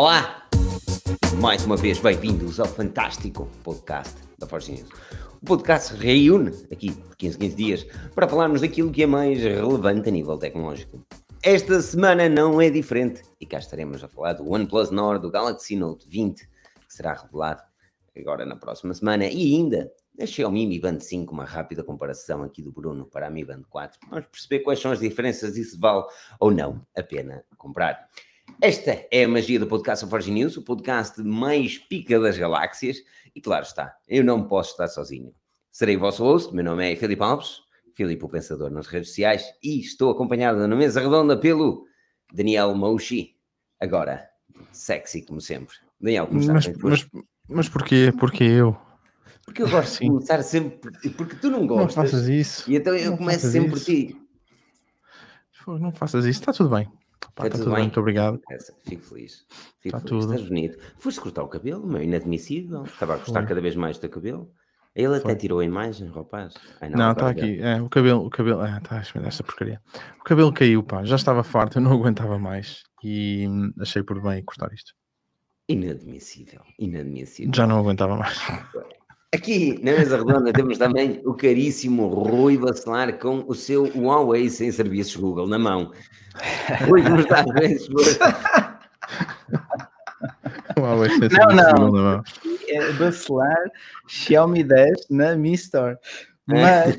Olá! Mais uma vez, bem-vindos ao fantástico podcast da Forge News. O podcast reúne aqui por 15, 15 dias para falarmos daquilo que é mais relevante a nível tecnológico. Esta semana não é diferente e cá estaremos a falar do OnePlus Nord, do Galaxy Note 20, que será revelado agora na próxima semana, e ainda a Xiaomi Mi Band 5, uma rápida comparação aqui do Bruno para a Mi Band 4. Vamos perceber quais são as diferenças e se vale ou não a pena comprar. Esta é a magia do podcast Forge News, o podcast mais pica das galáxias. E claro está, eu não posso estar sozinho. Serei o vosso host, meu nome é Filipe Alves, Filipe o Pensador nas redes sociais, e estou acompanhado na mesa redonda pelo Daniel Mouchi. Agora, sexy como sempre. Daniel, como estás? Mas, mas, mas porquê? Porquê eu? Porque eu gosto Sim. de começar sempre, porque tu não gostas. Não faças isso. E então eu não começo sempre isso. por ti. Não faças isso, está tudo bem. Pá, está, tudo bem? muito obrigado. Fico feliz. Fico está feliz. Tudo. Estás bonito. Foste cortar o cabelo, meu, inadmissível. Estava a gostar cada vez mais do teu cabelo. Ele até Foi. tirou a imagem, rapaz. Ai, não, está aqui. É, o cabelo, o cabelo, ah, está a esta porcaria. O cabelo caiu, pá, já estava farto, eu não aguentava mais e hum, achei por bem cortar isto. Inadmissível, inadmissível. Já não aguentava mais. Aqui na mesa redonda temos também o caríssimo Rui Bacelar com o seu Huawei sem serviços Google na mão. Rui, como estás? Huawei sem não, não. Na mão. É Bacelar Xiaomi 10 na Mi Store. Mas, uh,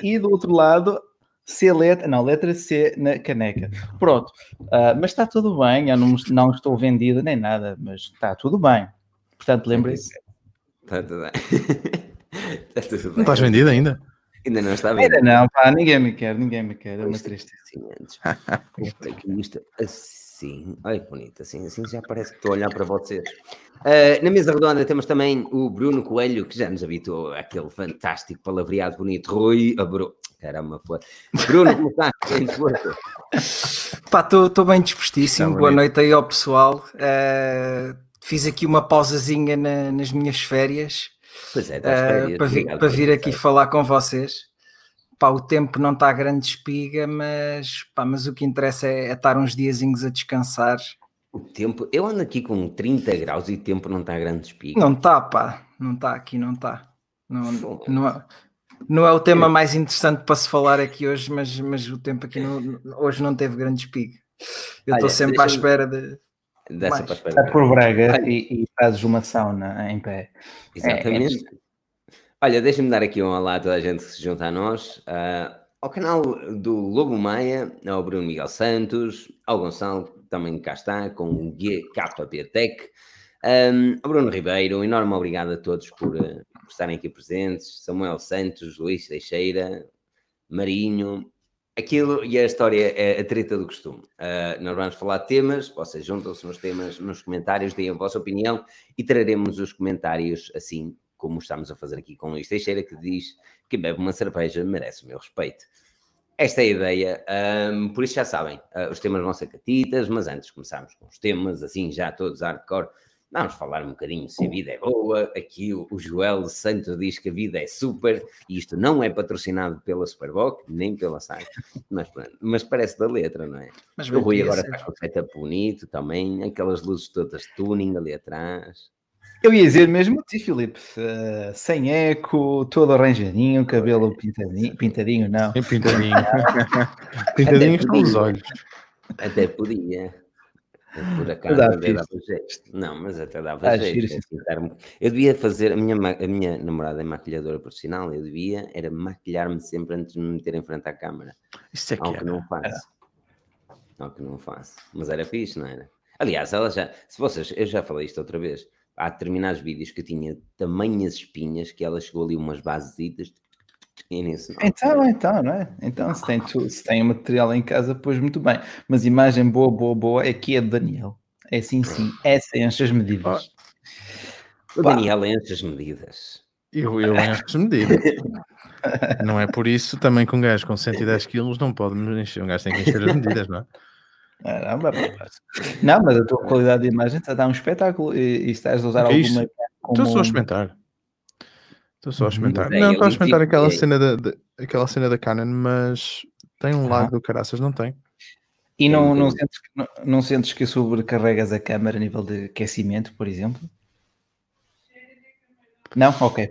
e do outro lado, C letra, não, letra C na caneca. Pronto, uh, mas está tudo bem, eu não, não estou vendido nem nada, mas está tudo bem. Portanto, lembrem-se Está tudo bem. Está tudo bem. Não estás vendido ainda? Ainda não está vendido. Ainda não, pá, ninguém me quer, ninguém me quer. É uma tristeza. Assim, isto assim, olha que bonito, assim, assim já parece que estou a olhar para vocês. Uh, na mesa redonda temos também o Bruno Coelho, que já nos habituou àquele fantástico palavreado bonito. Rui, Bruno, caramba, foi. Bruno, como estás? Pá, estou bem dispostíssimo. Boa noite aí ao pessoal. Uh fiz aqui uma pausazinha na, nas minhas férias, é, uh, para, vir, para vir aqui falar com vocês. Pá, o tempo não está grande espiga, mas, pá, mas o que interessa é, é estar uns diazinhos a descansar. O tempo, eu ando aqui com 30 graus e o tempo não está grande espiga. Não está, pá, não está aqui, não está. Não, não, é, não é o tema mais interessante para se falar aqui hoje, mas, mas o tempo aqui no, hoje não teve grande espiga. Eu estou sempre à espera de dessa Mais, Está por Braga e, e fazes uma sauna em pé. Exatamente. É, é... Olha, deixa-me dar aqui um olá a toda a gente que se junta a nós. Uh, ao canal do Lobo Maia, ao Bruno Miguel Santos, ao Gonçalo, que também cá está, com o GKP Tech. Um, ao Bruno Ribeiro, um enorme obrigado a todos por, uh, por estarem aqui presentes. Samuel Santos, Luís Teixeira, Marinho, Aquilo e a história é a treta do costume. Uh, nós vamos falar de temas, vocês juntam-se nos temas, nos comentários, deem a vossa opinião e traremos os comentários assim como estamos a fazer aqui com Luís Teixeira, que diz que bebe uma cerveja merece o meu respeito. Esta é a ideia, um, por isso já sabem, uh, os temas vão ser catitas, mas antes começamos com os temas, assim já todos hardcore, Vamos falar um bocadinho se a vida é boa. Aqui o, o Joel Santos diz que a vida é super, e isto não é patrocinado pela Superboc, nem pela SAC, mas, mas parece da letra, não é? Mas o Rui agora está com o setup bonito também, aquelas luzes todas tuning ali atrás. Eu ia dizer mesmo ti, Filipe, uh, sem eco, todo arranjadinho, cabelo pintadinho, pintadinho não. Sem pintadinho. pintadinho estão os olhos. Até podia. Por acaso até dava jeito. Não, mas até dava ah, jeito. Assim, eu devia fazer, a minha, a minha namorada é maquilhadora profissional, eu devia era maquilhar-me sempre antes de me meter em frente à câmara. Isso é que, Algo que não faço. Algo que não faço. Mas era fixe, não era? Aliás, ela já, se vocês, eu já falei isto outra vez, há determinados vídeos que eu tinha tamanhas espinhas que ela chegou ali umas basesitas então, então, não é? Então, se tem, tu, se tem o material em casa, pois muito bem. Mas imagem boa, boa, boa, aqui é de Daniel. É assim, sim. Essa enche as medidas. O Daniel enche as medidas. Eu, eu encho as medidas. não é por isso também que um gajo com 110 quilos não pode encher. Um gajo tem que encher as medidas, não é? Caramba, não, mas a tua qualidade de imagem está a dar um espetáculo e, e estás a usar é alguma. Como... Estou só a experimentar. Estou só a experimentar. Não, estou a experimentar aquela, cena da, aquela cena da Canon, mas tem um lag do caraças, não tem? E não, não, sentes, que- não, não sentes que sobrecarregas a câmara a nível de aquecimento, por exemplo? Não? Ok. Eh,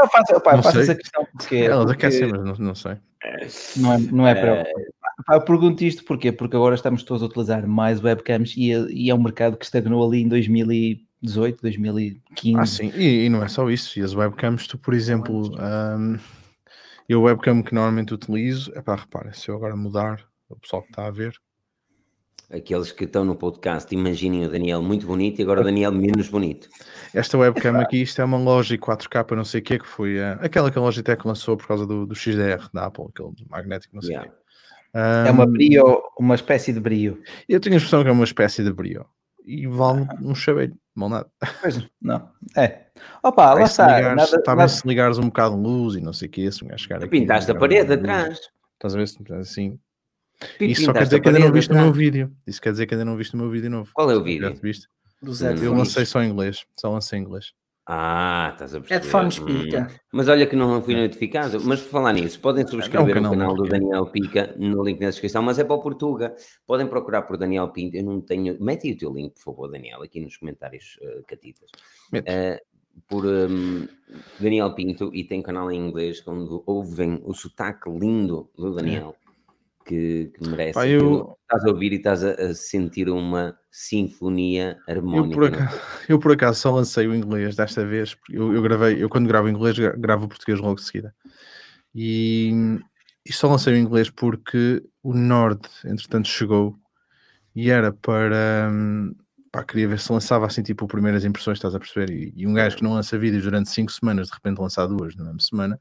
Eu faço, eu essa questão porque, elas porque aquecem, mas não, não sei. não é, não é para. Eu pergunto isto porquê? Porque agora estamos todos a utilizar mais webcams e é, e é um mercado que estagnou ali em 2018, 2015. Ah, sim, e, e não é só isso. E as webcams, tu, por exemplo, ahm, eu o webcam que normalmente utilizo, é para repara, se eu agora mudar, o pessoal que está a ver, Aqueles que estão no podcast, imaginem o Daniel muito bonito e agora o Daniel menos bonito. esta webcam aqui, isto é uma Logic 4K, não sei o que, que foi ah, aquela que a Logitech lançou por causa do, do XDR da Apple, aquele magnético, não sei o Yeah. quê. É uma Ahm, brio, uma espécie de brio. Eu tenho a expressão que é uma espécie de brio. E vale um chaveiro, mal nada. Pois, não. É. Opa, lá está. Nada, Talvez se ligares um bocado de luz e não sei o que, se um gajo chegar aqui. Pintaste a parede atrás. Estás a ver se assim. Isso só quer dizer que ainda não viste o meu vídeo. Isso quer dizer que ainda não viste o meu vídeo novo. Qual é o Já vídeo? te viste? Zé Não, Eu lancei só em inglês. Só lancei em inglês. Ah, estás a perceber. Headphones Hum. pica. Mas olha que não fui notificado. Mas por falar nisso, podem subscrever canal o canal do. Daniel Pica no link na descrição, mas é para o Portuga. Podem procurar por Daniel Pinto. Eu não tenho. Mete o teu link, por favor, Daniel, aqui nos comentários, eh, catitas. Eh, por hum, Daniel Pinto e tem canal em inglês onde ouvem o sotaque lindo do Daniel que, que merece. Pá, eu- Estás a ouvir e estás a, a sentir uma sinfonia Eu harmónica. por, no acaso, eu por acaso só lancei o inglês desta vez. porque Eu, eu gravei, eu quando gravo inglês, gra- gravo o português logo de seguida. E, e só lancei o inglês porque o Nord, entretanto, chegou e era para. hum, Pá, queria ver se lançava assim, tipo, primeiras impressões, estás a perceber? E, e um gajo que não lança vídeos durante 5 semanas, de repente lançar duas na mesma semana,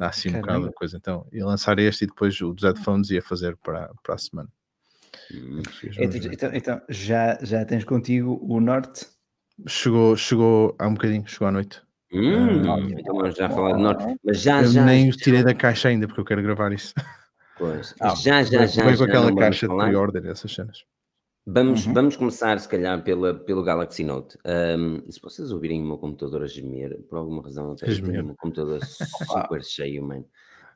dá assim um bocado a coisa. Então, ia lançar este e depois o dos headphones ia fazer para, para a semana. Então, então- então, já, já tens contigo o Norte? Chegou, chegou há um bocadinho, chegou à noite. Hum, Ah, então vamos já falar de norte. Mas já, já. nem o tirei da caixa ainda porque eu quero gravar isso. Pois, Ah, já, já, já. Com já aquela caixa de pre-order, essas cenas. Vamos, Uhum. vamos começar, se calhar, pela, pelo Galaxy Note. Um, se vocês ouvirem o meu computador a gemer, por alguma razão, eu tenho, tenho um computador super cheio, mano.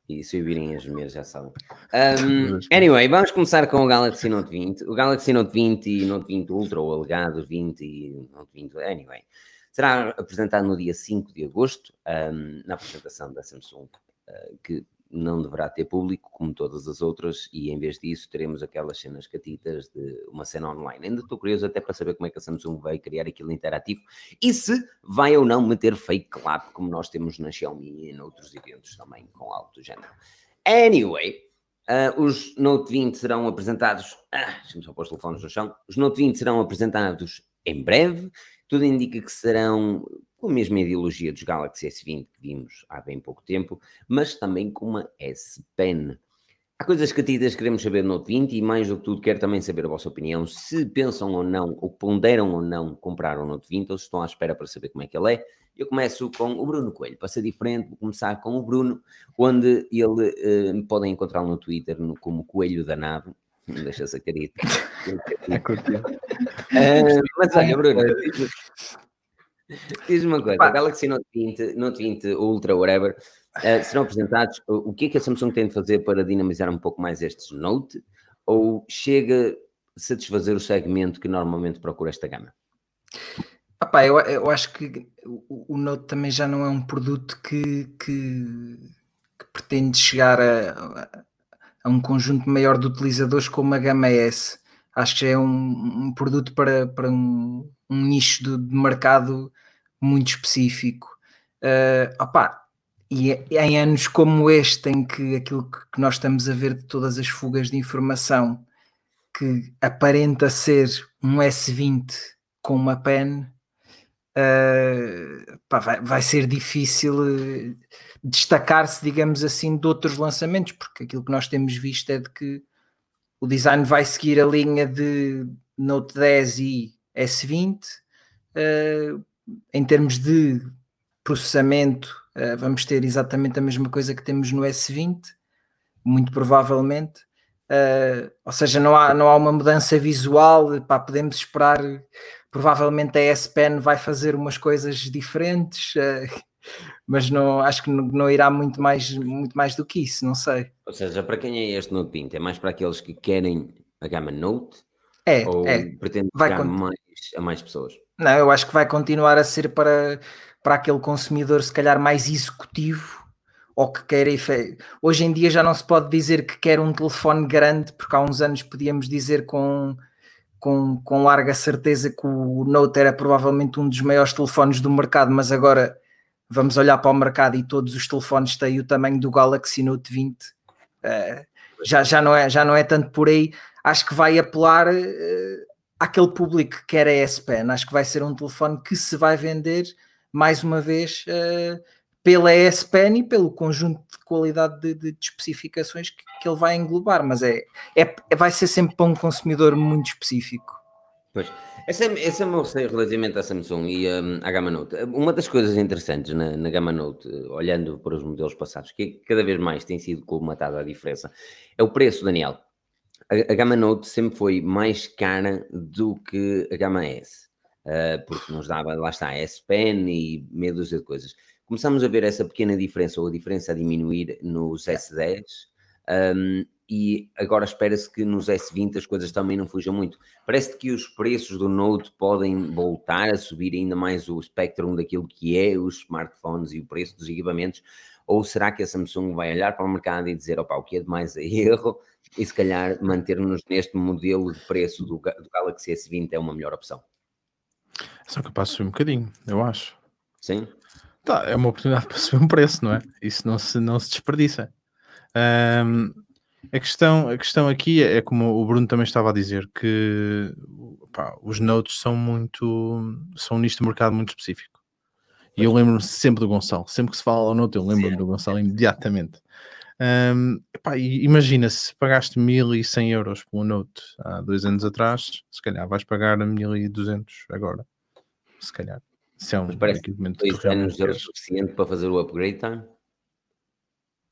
E se ouvirem a gemer, já sabem. Um, anyway, vamos começar com o Galaxy Note 20. O Galaxy Note 20 e Note 20 Ultra, ou alegado 20 e Note 20, anyway. Será apresentado no dia 5 de agosto, um, na apresentação da Samsung, uh, que não deverá ter público, como todas as outras, e em vez disso teremos aquelas cenas catitas de uma cena online. Ainda estou curioso até para saber como é que a Samsung vai criar aquilo interativo e se vai ou não meter fake clap, como nós temos na Xiaomi e em outros eventos também com algo do género. Anyway, ah, os Note 20 serão apresentados. Ah, deixa-me só pôr os telefones no chão. Os Note 20 serão apresentados em breve. Tudo indica que serão com a mesma ideologia dos Galaxy S20 que vimos há bem pouco tempo, mas também com uma S Pen. Há coisas que queremos saber no Note 20 e mais do que tudo quero também saber a vossa opinião, se pensam ou não, ou ponderam ou não comprar o Note 20 ou se estão à espera para saber como é que ele é. Eu começo com o Bruno Coelho, para ser diferente, vou começar com o Bruno, onde ele eh, podem encontrá-lo no Twitter no- como Coelho Danado. Não deixa essa carita. Eh, mas olha, Bruno, diz-me- uma coisa: Pá. Galaxy Note 20, Note 20 Ultra, whatever, eh, serão apresentados. O que é que a Samsung tem de fazer para dinamizar um pouco mais estes Note? Ou chega a satisfazer o segmento que normalmente procura esta gama? Ah pá, eu, eu acho que o, o Note também já não é um produto que, que, que pretende chegar a, a- a um conjunto maior de utilizadores como a gama S. Acho que é um, um produto para, para um, um nicho de, de mercado muito específico. Ah, opá, e é- em anos como este, em que aquilo que nós estamos a ver de todas as fugas de informação que aparenta ser um S20 com uma pen, Uh, pá, vai, vai ser difícil uh, destacar-se, digamos assim, de outros lançamentos, porque aquilo que nós temos visto é de que o design vai seguir a linha de Note 10 e S20. Uh, em termos de processamento, uh, vamos ter exatamente a mesma coisa que temos no S20, muito provavelmente. Uh, ou seja, não há, não há uma mudança visual, pá, podemos esperar provavelmente a S Pen vai fazer umas coisas diferentes, eh, mas não, acho que não, não irá muito mais, muito mais do que isso, não sei. Ou seja, para quem é este Note 20? É mais para aqueles que querem a gama Note? É, ou é. pretende Vai chegar mais, a mais pessoas? Não, eu acho que vai continuar a ser para, para aquele consumidor se calhar mais executivo ou que queira efe- hoje em dia já não se pode dizer que quer um telefone grande, porque há uns anos podíamos dizer com, com, com larga certeza que o Note era provavelmente um dos maiores telefones do mercado, mas agora vamos olhar para o mercado e todos os telefones têm o tamanho do Galaxy Note 20. Eh, já, já, não é, já não é tanto por aí. Acho que vai apelar eh, àquele público que quer a S Pen. Acho que vai ser um telefone que se vai vender mais uma vez eh, pela S Pen e pelo conjunto de qualidade de, de- de especificações que, que ele vai englobar, mas é, é, é- vai ser sempre para um consumidor muito específico. Pois. Esse é, esse é o meu receio relativamente à Samsung e hum, à Gama Note. Uma das coisas interessantes na, na Gama Note, olhando para os modelos passados, que cada vez mais tem sido colmatada a diferença, é o preço, Daniel. A, a Gama Note sempre foi mais cara do que a Gama S, eh, porque nos dava, lá está, S Pen e meia dúzia de coisas. Começamos a ver essa pequena diferença, ou a diferença a diminuir nos S10, hum, e agora espera-se que nos S20 as coisas também não fujam muito. Parece que os preços do Note podem voltar a subir ainda mais o espectro daquilo que é os smartphones e o preço dos equipamentos, ou será que a Samsung vai olhar para o mercado e dizer, opa, o que é demais é erro, e se calhar manter-nos neste modelo de preço do, do Galaxy S20 é uma melhor opção? Só que eu passo um bocadinho, eu acho. Sim? Tá, é uma oportunidade para subir um preço, não é? Isso não se, não se desperdiça. Ahm, a, questão, a questão aqui é, é como o Bruno também estava a dizer, que pá, os notes são muito. são nisto de mercado muito específico. E eu lembro-me sempre do Gonçalo. Sempre que se fala ao note, eu lembro-me do Gonçalo imediatamente. Ahm, epá, imagina se pagaste 1100 euros por um note há dois anos atrás, se calhar vais pagar 1200 agora. Se calhar. Se é um Mas parece equipamento que Dois anos era queres. suficiente para fazer o upgrade time?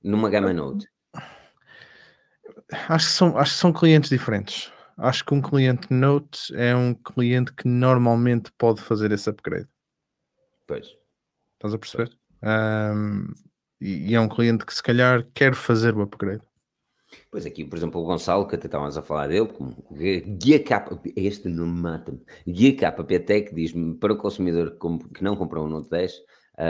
Numa Gama Note. Acho que, são, acho que são clientes diferentes. Acho que um cliente Note é um cliente que normalmente pode fazer esse upgrade. Pois. Estás a perceber? Ahm, e, e é um cliente que se calhar quer fazer o upgrade. Pois aqui, por exemplo, o Gonçalo, que até estávamos a falar dele, como Guia K, este nome mata-me, Guia KPTEC diz-me para o consumidor que não comprou o Note 10,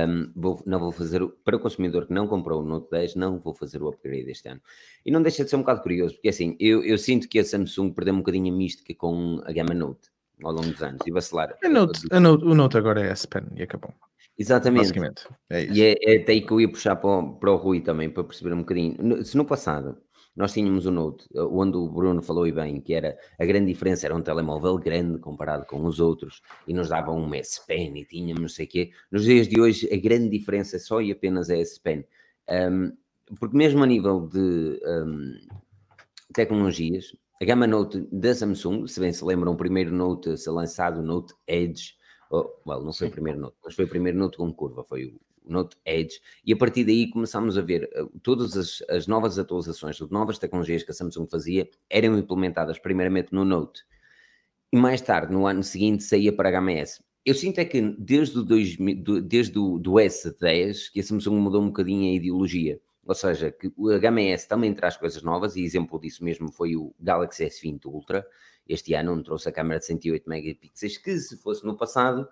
hum, vou- não vou fazer, para o consumidor que não comprou o Note 10, não vou fazer o upgrade este ano. E não deixa de ser um bocado curioso, porque assim, eu, eu sinto que a Samsung perdeu um bocadinho a mística com a gama Note ao longo dos anos e vacilar. A Note, a Note- o Note agora é S Pen e acabou. Exatamente. Basicamente. É isso. E é, é até aí que eu ia puxar para o, para o Rui também, para perceber um bocadinho. Se no passado nós tínhamos o Note, eh, onde o Bruno falou e bem, que era a grande diferença era um telemóvel grande comparado com os outros e nos dava um S Pen e tínhamos não sei o quê. Nos dias de hoje a grande diferença é só e apenas a S Pen. Um, porque mesmo a nível de um, tecnologias, a gama Note da Samsung, se bem se lembram, o primeiro Note a ser lançado, o Note Edge, oh, well, não foi o primeiro Note, mas foi o primeiro Note com curva, foi o Note Edge, e a partir daí começámos a ver uh, todas as, as novas atualizações, as novas tecnologias que a Samsung fazia, eram implementadas primeiramente no Note, e mais tarde, no ano seguinte, saía para a gama S. Eu sinto é que desde o, 2000, do- desde o do S10 que a Samsung mudou um bocadinho a ideologia. Ou seja, que a gama S também traz coisas novas, e exemplo disso mesmo foi o Galaxy S20 Ultra. Este ano onde trouxe a câmera de 108 megapixels, que se fosse no passado,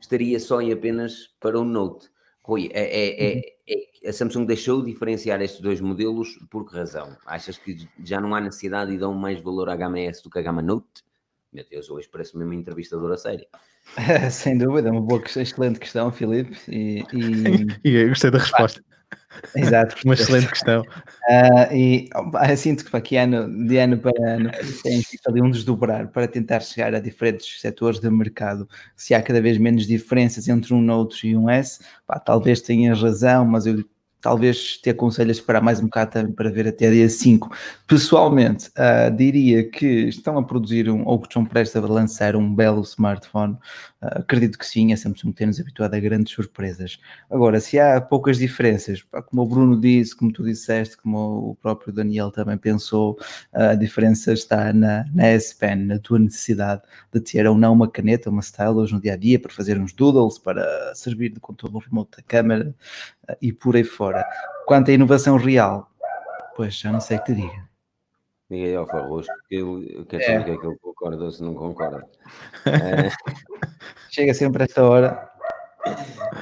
estaria só e apenas para o Note. Rui, é, é- é- é- a Samsung deixou de diferenciar estes dois modelos por que razão? Achas que já não há necessidade e dão mais valor à gama S do que à gama Note? Meu Deus, hoje parece mesmo uma entrevistadora séria. Sem dúvida, uma boa, questão, excelente questão, Filipe. E, e- E eu gostei da resposta. Exato, Uma excelente questão. Ah, e eu sinto que que ano, de ano para ano tem ali um desdobrar para tentar chegar a diferentes setores de mercado. Se há cada vez menos diferenças entre um Note e um S, pá, talvez tenhas razão, mas eu talvez te aconselho a esperar mais um bocado também para ver até dia 5. Pessoalmente, ah, diria que estão a produzir um, ou que estão prestes a lançar um belo smartphone. Ah, acredito que sim, a Samsung tem-nos habituado a grandes surpresas. Agora, se há poucas diferenças, como o Bruno disse, como tu disseste, como o próprio Daniel também pensou, a diferença está na, na S Pen, na tua necessidade de ter ou não uma caneta, uma stylus no dia a dia para fazer uns doodles, para servir de controle remoto da câmera ah, e por aí fora. Quanto à inovação real, pois já não sei o que te diga. Diga aí ao Farrosco que eu quero É. saber o que é que ele concorda ou se não concorda. Eh, Chega sempre a esta hora.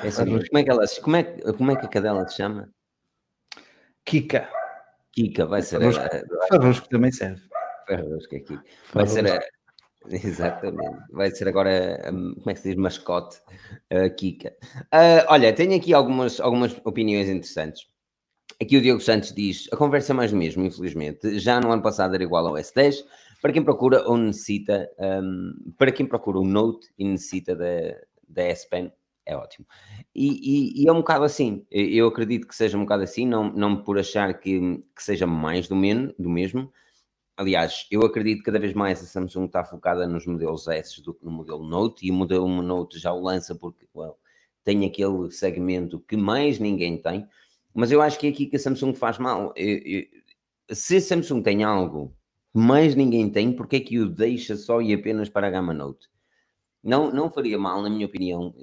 é assim, como, é que ela, como, é, como é que a cadela se chama? Kika. Kika, vai ser Farrosco. a, Farrosco também serve. Farrosco aqui. Vai ser a, exatamente, vai ser agora, hum, como é que se diz, mascote, a Kika. Ah, olha, tenho aqui algumas, algumas opiniões interessantes. Aqui o Diogo Santos diz, a conversa é mais do mesmo, infelizmente. Já no ano passado era igual ao S10, para quem procura ou necessita, hum, para quem procura o Note e necessita da, da S Pen, é ótimo. E, e- e é um bocado assim, eu acredito que seja um bocado assim, não, não por achar que, que seja mais do, men, do mesmo, Aliás, eu acredito que cada vez mais a Samsung está focada nos modelos S do que no modelo Note, e o modelo Note já o lança porque well, tem aquele segmento que mais ninguém tem, mas eu acho que é aqui que a Samsung faz mal. Eu- eu- se a Samsung tem algo que mais ninguém tem, porque é que o deixa só e apenas para a gama Note? Não, não faria mal, na minha opinião.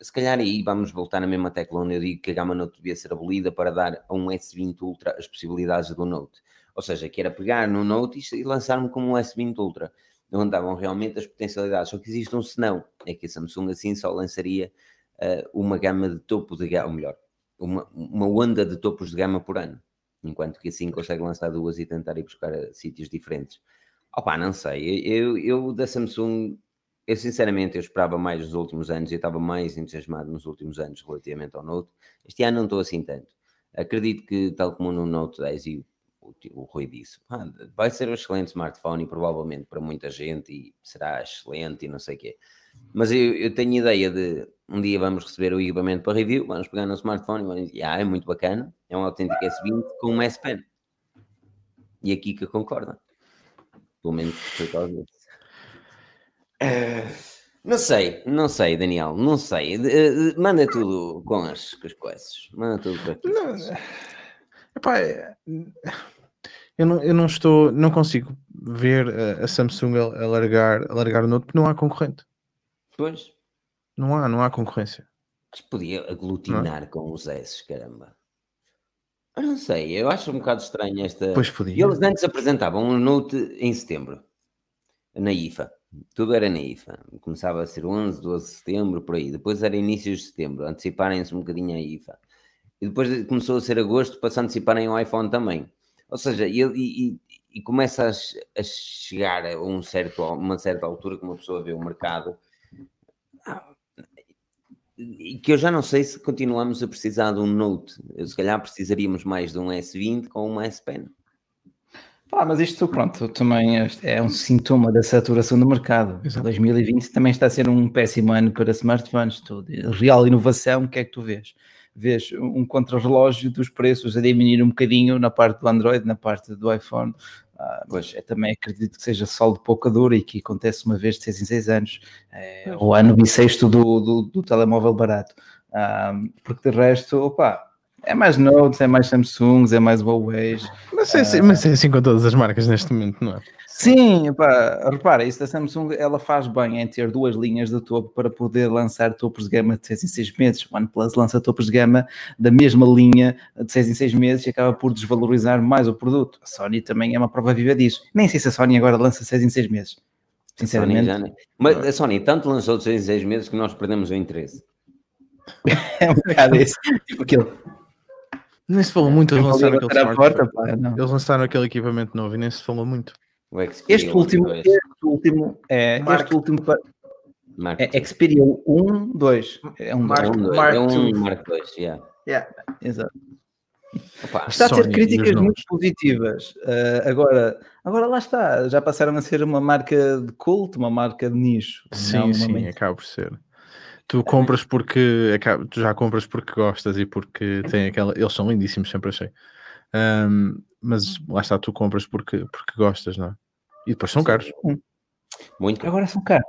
Se calhar aí vamos voltar na mesma tecla onde eu digo que a gama Note devia ser abolida para dar a um S20 Ultra as possibilidades do Note. Ou seja, que era pegar no Note e lançar-me como um S20 Ultra, onde davam realmente as potencialidades. Só que existe um senão, é que a Samsung assim só lançaria eh, uma gama de topo de gama, ou melhor, uma, uma onda de topos de gama por ano, enquanto que assim consegue lançar duas e tentar ir buscar a sítios diferentes. Opa, não sei, eu, eu da Samsung, eu sinceramente eu esperava mais nos últimos anos, eu estava mais entusiasmado nos últimos anos relativamente ao Note. Este ano não estou assim tanto. Acredito que, tal como no Note 10 e o, o Rui disse, "Ah, vai ser um excelente smartphone e provavelmente para muita gente e será excelente e não sei o quê. Mas eu, eu tenho ideia de um dia vamos receber o equipamento para review, vamos pegar no smartphone e vamos dizer, ah, é muito bacana, é um autêntico S20 com um S Pen. E aqui que concorda. Pelo menos por causa disso. Eh, Não sei, não sei, Daniel, não sei. Eh, eh, Manda tudo com as, com as coisas. Manda tudo para aqui. Não, epá, é- eu, não, eu não estou, não consigo ver a, a Samsung a, largar, a largar o Note porque não há concorrente. Pois, Não há, não há concorrência. mas podia aglutinar com os S, caramba. Eu não sei, eu acho um bocado estranho esta. Pois podia. eles antes apresentavam um Note em setembro, na IFA. Tudo era na IFA. Começava a ser 11, 12 de setembro, por aí. Depois era inícios de setembro, anteciparem-se um bocadinho a IFA. E depois começou a ser agosto para se anteciparem o iPhone também. Ou seja, e, e, e começa a, a chegar a um certo, uma certa altura que uma pessoa vê o mercado que eu já não sei se continuamos a precisar de um Note. Eu, se calhar precisaríamos mais de um S20 com uma S Pen. Pá, mas isto, pronto, também é- é um sintoma da saturação do mercado. Exato. 2020 também está a ser um péssimo ano para smartphones. Tu, de real inovação, o que é que tu vês? Vês um contrarrelógio dos preços a diminuir um bocadinho na parte do Android, na parte do iPhone. Mas é, também acredito que seja só de pouca dura e que acontece uma vez de 6 em 6 anos. É, o ano bissexto do, do, do telemóvel barato. Ah, porque de resto, opa, é mais Notes, é mais Samsungs, é mais Huawei. Mas é, assim, mas é assim com todas as marcas neste momento, não é? Sim, pá, repara, isso da Samsung ela faz bem em ter duas linhas de topo para poder lançar topos de gama de 6 em 6 meses. O OnePlus lança topos de gama da mesma linha de 6 em 6 meses e acaba por desvalorizar mais o produto. A Sony também é uma prova viva disso. Nem sei se a Sony agora lança 6 em 6 meses. A Sony Sinceramente, já nem- Mas a Sony tanto lançou de 6 em 6 meses que nós perdemos o interesse. é um bocado isso. Tipo aquilo. Nem se falou muito, eles lançaram aquele porta, pá, não. Eles lançaram aquele equipamento novo e nem se falou muito. Este último, este último, é, Mark- este último Mark é Xperia 1, 2. É um Mark- É um, dois. dois, Mark é um. Mark II, yeah. Yeah. Exato. Opa, Está a ter críticas muito positivas. Uh, agora, agora lá está, já passaram a ser uma marca de culto, uma marca de nicho. Sim, sim, main- acaba por ser. Tu compras porque tu já compras porque gostas e porque tem aquela. Eles são lindíssimos, sempre achei. Ahm, mas lá está, tu compras porque, porque gostas, não é? E depois são caros. muito caro. Agora são caros.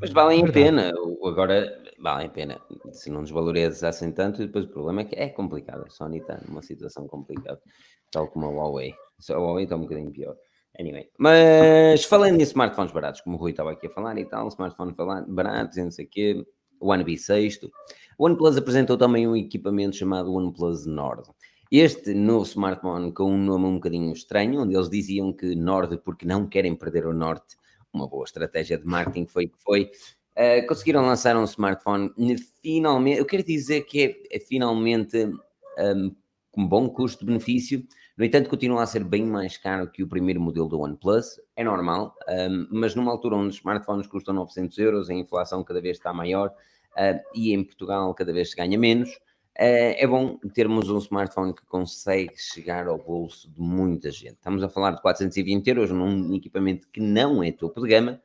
Mas valem a pena. Agora, valem a pena. Se não desvalorizassem tanto, e depois o problema é que é complicado. A Sony está numa situação complicada, tal como a Huawei. Só A Huawei está um bocadinho pior. Anyway, mas falando em smartphones baratos, como o Rui estava aqui a falar e tal, smartphones baratos e não sei o quê, o One B6. O OnePlus apresentou também um equipamento chamado OnePlus Nord. Este novo smartphone com um nome um bocadinho estranho, onde eles diziam que Nord porque não querem perder o Norte. Uma boa estratégia de marketing foi que foi. Uh, conseguiram lançar um smartphone finalmente. Eu quero dizer que é, é finalmente um, com bom custo-benefício. No entanto, continua a ser bem mais caro que o primeiro modelo do OnePlus. É normal, um, mas numa altura onde os smartphones custam 900 euros, a inflação cada vez está maior uh, e em Portugal cada vez se ganha menos. Uh, é bom termos um smartphone que consegue chegar ao bolso de muita gente. Estamos a falar de 420 euros num equipamento que não é topo de gama,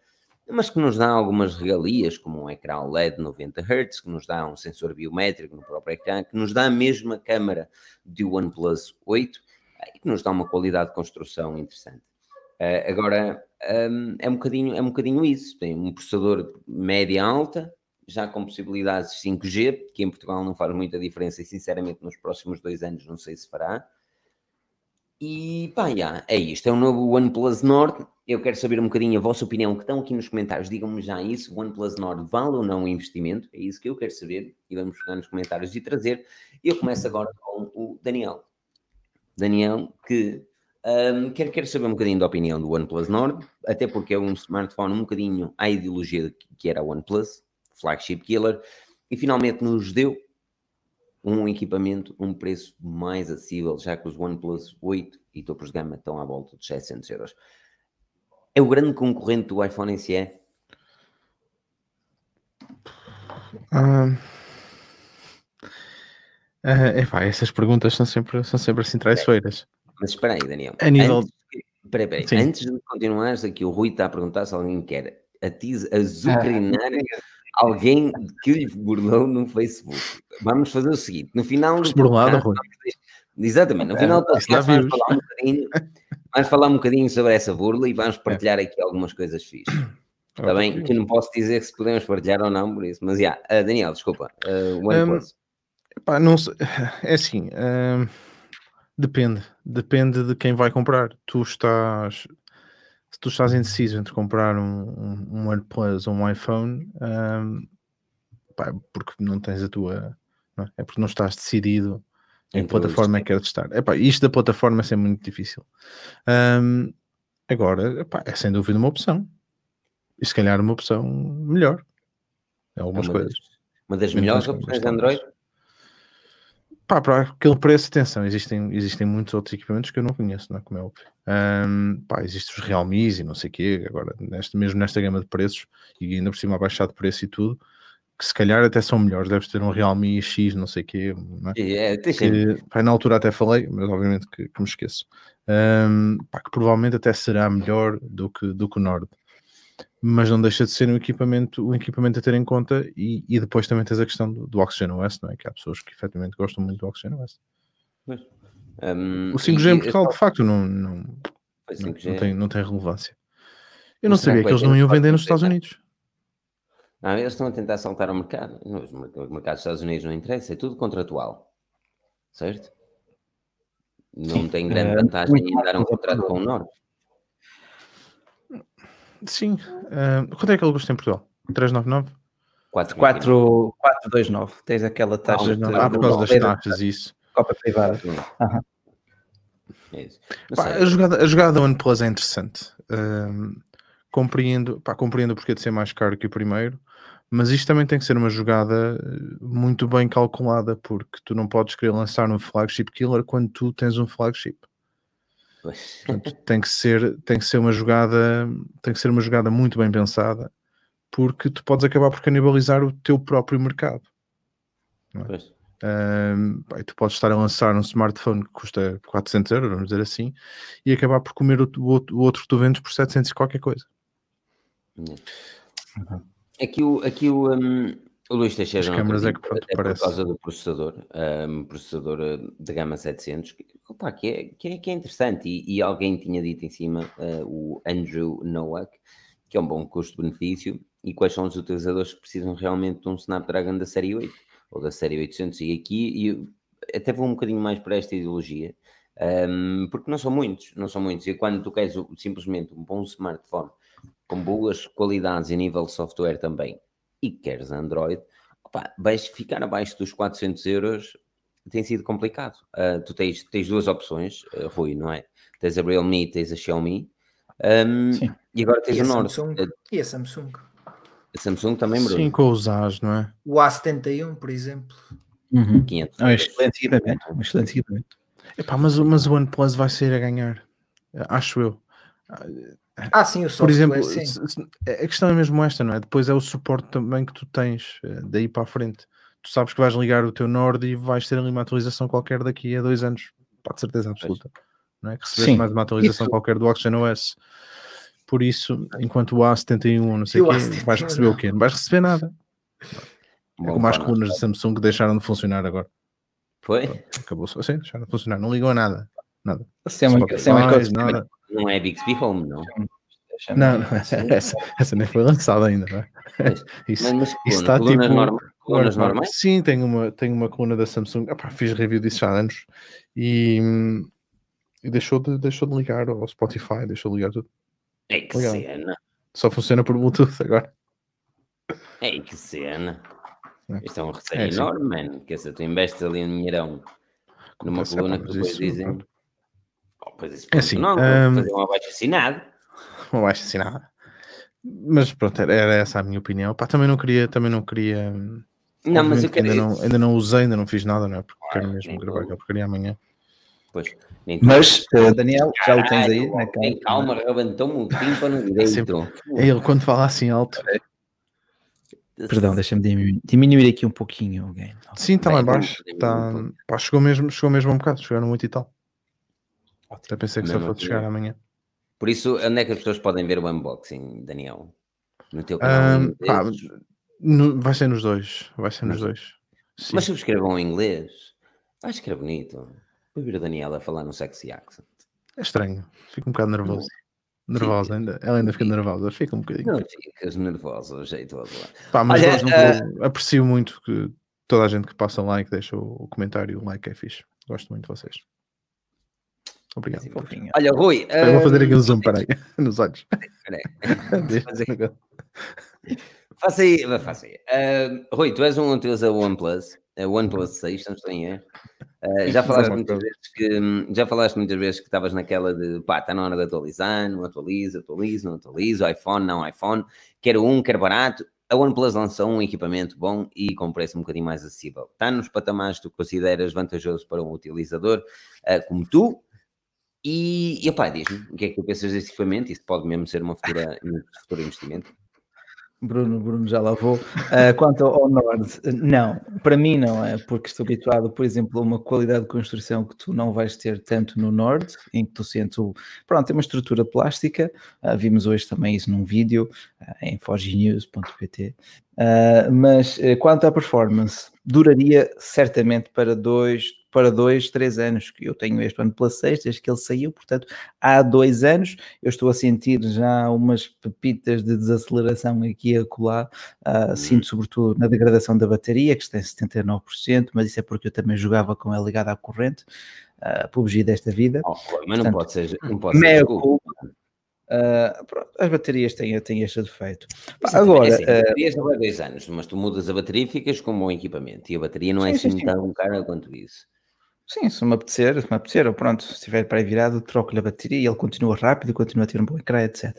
mas que nos dá algumas regalias, como um ecrã LED 90 Hz, que nos dá um sensor biométrico no próprio ecrã, que nos dá a mesma câmara do OnePlus 8 e que nos dá uma qualidade de construção interessante. Uh, agora, um, é, um bocadinho, é um bocadinho isso. Tem um processador média-alta, já com possibilidades 5G, que em Portugal não faz muita diferença e sinceramente nos próximos dois anos não sei se fará. E pá, é isto, é o novo OnePlus Nord. Eu quero saber um bocadinho a vossa opinião, que estão aqui nos comentários. Digam-me já isso: o OnePlus Nord vale ou não o investimento? É isso que eu quero saber e vamos pegar nos comentários e trazer. Eu começo agora com o Daniel. Daniel, que um, quer, quer saber um bocadinho da opinião do OnePlus Nord, até porque é um smartphone um bocadinho à ideologia que era o OnePlus, flagship killer, e finalmente nos deu um equipamento, um preço mais acessível, já que os OnePlus 8 e topos de gama estão à volta de 700 euros. É o grande concorrente do iPhone SE? Uh, uh, epá, essas perguntas são sempre, são sempre assim traiçoeiras. Mas espera aí, Daniel. A nível... Antes, espera, espera, antes de continuares aqui, o Rui está a perguntar se alguém quer azucrinar alguém que lhe burlou no Facebook. Vamos fazer o seguinte: no final. Do burlado, Rui. Exatamente, no final do podcast vamos falar, um bocadinho, vamos falar um bocadinho sobre essa burla e vamos partilhar aqui algumas coisas fixas. Está bem? Que não posso dizer se podemos partilhar ou não por isso, mas já, yeah. uh, Daniel, desculpa. Uh, um, pá, não sei, é assim, uh, depende, depende de quem vai comprar. Tu estás se tu estás indeciso entre comprar um, um, um OnePlus ou um iPhone, um, pá, porque não tens a tua. Não é? é? porque não estás decidido em que plataforma é que queres estar. Epá, isto da plataforma é sempre muito difícil. Um, agora, epá, é sem dúvida uma opção. E se calhar uma opção melhor. Em algumas é uma coisas. Das, uma das melhores opções de Android? Pá, para aquele preço, atenção, existem, existem muitos outros equipamentos que eu não conheço, não é? Como é óbvio. Um, pá, existem os Realme e não sei o quê, agora, neste, mesmo nesta gama de preços, e ainda por cima abaixado de preço e tudo, que se calhar até são melhores. Deves ter um Realme X, não sei o quê, não é? é que, pá, na altura até falei, mas obviamente que, que me esqueço. Um, pá, que provavelmente até será melhor do que, do que o Nord mas não deixa de ser um equipamento, um equipamento a ter em conta e, e depois também tens a questão do, do Oxygen OS, não é? Que há pessoas que efetivamente gostam muito do Oxygen OS. Um, o 5G em Portugal, de facto, não, não, não, não, tem, não tem relevância. Eu não sabia que eles não iam vender nos Estados Unidos. Não, eles estão a tentar saltar ao mercado. O mercado dos Estados Unidos não interessa, é tudo contratual. Certo? Não tem grande é, vantagem em dar um contrato com o Norte. Sim. Uh, quanto é que ele custa em Portugal? 399? 429. Tens aquela taxa. Ah, de, ah por causa das taxas, isso. Copa privada. Uhum. É isso. Pá, a, jogada, a jogada da OnePlus é interessante. Uh, compreendo, pá, compreendo o porquê de ser mais caro que o primeiro, mas isto também tem que ser uma jogada eh, muito bem calculada, porque tu não podes querer lançar um flagship killer quando tu tens um flagship. Portanto, tem que ser tem que ser uma jogada tem que ser uma jogada muito bem pensada porque tu podes acabar por canibalizar o teu próprio mercado é? um, tu podes estar a lançar um smartphone que custa 400 euros vamos dizer assim e acabar por comer o, o, o outro que tu vendes por 700 e qualquer coisa uhum. aqui o, aqui o um o Luís Teixeira As câmaras é que pronto, é parece. por causa do processador, um, processador eh, de gama 700, que, opa, que, é, que, é, que é interessante. E, e, alguém tinha dito em cima, uh, o Andrew Nowak, que é um bom custo-benefício. E quais são os utilizadores que precisam realmente de um Snapdragon da série 8 ou da série 800? E aqui e até vou um bocadinho mais para esta ideologia, um, porque não são muitos, não são muitos. E quando tu queres simplesmente um bom smartphone com boas qualidades e nível de software também e queres Android, opa, vais ficar abaixo dos 400 euros tem sido complicado. Uh, tu tens, tens duas opções, uh, Rui, não é? Tens a Realme e tens a Xiaomi. Um, e agora tens e o a Nord. Samsung. E a Samsung. A Samsung também, Bruno. Sim, com os As, não é? O A71, por exemplo. Uhum. 500. É um excelente equipamento. Um excelente equipamento. Epá, mas, o- mas o OnePlus vai sair a ganhar. Acho eu. Ah, sim, o Por software, exemplo, sim. se- a questão é mesmo esta, não é? Depois é o suporte também que tu tens eh, daí para a frente. Tu sabes que vais ligar o teu Nord e vais ter ali uma atualização qualquer daqui a dois anos, pá, de certeza absoluta. Não é? Que recebeste Sim. mais uma atualização Isso- qualquer do Oxygen OS. Por isso, enquanto o A71, não sei o quê, A71 vais receber o quê? Não vais receber nada. É Bom, como as não. colunas de Samsung que deixaram de funcionar agora. Foi? Acabou-se assim, deixaram de funcionar. Não ligam a nada. Sistema que nada. Não é Bixby Home, não. Não, não, essa, essa nem foi lançada ainda, não é? Isso, Mas, mas isso está colunas, tipo- norma- colunas normais? Sim, tenho uma, tenho uma coluna da Samsung. Epá, fiz review disso já há anos e, e deixou, de, deixou de ligar ao Spotify, deixou de ligar tudo. É que Legal. cena. Só funciona por Bluetooth agora. É que cena. É. Isto é um receio É, enorme, mano. Que se tu investes ali um dinheirão numa Acontece, coluna que depois isso, dizem. pronto. Oh, pois isso, É assim, não, hum, fazer um abaixo assinado. Não vais assinar. Mas pronto, era, essa a minha opinião. Pá, também não queria, também não queria. hum, Não, mas eu quero. ainda, não, ainda não usei, ainda não fiz nada, não é? Porque Ah, quero mesmo gravar aquela porcaria amanhã. Pois, nem Mas, eh, Daniel, já o tens aí tem calma. calma, rebentou-me o tímpano direito. É ele quando fala assim alto. Perdão, deixa-me diminuir, diminuir aqui um pouquinho. alguém. Sim, está lá embaixo. Tá, pá, chegou, mesmo, chegou mesmo um bocado, chegaram muito e tal. Até pensei que só fosse chegar é. amanhã. Por isso, onde é que as pessoas podem ver o unboxing, Daniel? No teu canal pá, inglês? no- vai ser nos dois. Vai ser nos Nos dois. Sim. Mas subscrevam em inglês. Acho que era bonito. Ouvir a Daniela falar no sexy accent. É estranho. Fico um bocado nervoso. Nervosa ainda. Ela ainda fica nervosa. Fica um bocadinho. Não ficas nervoso, o jeito todo lá. Pá, mas Olha, eu aprecio muito que toda a gente que passa lá e que deixa o, o comentário, o like é fixe. Gosto muito de vocês. Obrigado. Fofinho. Olha, Rui. Eu vou fazer hum, aquele zoom, peraí, nos olhos. peraí. Faça aí, vai, faça aí. Ah, Rui, tu és um o OnePlus, a OnePlus 6, não estou em erro. Ah, já falaste muitas vezes que já falaste muitas vezes que estavas naquela de pá, está na hora de atualizar, não atualiza, atualiza, não atualiza, iPhone, não iPhone, quero um, quero barato. A OnePlus lançou um equipamento bom e com preço um bocadinho mais acessível. Está nos patamares que tu consideras vantajoso para um utilizador ah, como tu. E, e opá, diz-me, o que é que tu pensas desse equipamento? Isso pode mesmo ser uma futura, um futuro investimento? Bruno, Bruno já lá vou. Ah, quanto ao Nord, não, para mim não é, porque estou habituado, por exemplo, a uma qualidade de construção que tu não vais ter tanto no Nord, em que tu sentes o. Pronto, tem uma estrutura plástica, ah, vimos hoje também isso num vídeo ah, em foginews.pt. Mas quanto à performance, duraria certamente para dois, para dois, três anos, que eu tenho este ano pela 6, desde que ele saiu, portanto, há dois anos eu estou a sentir já umas pepitas de desaceleração aqui e acolá, ah, sinto sobretudo na degradação da bateria, que está em 79%, mas isso é porque eu também jogava com ela ligada à corrente, uh, PUBG desta vida. Oh, mas não Portanto, pode ser, não pode ser culpa. Ah, pronto, as baterias têm, têm este defeito. Pá, Sim, também agora, é assim, ah, baterias não vai dois anos, mas tu mudas a bateria e ficas com um bom equipamento. E a bateria não é Sim, sim, assim sim. tão cara quanto isso. Sim, se me apetecer, se me apetecer, eu pronto, se estiver para aí virado, troco-lhe a bateria e ele continua rápido, continua a ter um bom ecrã, etc.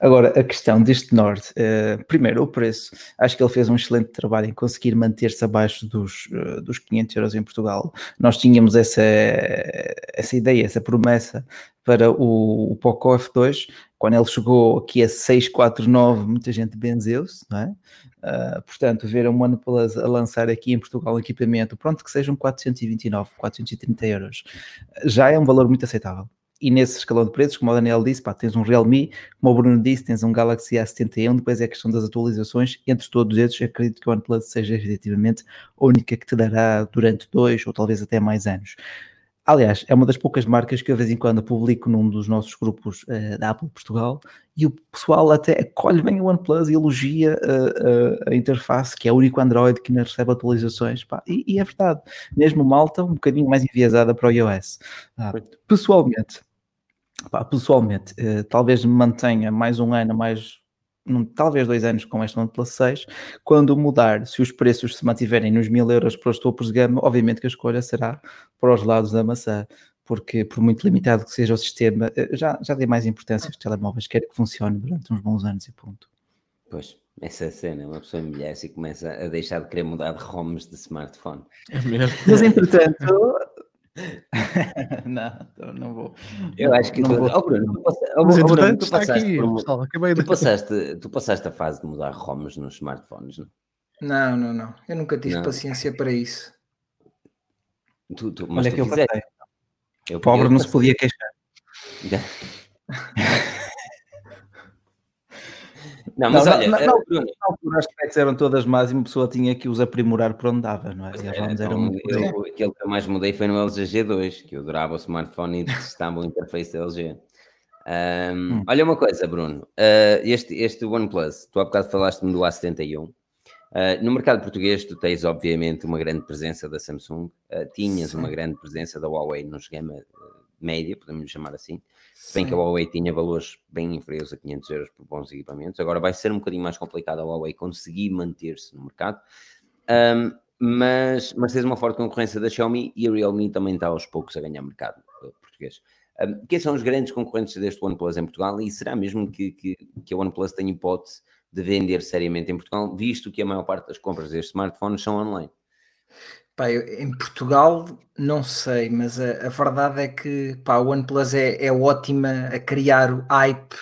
Agora, a questão deste Nord, eh, primeiro, o preço. Acho que ele fez um excelente trabalho em conseguir manter-se abaixo dos, eh, dos 500 euros em Portugal. Nós tínhamos essa, essa ideia, essa promessa para o, o Poco F2, quando ele chegou aqui a 649, muita gente benzeu-se, não é? Uh, portanto, ver um OnePlus a lançar aqui em Portugal um equipamento, pronto, que sejam 429, 430 euros, já é um valor muito aceitável. E nesse escalão de preços, como o Daniel disse, pá, tens um Realme, como o Bruno disse, tens um Galaxy A71, depois é a questão das atualizações, entre todos esses, acredito que o OnePlus seja efetivamente a única que te dará durante dois ou talvez até mais anos. Aliás, é uma das poucas marcas que eu de vez em quando publico num dos nossos grupos uh, da Apple Portugal e o pessoal até acolhe bem o OnePlus e elogia uh, uh, a interface, que é o único Android que não recebe atualizações. Pá, e, e, é verdade, mesmo Malta, um bocadinho mais enviesada para o iOS. Ah, pessoalmente, pá, pessoalmente, talvez me mantenha mais um ano, mais num, talvez dois anos com este OnePlus 6, quando mudar, se os preços se mantiverem nos mil euros para os topos de gama, obviamente que a escolha será para os lados da maçã, porque por muito limitado que seja o sistema, eh, já, já dei mais importância aos telemóveis, quero que funcione durante uns bons anos e ponto. Pois, essa cena, uma pessoa envelhece e começa a deixar de querer mudar de ROMs de smartphone. É mesmo. Mas entretanto, não, não vou. Eu acho que Não tu, vou- oh, Bruno, tu, oh, Mas oh, Bruno, tu passaste aqui, por um- pessoal. Acabei de. tu passaste, tu passaste a fase de mudar ROMs nos smartphones, não? Não, não, não. Eu nunca tive Não. paciência para isso. Tu, tu, mas Olha tu que eu. Eu- Pobre eu não se podia queixar. Não, mas Não, olha, eh, não. Bruno, Na altura as specs eram todas más e uma pessoa tinha que os aprimorar por onde dava, não é? As Era, então, muito eu, aquele que eu mais mudei foi no LG G2, que eu adorava o smartphone e testava o interface da LG. Ahm, Hum. Olha uma coisa, Bruno, ah, este, este OnePlus, tu há bocado falaste-me do A71. Ah, no mercado português, tu tens obviamente uma grande presença da Samsung, ah, tinhas Sim. uma grande presença da Huawei nos gama média, podemos chamar assim. Se bem que a Huawei tinha valores bem inferiores a 500 euros por bons equipamentos, agora vai ser um bocadinho mais complicado a Huawei conseguir manter-se no mercado. Ahm, mas, mas tens uma forte concorrência da Xiaomi e a Realme também está aos poucos a ganhar mercado eh, português. Um, quem são os grandes concorrentes deste OnePlus em Portugal e será mesmo que, que, que a OnePlus tem hipótese de vender seriamente em Portugal, visto que a maior parte das compras destes smartphones são online? Pá, eu- em Portugal não sei, mas a, a verdade é que pá, a OnePlus é, é ótima a criar o hype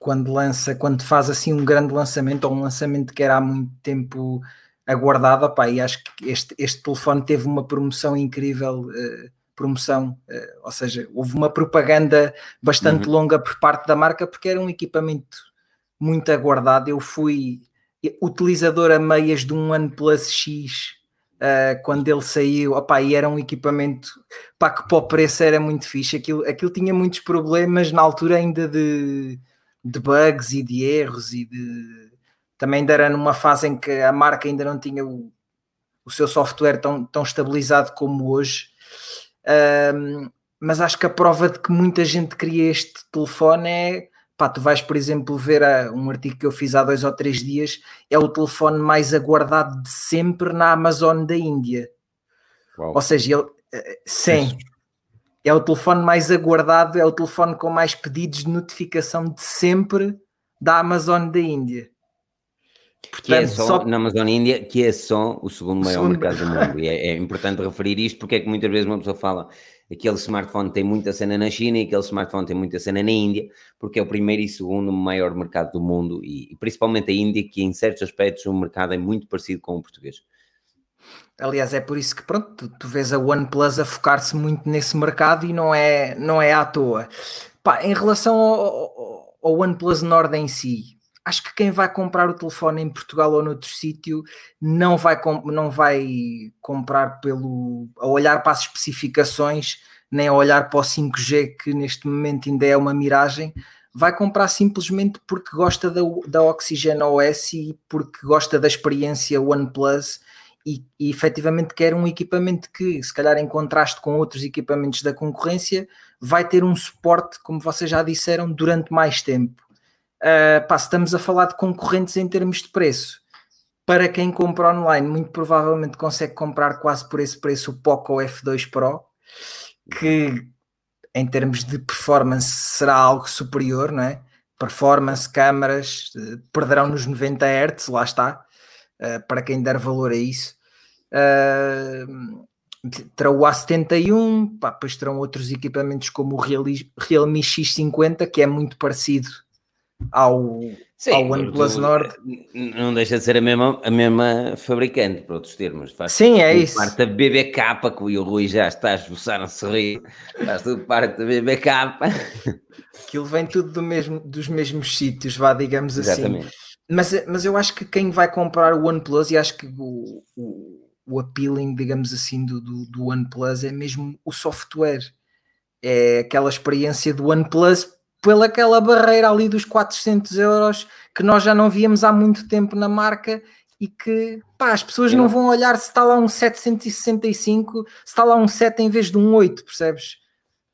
quando lança, quando faz assim um grande lançamento ou um lançamento que era há muito tempo aguardado, pá, e acho que este, este telefone teve uma promoção incrível, eh, promoção, eh, ou seja, houve uma propaganda bastante Uhum. longa por parte da marca porque era um equipamento muito aguardado. Eu fui utilizador a meias de um OnePlus X Uh, quando ele saiu, opá, e era um equipamento pá, que para o preço era muito fixe. Aquilo, aquilo tinha muitos problemas na altura ainda de, de bugs e de erros e de também ainda era numa fase em que a marca ainda não tinha o, o seu software tão, tão estabilizado como hoje. Um, mas acho que a prova de que muita gente queria este telefone é pá, tu vais, por exemplo, ver a, um artigo que eu fiz há dois ou três dias, é o telefone mais aguardado de sempre na Amazon da Índia. Uau. Ou seja, ele, eh, sim, é o telefone mais aguardado, é o telefone com mais pedidos de notificação de sempre da Amazon da Índia. Que é Portanto, só, só- na Amazônia Índia, que é só o segundo maior segundo- mercado do mundo. E é, é importante referir isto porque é que muitas vezes uma pessoa fala aquele smartphone tem muita cena na China e aquele smartphone tem muita cena na Índia, porque é o primeiro e segundo maior mercado do mundo e, e principalmente a Índia, que em certos aspectos o mercado é muito parecido com o português. Aliás, é por isso que pronto, tu, tu vês a OnePlus a focar-se muito nesse mercado e não é, não é à toa. Pá, em relação ao, ao, ao OnePlus Nord em si, acho que quem vai comprar o telefone em Portugal ou noutro sítio não vai, não vai comprar pelo a olhar para as especificações, nem a olhar para o 5G, que neste momento ainda é uma miragem, vai comprar simplesmente porque gosta da, da Oxygen OS e porque gosta da experiência OnePlus e, e efetivamente quer um equipamento que, se calhar em contraste com outros equipamentos da concorrência, vai ter um suporte, como vocês já disseram, durante mais tempo. Uh, pá, estamos a falar de concorrentes em termos de preço, para quem compra online, muito provavelmente consegue comprar quase por esse preço o Poco F2 Pro, que em termos de performance será algo superior, não é? Performance, câmaras, eh, perderão nos 90 Hz, lá está, eh, para quem der valor a isso. Uh, terá o A71, pá, depois terão outros equipamentos como o Realme X50, que é muito parecido ao, ao OnePlus tu- Nord. Não deixa de ser a mesma, a mesma fabricante, por outros termos. Faz Sim, é isso. parte da BBK, que o Rui já está a esboçar um sorriso. Faz tudo parte da BBK. Aquilo vem tudo do mesmo, dos mesmos sítios, vá, digamos assim. Exatamente. Mas, mas eu acho que quem vai comprar o OnePlus, e acho que o, o, o appealing, digamos assim, do, do, do OnePlus é mesmo o software. É aquela experiência do OnePlus pela aquela barreira ali dos 400 euros que nós já não víamos há muito tempo na marca e que pá, as pessoas não não- vão olhar se está lá um 765, se está lá um 7 em vez de um 8, percebes?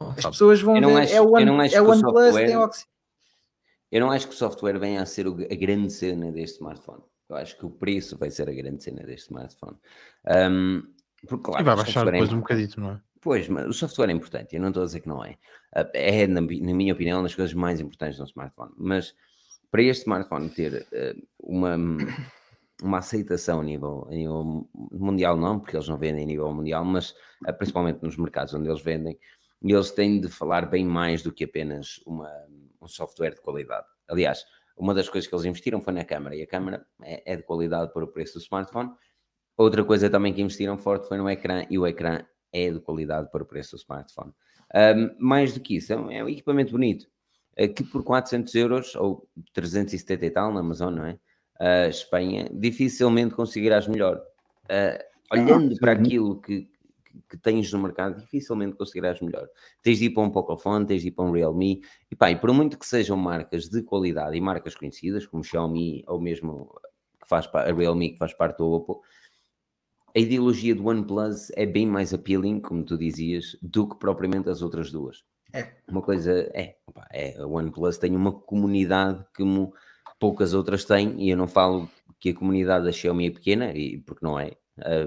As pessoas vão ver, acho- é o eu não One- acho é que o OnePlus, software- tem Oxy. eu não acho que o software venha a ser a grande cena deste smartphone. Eu acho que o preço vai ser a grande cena deste smartphone. Um, porque, claro, e vai baixar depois é um bocadito, não é? Pois, mas o software é importante, eu não estou a dizer que não é. Ah, é, na, na minha opinião, uma das coisas mais importantes no smartphone. Mas para este smartphone ter uh, uma, uma aceitação a nível, a nível mundial, não, porque eles não vendem a nível mundial, mas uh, principalmente nos mercados onde eles vendem, eles têm de falar bem mais do que apenas uma, um software de qualidade. Aliás, uma das coisas que eles investiram foi na câmera, e a câmera é, é de qualidade para o preço do smartphone. Outra coisa também que investiram forte foi no ecrã, e o ecrã é de qualidade para o preço do smartphone. Um, mais do que isso, é um, é equipamento bonito, uh, que por 400 euros, ou 370 e tal na Amazon, não é? Uh, Espanha, dificilmente conseguirás melhor. Uh, olhando para aquilo que, que tens no mercado, dificilmente conseguirás melhor. Tens de ir para um Pocophone, tens de ir para um Realme, e pá, e por muito que sejam marcas de qualidade e marcas conhecidas, como Xiaomi ou mesmo que faz a Realme, que faz parte do Oppo, a ideologia do OnePlus é bem mais appealing, como tu dizias, do que propriamente as outras duas. É. Uma coisa é, opa, é, a OnePlus tem uma comunidade como poucas outras têm, e eu não falo que a comunidade da Xiaomi é pequena, e, porque não é,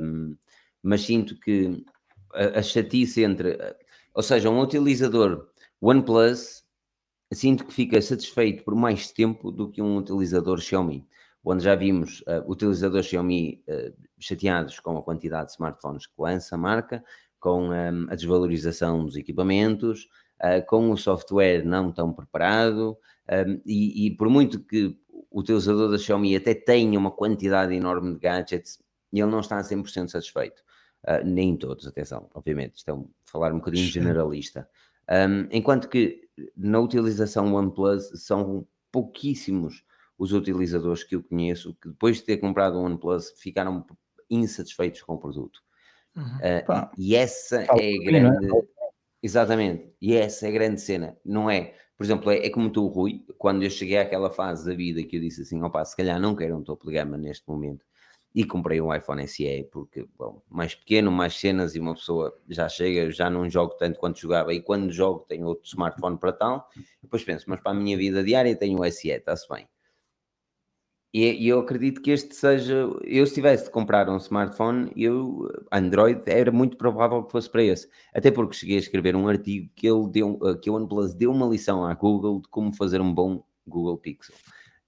um, mas sinto que a, a chatice entre, ou seja, um utilizador OnePlus, sinto que fica satisfeito por mais tempo do que um utilizador Xiaomi onde já vimos uh, utilizadores Xiaomi uh, chateados com a quantidade de smartphones que lança a marca, com um, ehm, a desvalorização dos equipamentos, uh, com o software não tão preparado, um, ehm, e, e, por muito que o utilizador da Xiaomi até tenha uma quantidade enorme de gadgets, ele não está a 100% satisfeito. Nem todos, atenção, obviamente, estão a falar um bocadinho generalista. Um, ehm, enquanto que na utilização OnePlus são pouquíssimos os utilizadores que eu conheço que depois de ter comprado um OnePlus ficaram insatisfeitos com o produto. Uhum. Uh, e, essa é a é? grande. Exatamente, e essa é a grande cena, não é? Por exemplo, é, é, como tu, Rui, quando eu cheguei àquela fase da vida que eu disse assim: opa, se calhar não quero um topo de gama neste momento, e comprei um iPhone SE, porque, bom, mais pequeno, mais cenas, e uma pessoa já chega, já não jogo tanto quanto jogava, e quando jogo tenho outro smartphone para tal, depois penso, mas para a minha vida diária tenho o SE, está-se bem. E, eu acredito que este seja. Eu, se tivesse de comprar um smartphone, eu, Android, era muito provável que fosse para esse. Até porque cheguei a escrever um artigo que, ele deu, eh, que o OnePlus deu uma lição à Google de como fazer um bom Google Pixel.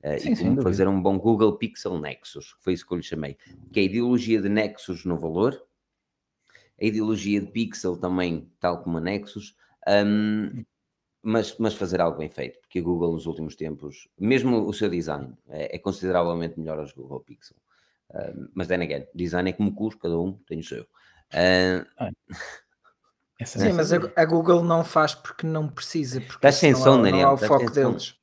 Uh, sim, e como fazer um bom Google Pixel Nexus, foi isso que eu lhe chamei. Que é a ideologia de Nexus no valor, a ideologia de Pixel também, tal como a Nexus, um, mas, mas fazer algo bem feito, porque a Google nos últimos tempos, mesmo o seu design, é, é consideravelmente melhor aos Google Pixel. Uh, mas then again, design é como curso, cada um tem o seu. Uh... Sim, mas a, a, Google não faz porque não precisa, porque Estás sem som, Daniel. Não é o foco deles.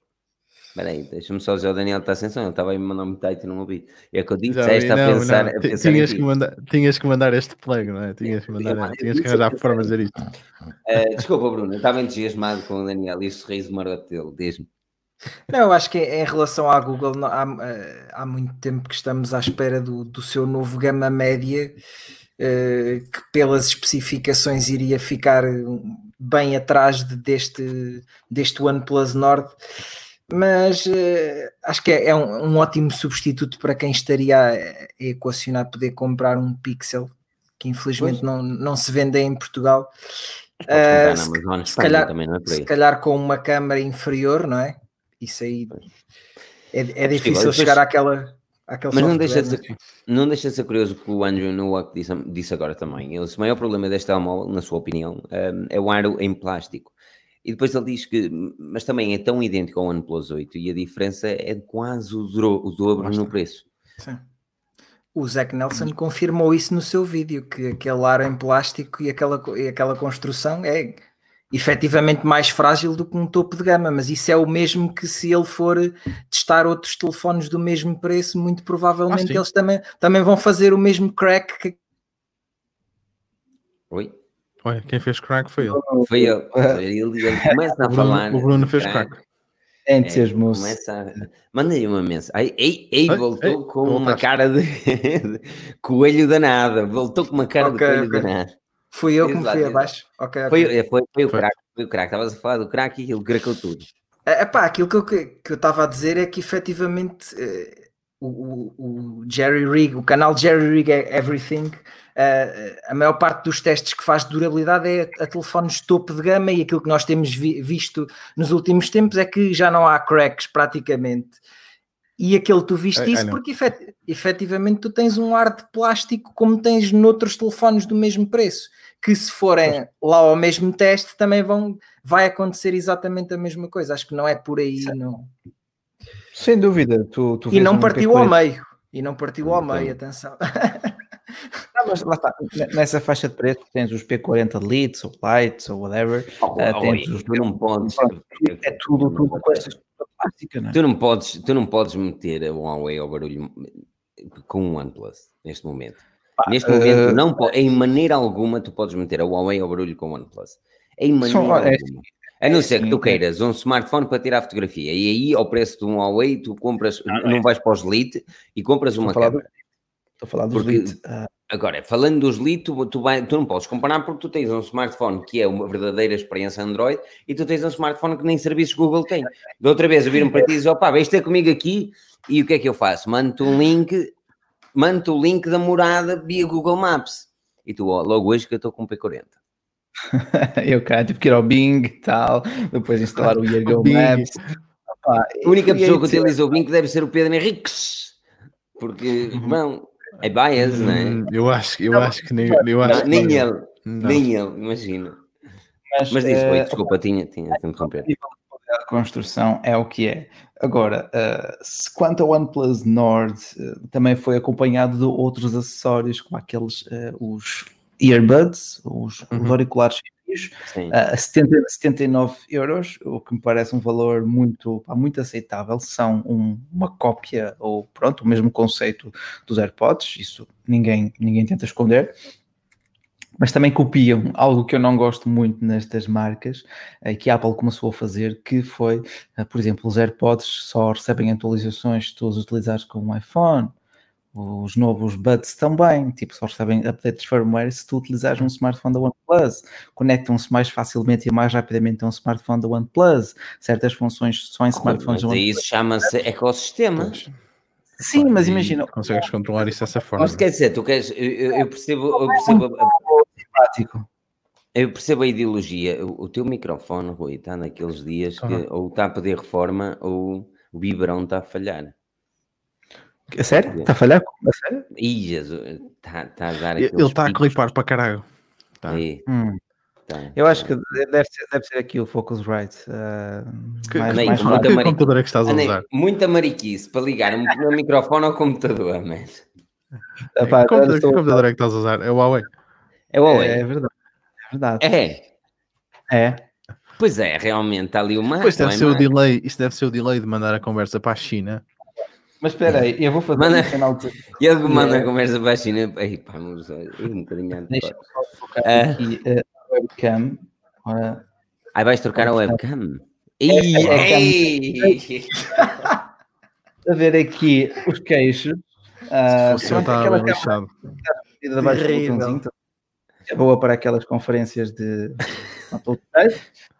Espera aí, deixa-me só dizer, o Daniel está sem som, ele estava a me mandar um e não ouvi. É que eu disse, já está a pensar, não. A pensar tinhas, que mandar, tinhas que mandar este plug, não é? Tinhas que mandar, tinhas que arranjar forma de dizer isto. Uh, desculpa, Bruno, eu estava entusiasmado com o Daniel e o sorriso maroto dele, diz-me. Não, eu acho que em relação à Google, há, eh, há muito tempo que estamos à espera do, do seu novo gama média, uh, que pelas especificações iria ficar bem atrás de, deste, deste OnePlus Nord mas uh, acho que é, é um, um, ótimo substituto para quem estaria a, a, equacionar poder comprar um Pixel que infelizmente não, não se vende em Portugal. Uh, se, Amazon, se, calhar, é se calhar com uma câmara inferior, não é? Isso aí é, é difícil depois, chegar àquela. Àquele mas não deixa, de ser, é? não deixa de ser curioso que o Andrew Nowak disse, disse agora também. Ele, o maior problema deste telemóvel, na sua opinião, um, é o aro em plástico. E depois ele diz que, mas também é tão idêntico ao OnePlus 8 e a diferença é de quase o, o dobro no preço. Sim. O Zac Nelson confirmou isso no seu vídeo, que aquele ar em plástico e aquela, e aquela construção é efetivamente mais frágil do que um topo de gama, mas isso é o mesmo que se ele for testar outros telefones do mesmo preço, muito provavelmente ah, eles também, também vão fazer o mesmo crack que... Oi? Olha, quem fez crack foi ele. Foi ele. Ele, ele começa a falar. O Bruno fez crack. crack. É entusiasmoso. Começa a... Manda-lhe uma mensagem. Ei, ei, voltou ei, com uma cara de coelho danada. Voltou com uma cara okay, de coelho okay. danada. Fui eu que me fui abaixo. Okay, foi, foi, foi, o crack. Foi o crack. Estavas a falar do crack e ele cracou tudo. É, pá, aquilo que eu que eu estava a dizer é que efetivamente eh, o, o, o, Jerry Rig, o canal Jerry Rig Everything, eh, a maior parte dos testes que faz de durabilidade é a telefones topo de gama e aquilo que nós temos vi, visto nos últimos tempos é que já não há cracks praticamente. E aquele tu viste isso porque efet, efetivamente tu tens um ar de plástico como tens noutros telefones do mesmo preço que se forem lá ao mesmo teste também vão, vai acontecer exatamente a mesma coisa. Acho que não é por aí. Não. Sem dúvida. Tu, tu e não partiu ao meio. E não partiu ao meio, atenção. Não, mas lá está, nessa faixa de preço tens os P40 Lites ou Lights ou whatever. Oh, uh, tens os... Tu não podes. É tudo, tudo com estas plástica, não é? Tu não podes, tu não podes meter a Huawei ao barulho com o OnePlus neste momento. Neste momento, uh, não em maneira alguma tu podes meter a Huawei ao barulho com o OnePlus. Em maneira são, alguma. É, a não ser que tu queiras um smartphone para tirar fotografia e aí ao preço de um Huawei tu compras, ah, não é. vais para os Lite e compras uma câmera. Estou a falar dos porque, Lite. Ah. Agora, falando dos Lite, tu, tu, vai, tu, não podes comparar porque tu tens um smartphone que é uma verdadeira experiência Android e tu tens um smartphone que nem serviços Google tem. Da outra vez eu viram para ti e dizem, opá, vens ter comigo aqui e o que é que eu faço? Mando-te um link manda o link da morada via Google Maps. E tu, ó, logo hoje que eu estou com o P40. eu cá tive que ir ao Bing e tal, depois instalar o Google Maps. Opa, a única pessoa que utiliza o Bing deve ser o Pedro Henriques, porque, bom, é bias, não é? Hum, eu acho, eu acho que nem, eu acho não, nem ele, não. nem ele, imagina. Mas, Mas diz, uh, desculpa, tinha, tinha de interromper. A construção é o que é. Agora, uh, se quanto ao OnePlus Nord, uh, também foi acompanhado de outros acessórios, como aqueles, uh, os earbuds, os, uhum. os auriculares a 70, 79 euros, o que me parece um valor muito, pá, muito aceitável. São um, uma cópia, ou pronto, o mesmo conceito dos AirPods, isso ninguém, ninguém tenta esconder mas também copiam algo que eu não gosto muito nestas marcas, eh, que a Apple começou a fazer, que foi, eh, por exemplo, os AirPods só recebem atualizações se tu os utilizares com um iPhone, os novos Buds também, tipo, só recebem updates de firmware se tu utilizares um smartphone da OnePlus, conectam-se mais facilmente e mais rapidamente a um smartphone da OnePlus, certas funções só em smartphones da OnePlus. Isso chama-se ecossistema. Sim, mas imagina. Consegues controlar isso dessa forma. Mas quer dizer, tu queres. Eu, eu percebo. Eu percebo simpático. Eu percebo a ideologia. O, o teu microfone, Rui, está naqueles dias que ou está a pedir reforma ou o biberão está a falhar. É sério? Está a falhar? É sério? Ih, Jesus, está, tá a dar Ele está a clipar para caralho. Tá. Hum. Tá. Eu acho que deve ser, deve ser aqui o Focusrite. Uh, que, mais, mais computador é que estás a usar? Muita mariquice para ligar o meu microfone ao computador, mas... Epá, que computador, que computador é que estás a usar? É o Huawei? É o Huawei. É, é verdade. É verdade. É. É. Pois é, realmente está ali uma. Pois deve ser o delay, isso deve ser o delay de mandar a conversa para a China. Mas espera aí, eu vou fazer manda, um canal de... Ele que manda a conversa para a China. Ei, pá, um bocadinho Deixa eu só focar uh, aqui uh, a webcam. Uh, aí vais trocar a webcam. Ei, a ver aqui os queixos. Uh, Se fosse eu estava lixado. É boa para aquelas conferências de.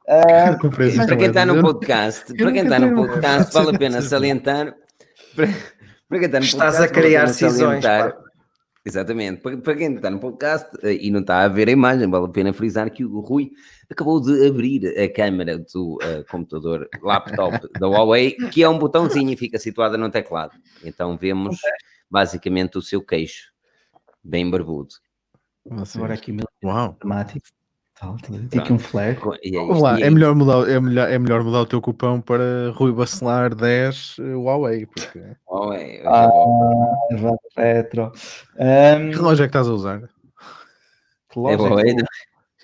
Uh, para quem está no podcast, para quem está no podcast, vale a pena salientar. Para, para quem está no Estás a criar cisões. Exatamente. Para, para quem está no podcast eh, e não está a ver a imagem, vale a pena frisar que o Rui acabou de abrir a câmera do uh, computador laptop da Huawei, que é um botãozinho e fica situada no teclado. Então vemos basicamente o seu queixo, bem barbudo. Agora aqui Uau. temático. Tem aqui um flare. Vamos lá, é melhor, mudar, é, melhor, é melhor mudar o teu cupão para Rui Bacelar 10 uh, Huawei. Porque... Huawei. Ah, retro. Um... Que relógio é que estás a usar? Que é Huawei. Né?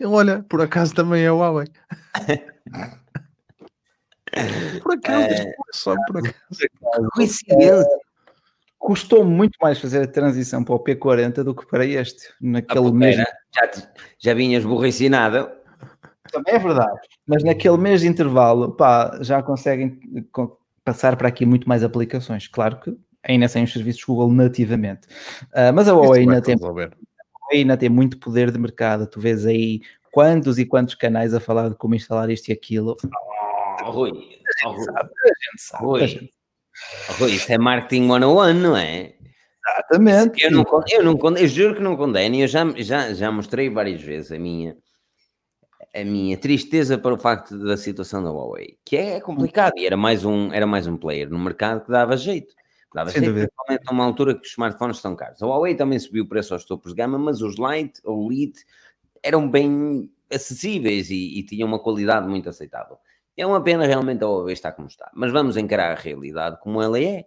Olha, por acaso também é Huawei. por acaso, é... só por acaso. Coincidência custou muito mais fazer a transição para o P40 do que para este, naquele ah, mês. Já, já vinhas borricinado. Também é verdade, mas naquele mês de intervalo, pá, já conseguem passar para aqui muito mais aplicações. Claro que ainda sem os serviços Google nativamente. Uh, mas a Huawei ainda tem, ainda tem muito poder de mercado. Tu vês aí quantos e quantos canais a falar de como instalar isto e aquilo. oh, Rui, oh, Rui, Sabe, a gente sabe. Rui. Isso é marketing 101, não é? Exatamente. Eu não, eu não eu juro que não condeno, eu já, já, já mostrei várias vezes a minha, a minha tristeza para o facto da situação da Huawei, que é complicado, e era mais um, era mais um player no mercado que dava jeito. Dava Sem jeito, dúvida. principalmente numa altura que os smartphones estão caros. A Huawei também subiu o preço aos topos de gama, mas os Lite ou Lite eram bem acessíveis e, e tinham uma qualidade muito aceitável. É uma pena realmente a Huawei estar como está, mas vamos encarar a realidade como ela é.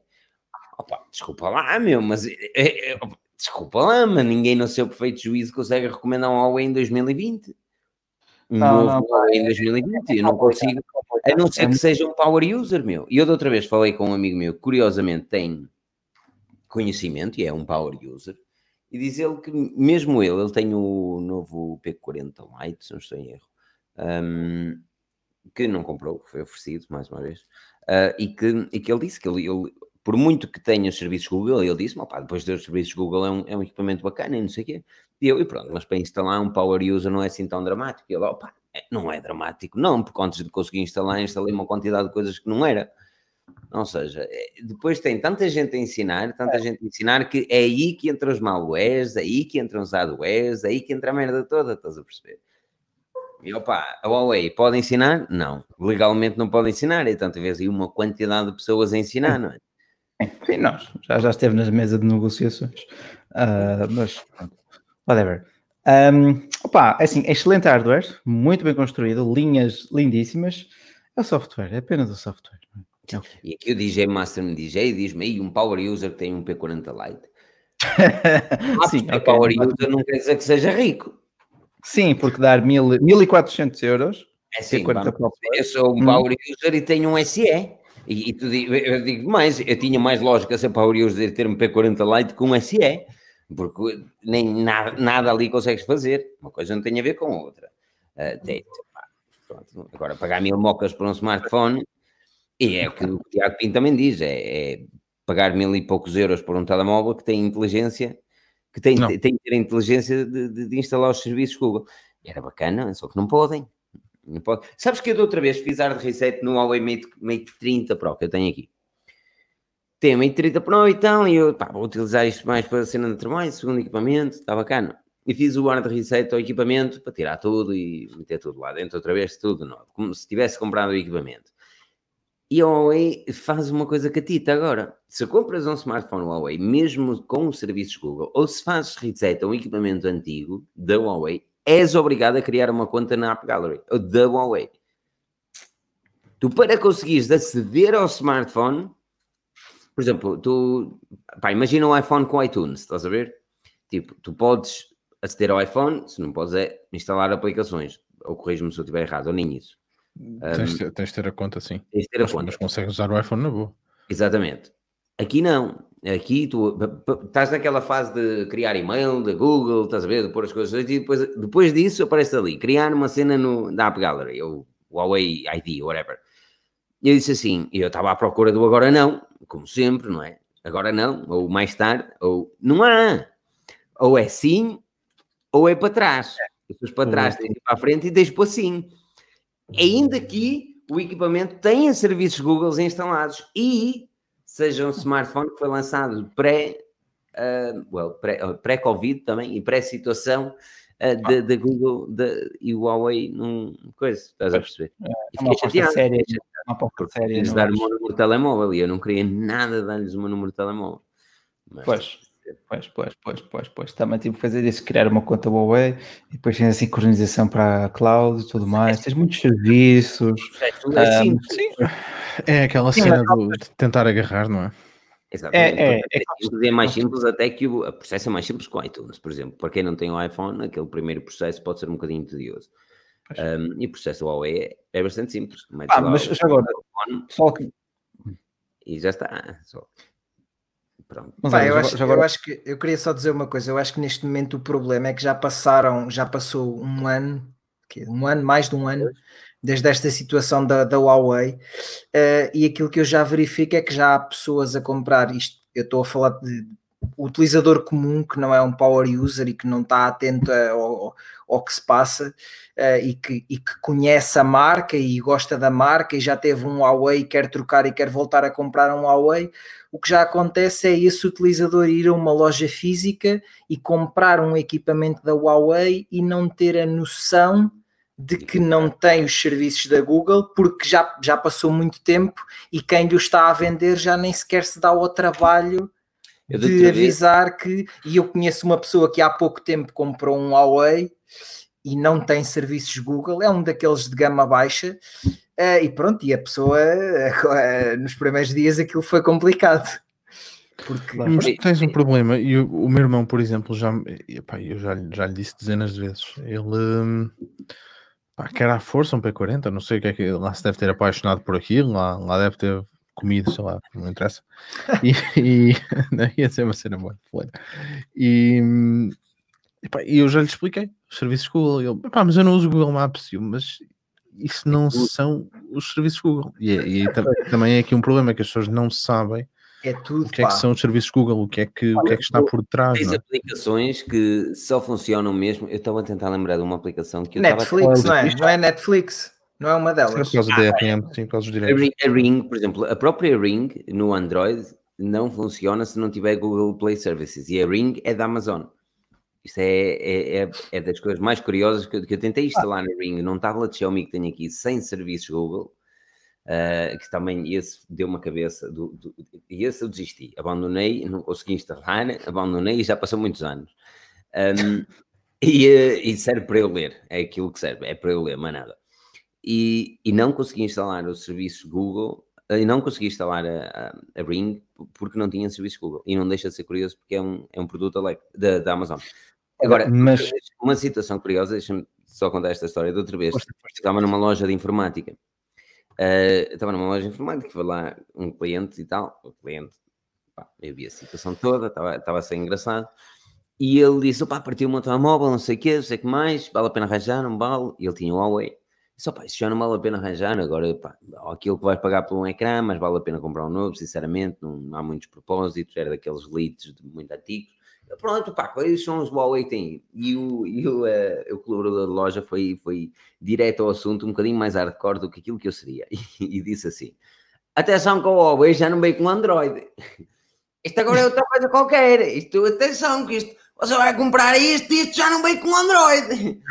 Opa, desculpa lá, meu, mas é- é- é- opa, desculpa lá, mas ninguém no seu perfeito juízo consegue recomendar um Huawei em 2020. Um Não, novo não, em 2020. Eu não consigo, a não ser que seja um power user, meu. E eu da outra vez falei com um amigo meu que curiosamente tem conhecimento e é um power user. E diz ele que mesmo ele, ele tem o novo P40 Lite, se não estou em erro, hum, que não comprou, foi oferecido mais uma vez, ah, e, que, e que ele disse que ele, ele, por muito que tenha os serviços Google, ele disse, "Opá, depois de ter os serviços Google é um, é um equipamento bacana e não sei o quê. E eu, e pronto, mas para instalar um power user não é assim tão dramático. E ele, opa, é- não é dramático, não, porque antes de conseguir instalar, instalei uma quantidade de coisas que não era. Ou seja, é- depois tem tanta gente a ensinar, tanta gente a ensinar, que é aí que entram os malwares, é aí que entram os adwares, é aí que entra a merda toda, estás a perceber? E opa, a Huawei pode ensinar? Não. Legalmente não pode ensinar, e tanto vezes aí uma quantidade de pessoas a ensinar, não é? Sim, nós. Já, já esteve nas mesas de negociações. Ah, mas, pronto. whatever. Um, opa, é assim, excelente hardware, muito bem construído, linhas lindíssimas. É o software, é apenas o software. É o que é. E aqui o DJ Master me DJ diz-me aí um power user que tem um P40 Lite. Ah, Sim, porque ok. power user não quer dizer que seja rico. Sim, porque dar mil, 1400 euros. É assim, P40 vamos eu sou um Hum. power user e tenho um SE. E, e tu eu digo mais, eu tinha mais lógica ser power user e ter um P40 Lite com um SE, porque nem nada, nada ali consegues fazer. Uma coisa não tem a ver com a outra. Ah, tem- pá, pronto. Agora, pagar mil mocas por um smartphone, e é o que o Tiago Pinto também diz, é, é pagar mil e poucos euros por um telemóvel que tem inteligência, que tem, Não. tem que ter a inteligência de, de- de instalar os serviços Google. Era bacana, só que não podem. Não pode. Sabes que eu da outra vez fiz hard reset no Huawei Mate, Mate 30 Pro que eu tenho aqui. Tem o Mate 30 Pro e tal, e eu pá, vou utilizar isto mais para a cena de trabalho, segundo equipamento, está bacana. E fiz o hard reset ao equipamento para tirar tudo e meter tudo lá dentro outra vez, tudo novo, como se tivesse comprado o equipamento. E a Huawei faz uma coisa catita agora. Se compras um smartphone Huawei, mesmo com os serviços Google, ou se fazes reset a um equipamento antigo da Huawei, és obrigado a criar uma conta na App Gallery, ou da Huawei. Tu, para conseguires aceder ao smartphone, por exemplo, tu, pá, imagina um iPhone com iTunes, estás a ver? Tipo, tu podes aceder ao iPhone, se não podes é instalar aplicações, ou corrijo-me se eu estiver errado, ou nem isso. Tens, de ter- tens de ter a conta, sim. Tens de ter a Mas, conta. mas consegues usar o iPhone na boa. Exatamente. Aqui não. Aqui tu estás naquela fase de criar e-mail da Google, estás a ver, de pôr as coisas e depois, depois disso aparece ali, criar uma cena no, na App Gallery, ou Huawei ID, whatever. E eu disse assim, eu estava à procura do agora não, como sempre, não é? Agora não, ou mais tarde, ou não há. Ou é sim, ou é para trás. Fores para trás, tens de ir para a frente e deixo para sim. Ainda que o equipamento tenha serviços Google instalados e seja um smartphone que foi lançado pré, ah, well, pré, ah, pré-Covid também e pré-situação ah, da Google da- e o Huawei num coisa, estás a perceber? E É uma fiquei chateado, séria. chateado, Uma porque séria. não dar o meu número de telemóvel e eu não queria nada dar-lhes o meu número de telemóvel. Mas- Pois, pois, pois, pois, pois, pois. Também tive que fazer isso, criar uma conta Huawei e depois tens a sincronização para a cloud e tudo mais. Tens muitos serviços. É tudo é simples. É aquela Sim, cena do- de tentar agarrar, não é? Exatamente. É, é, é, é mais simples até que o, processo é mais simples que o iTunes, por exemplo. Para quem não tem o iPhone, aquele primeiro processo pode ser um bocadinho tedioso. Um, e o processo Huawei é, é bastante simples. Metes Ah, mas já agora, pessoal que. e já está. Só. Pronto. Mas Pá, olha, eu, já- acho, já agora- eu acho que eu queria só dizer uma coisa. Eu acho que neste momento o problema é que já passaram, já passou um ano, um ano, mais de um ano, desde esta situação da, da Huawei, eh, e aquilo que eu já verifico é que já há pessoas a comprar isto. Eu estou a falar de utilizador comum que não é um power user e que não está atento ao que se passa uh, e, que, e que conhece a marca e gosta da marca e já teve um Huawei, quer trocar e quer voltar a comprar um Huawei, o que já acontece é esse utilizador ir a uma loja física e comprar um equipamento da Huawei e não ter a noção de que não tem os serviços da Google porque já, já passou muito tempo e quem lhe está a vender já nem sequer se dá ao trabalho de avisar que. E eu conheço uma pessoa que há pouco tempo comprou um Huawei e não tem serviços Google, é um daqueles de gama baixa. Uh, e pronto, e a pessoa uh, nos primeiros dias aquilo foi complicado. Porque... Mas tens um problema, e o, o meu irmão, por exemplo, já, epá, eu já, já lhe disse dezenas de vezes, ele hum, pá, quer à força um P40, não sei o que é que lá se deve ter apaixonado por aquilo, lá, lá deve ter comido, sei lá, não interessa. E, e não, ia ser uma cena boa. E, e eu já lhe expliquei os serviços Google. Ele, mas eu não uso Google Maps. Eu, mas isso não são os serviços Google. E, e também é aqui um problema que as pessoas não sabem é tudo, o que é que são os serviços Google, o que é que, Olha, o que, é que está por trás. Tens é? aplicações que só funcionam mesmo. Eu estava a tentar lembrar de uma aplicação que eu Netflix, não é? Não é Netflix. Não é uma delas. Sim, por causa ah, DRM, sim, por causa dos direitos. A Ring, por exemplo, a própria Ring no Android não funciona se não tiver Google Play Services. E a Ring é da Amazon. Isto é, é, é, é das coisas mais curiosas que eu, que eu tentei instalar ah. na Ring num tablet Xiaomi que tenho aqui sem serviços Google. Uh, que também esse deu uma cabeça do, do, e esse eu desisti, abandonei, não consegui instalar, abandonei e já passou muitos anos. Um, e, e serve para eu ler, é aquilo que serve, é para eu ler, mais nada e, e não consegui instalar o serviço Google eh, e não consegui instalar a, a, a, Ring porque não tinha serviço Google e não deixa de ser curioso porque é um, é um produto da, da Amazon. Agora, mas uma situação curiosa, deixa-me só contar esta história de outra vez. Estava numa loja de informática. Uh, estava numa loja de informática, foi lá um cliente e tal. O cliente, pá, eu vi a situação toda, estava, estava a ser engraçado. E ele disse: pá, partiu o meu telemóvel, não sei o quê, não sei o que mais, vale a pena arranjar, não vale. E ele tinha o Huawei. Só, pá, isso já não vale a pena arranjar, agora, pá, aquilo que vais pagar por um ecrã, mas vale a pena comprar um novo, sinceramente, não, há muitos propósitos, era daqueles leads muito antigos. Pronto, pá, quais são os Huawei que tem? E o, e o, uh, o colaborador de loja foi, foi direto ao assunto, um bocadinho mais hardcore do que aquilo que eu seria, e, e disse assim, atenção que o Huawei já não veio com Android. Isto agora é outra coisa qualquer, isto, atenção que isto, você vai comprar isto e isto já não veio com Android.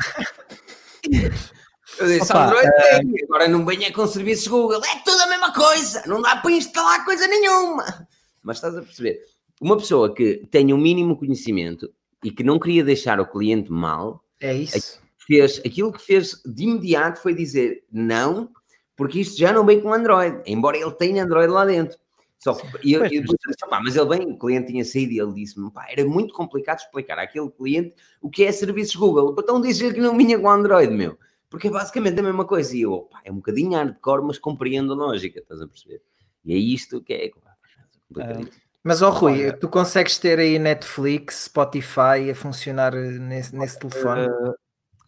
Eu disse, Opa, Android uh... agora não venha com serviços Google, é tudo a mesma coisa, não dá para instalar coisa nenhuma. Mas estás a perceber? Uma pessoa que tenha o um mínimo conhecimento e que não queria deixar o cliente mal, é isso. Fez, aquilo que fez de imediato foi dizer não, porque isto já não vem com Android, embora ele tenha Android lá dentro. Só que, e eu, eu disse, mas ele bem, o cliente tinha saído e ele disse-me, pá, era muito complicado explicar àquele cliente o que é serviços Google. Então dizer que não vinha com Android, meu. Porque é basicamente a mesma coisa. E eu, opa, é um bocadinho hardcore, mas compreendo a lógica, estás a perceber? E é isto que é. é mas, ó oh, Rui, tu consegues ter aí Netflix, Spotify a funcionar nesse, nesse telefone? Uh,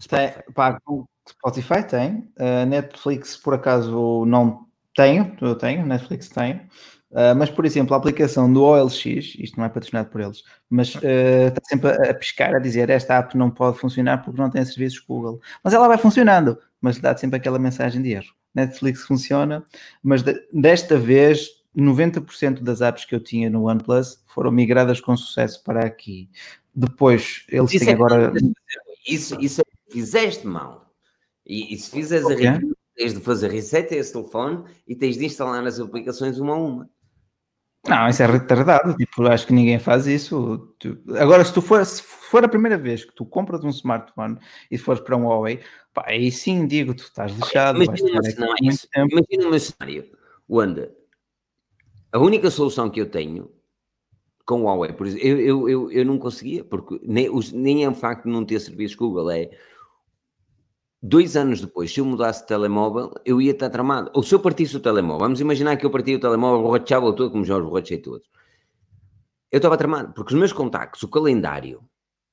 tem, pá, Spotify tem, uh, Netflix por acaso não tenho, eu tenho, Netflix tenho. Uh, mas, por exemplo, a aplicação do OLX, isto não é patrocinado por eles, mas está sempre a, a pescar, a dizer esta app não pode funcionar porque não tem serviços Google. Mas ela vai funcionando, mas dá sempre aquela mensagem de erro. Netflix funciona, mas de, desta vez 90% das apps que eu tinha no OnePlus foram migradas com sucesso para aqui. Depois, eles isso têm é agora. Isso, isso é fizeste mal. E, e se fizeres okay. a review, tens de fazer reset a esse telefone e tens de instalar as aplicações uma a uma. Não, isso é retardado. Tipo, acho que ninguém faz isso. Agora, se tu for, se for a primeira vez que tu compras um smartphone e fores para um Huawei, pá, aí sim digo, tu estás lixado. Imagina, um cenário, imagina um cenário onde a única solução que eu tenho com o Huawei, por exemplo, eu, eu, eu, eu não conseguia, porque nem, os, nem é o facto de não ter serviços Google, é dois anos depois, se eu mudasse de telemóvel, eu ia estar tramado. Ou se eu partisse o telemóvel, vamos imaginar que eu partia o telemóvel, borrachava todo, como já os borrachei todos. Eu estava tramado, porque os meus contactos, o calendário,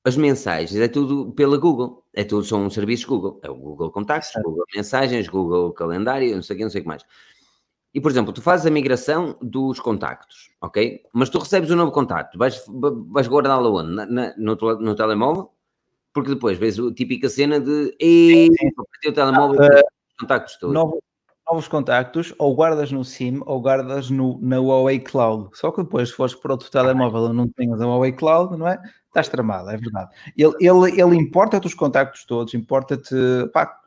as mensagens, é tudo pela Google. É tudo, são serviços Google. É o Google Contactos, Google Mensagens, Google Calendário, não sei o que, não sei o que mais. E, por exemplo, tu fazes a migração dos contactos, ok? Mas tu recebes um novo contacto, vais, vais guardá-lo onde? Na, na, no, no telemóvel? Porque depois vês a típica cena de ei, o telemóvel, uh, contactos todos. Novo, novos contactos, ou guardas no SIM ou guardas no, na Huawei Cloud. Só que depois, se fores para outro telemóvel e não tenhas a Huawei Cloud, não é? Estás tramado, é verdade. Ele, ele, ele importa-te os contactos todos, importa-te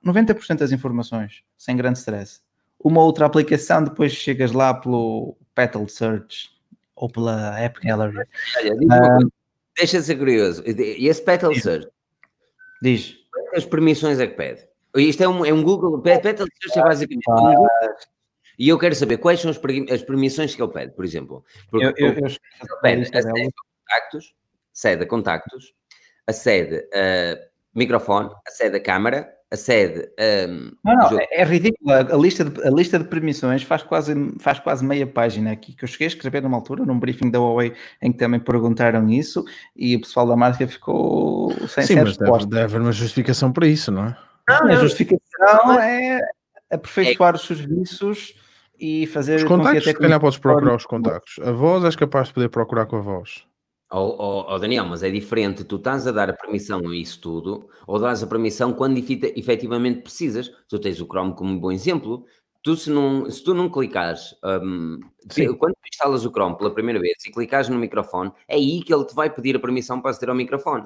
90% das informações, sem grande stress. Uma outra aplicação, depois chegas lá pelo Petal Search ou pela App Gallery. Olha, uh, deixa de ser curioso. E esse Petal diz. Search? Diz. Quantas permissões é que pede? Isto é um, é um Google, Petal Search é basicamente um Google. E eu quero saber quais são as permissões que ele pede, por exemplo. Porque eu, eu, eu, eu pede a contactos, acede a contactos, acede a microfone, acede a câmara, a. Não, não, é, é ridículo. A lista, de, a lista de permissões faz quase, faz quase meia página aqui, que eu cheguei a escrever numa altura, num briefing da Huawei, em que também perguntaram isso, e o pessoal da marca ficou sem Sim, mas deve, deve haver uma justificação para isso, não é? Não, a justificação é aperfeiçoar é. os serviços e fazer. Os contactos, se calhar podes procurar os contactos. A voz és capaz de poder procurar com a voz. Oh, oh, oh, Daniel, mas é diferente. Tu estás a dar a permissão a isso tudo, ou dás a permissão quando efetivamente precisas. Tu tens o Chrome como um bom exemplo. Tu, se, não, se tu não clicares, um, quando tu instalas o Chrome pela primeira vez e clicares no microfone, é aí que ele te vai pedir a permissão para aceder ao microfone.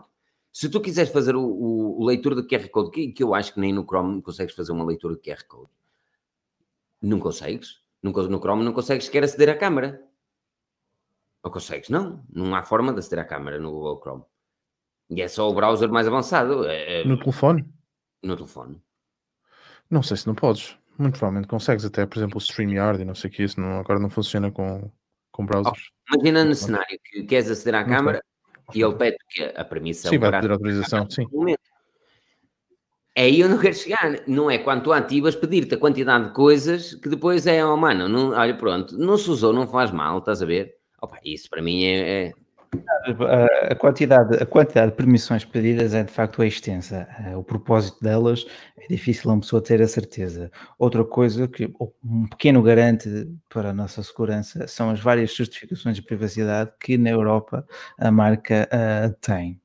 Se tu quiseres fazer o, o, o leitura de QR Code, que, que, eu acho que nem no Chrome consegues fazer uma leitura de QR Code, não consegues. No, no Chrome não consegues sequer aceder à câmara. Não consegues, não. Não há forma de aceder à câmara no Google Chrome. E é só o browser mais avançado. É, é... No telefone? No telefone. Não sei se não podes. Muito provavelmente consegues até, por exemplo, o StreamYard e não sei o que isso não, agora não funciona com, com browsers. Oh, imagina no cenário que queres aceder à câmara e ele pede que a permissão. Sim, vai pedir autorização, sim. É aí eu não quero chegar. Não é quando tu ativas pedir-te a quantidade de coisas que depois é, oh mano, não, olha, pronto, não se usou, não faz mal, estás a ver? Opa, isso para mim é, é... A quantidade, a quantidade de permissões pedidas é de facto é extensa. Eh, o propósito delas é difícil uma pessoa ter a certeza. Outra coisa que um pequeno garante para a nossa segurança são as várias certificações de privacidade que na Europa a marca uh, tem.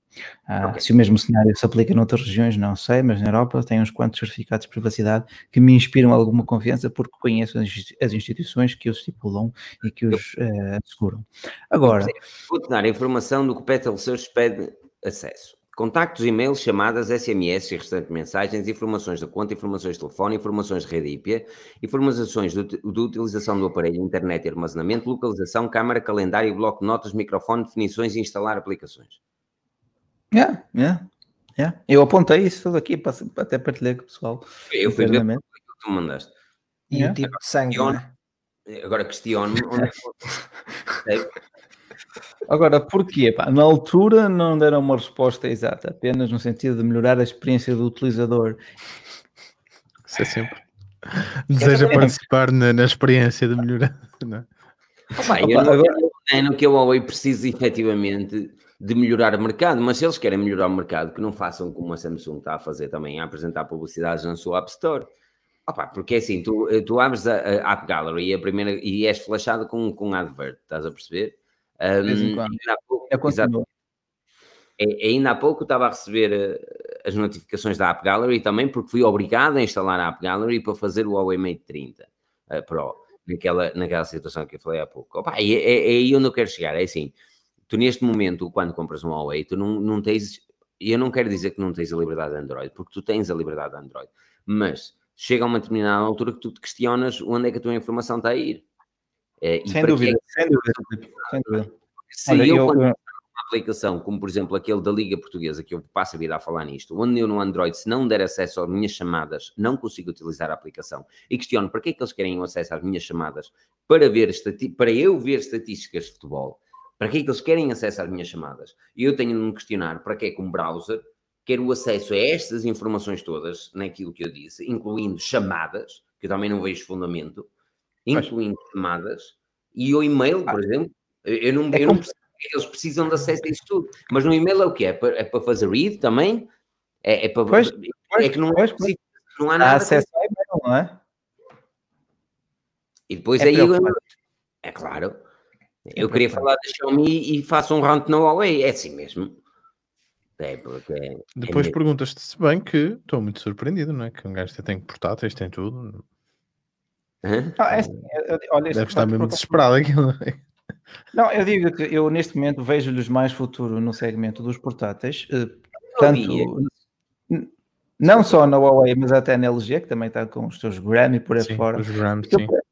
Ah, okay. Se o mesmo cenário se aplica noutras regiões, não sei, mas na Europa tem uns quantos certificados de privacidade que me inspiram alguma confiança porque conheço as instituiões que os estipulam e que os uh, asseguram. Agora. Vou-te dar a informação do que o Petal Search pede acesso. Contactos, e-mails, chamadas, SMS e restantes mensagens, informações da conta, informações de telefone, informações de rede IP, informações de, utilização do aparelho, internet e armazenamento, localização, câmara, calendário, bloco de notas, microfone, definições e instalar aplicações. Yeah, yeah, yeah. Eu apontei isso tudo aqui para, até partilhar com o pessoal. Eu fui ver o que tu mandaste. E yeah. o tipo de sangue. É? Agora questiono-me onde é Agora, porquê? Pá, na altura não deram uma resposta exata, apenas no sentido de melhorar a experiência do utilizador. Isso é sempre. Deseja participar na, na, experiência de melhorar. Não é? Opa, eu Opa, não, agora... no que a Huawei precisa efetivamente de melhorar o mercado, mas se eles querem melhorar o mercado, que não façam como a Samsung está a fazer também, a apresentar publicidades na sua App Store. Opa, porque é assim, tu, eh, tu abres a, a App Gallery a primeira, e és flashado com, com advert, estás a perceber? Um, ainda há pouco, é, ainda há pouco estava a receber uh, as notificações da App Gallery também, porque fui obrigado a instalar a App Gallery para fazer o Huawei Mate 30 uh, Pro, naquela, naquela situação que eu falei há pouco. Opa, é, é, é aí onde eu quero chegar, é assim, tu neste momento, quando compras um Huawei, tu não, não tens, eu não quero dizer que não tens a liberdade de Android, porque tu tens a liberdade de Android, mas chega a uma determinada altura que tu te questionas onde é que a tua informação está a ir. É, sem, dúvida, é... sem dúvida, sem dúvida, Se Olha, eu, eu, quando... uma aplicação como, por exemplo, aquele da Liga Portuguesa, que eu passo a vida a falar nisto, onde eu no Android, se não der acesso às minhas chamadas, não consigo utilizar a aplicação e questiono para que é que eles querem o acesso às minhas chamadas para, ver para eu ver estatísticas de futebol para que é que eles querem acesso às minhas chamadas? E eu tenho de me questionar para que é que um browser quer o acesso a estas informações todas, naquilo que eu disse, incluindo chamadas, que eu também não vejo fundamento, incluindo Mas... chamadas, e o e-mail, por ah, exemplo. Eu não, é eu não percebo que eles precisam de acesso a isso tudo. Mas no e-mail é o quê? É para, é para fazer read também? É, é para. Pois, é que não, pois, pois. não há nada. Há acesso ao e-mail, não é? E depois é aí. Eu, é claro. Eu queria falar da Xiaomi e faço um rant na Huawei, é assim mesmo. É, porque é, Depois é perguntas-te, se bem que estou muito surpreendido, não é? Que um gajo tem portáteis, tem tudo. Hã? Ah, é assim, eu- olha, Deve estar mesmo desesperado aquilo. não é? Não, eu digo que eu neste momento vejo-lhes mais futuro no segmento dos portáteis, eh, tanto não só na Huawei, mas até na LG, que também está com os seus Gram e por aí Sim, fora. os Porque sim. pare-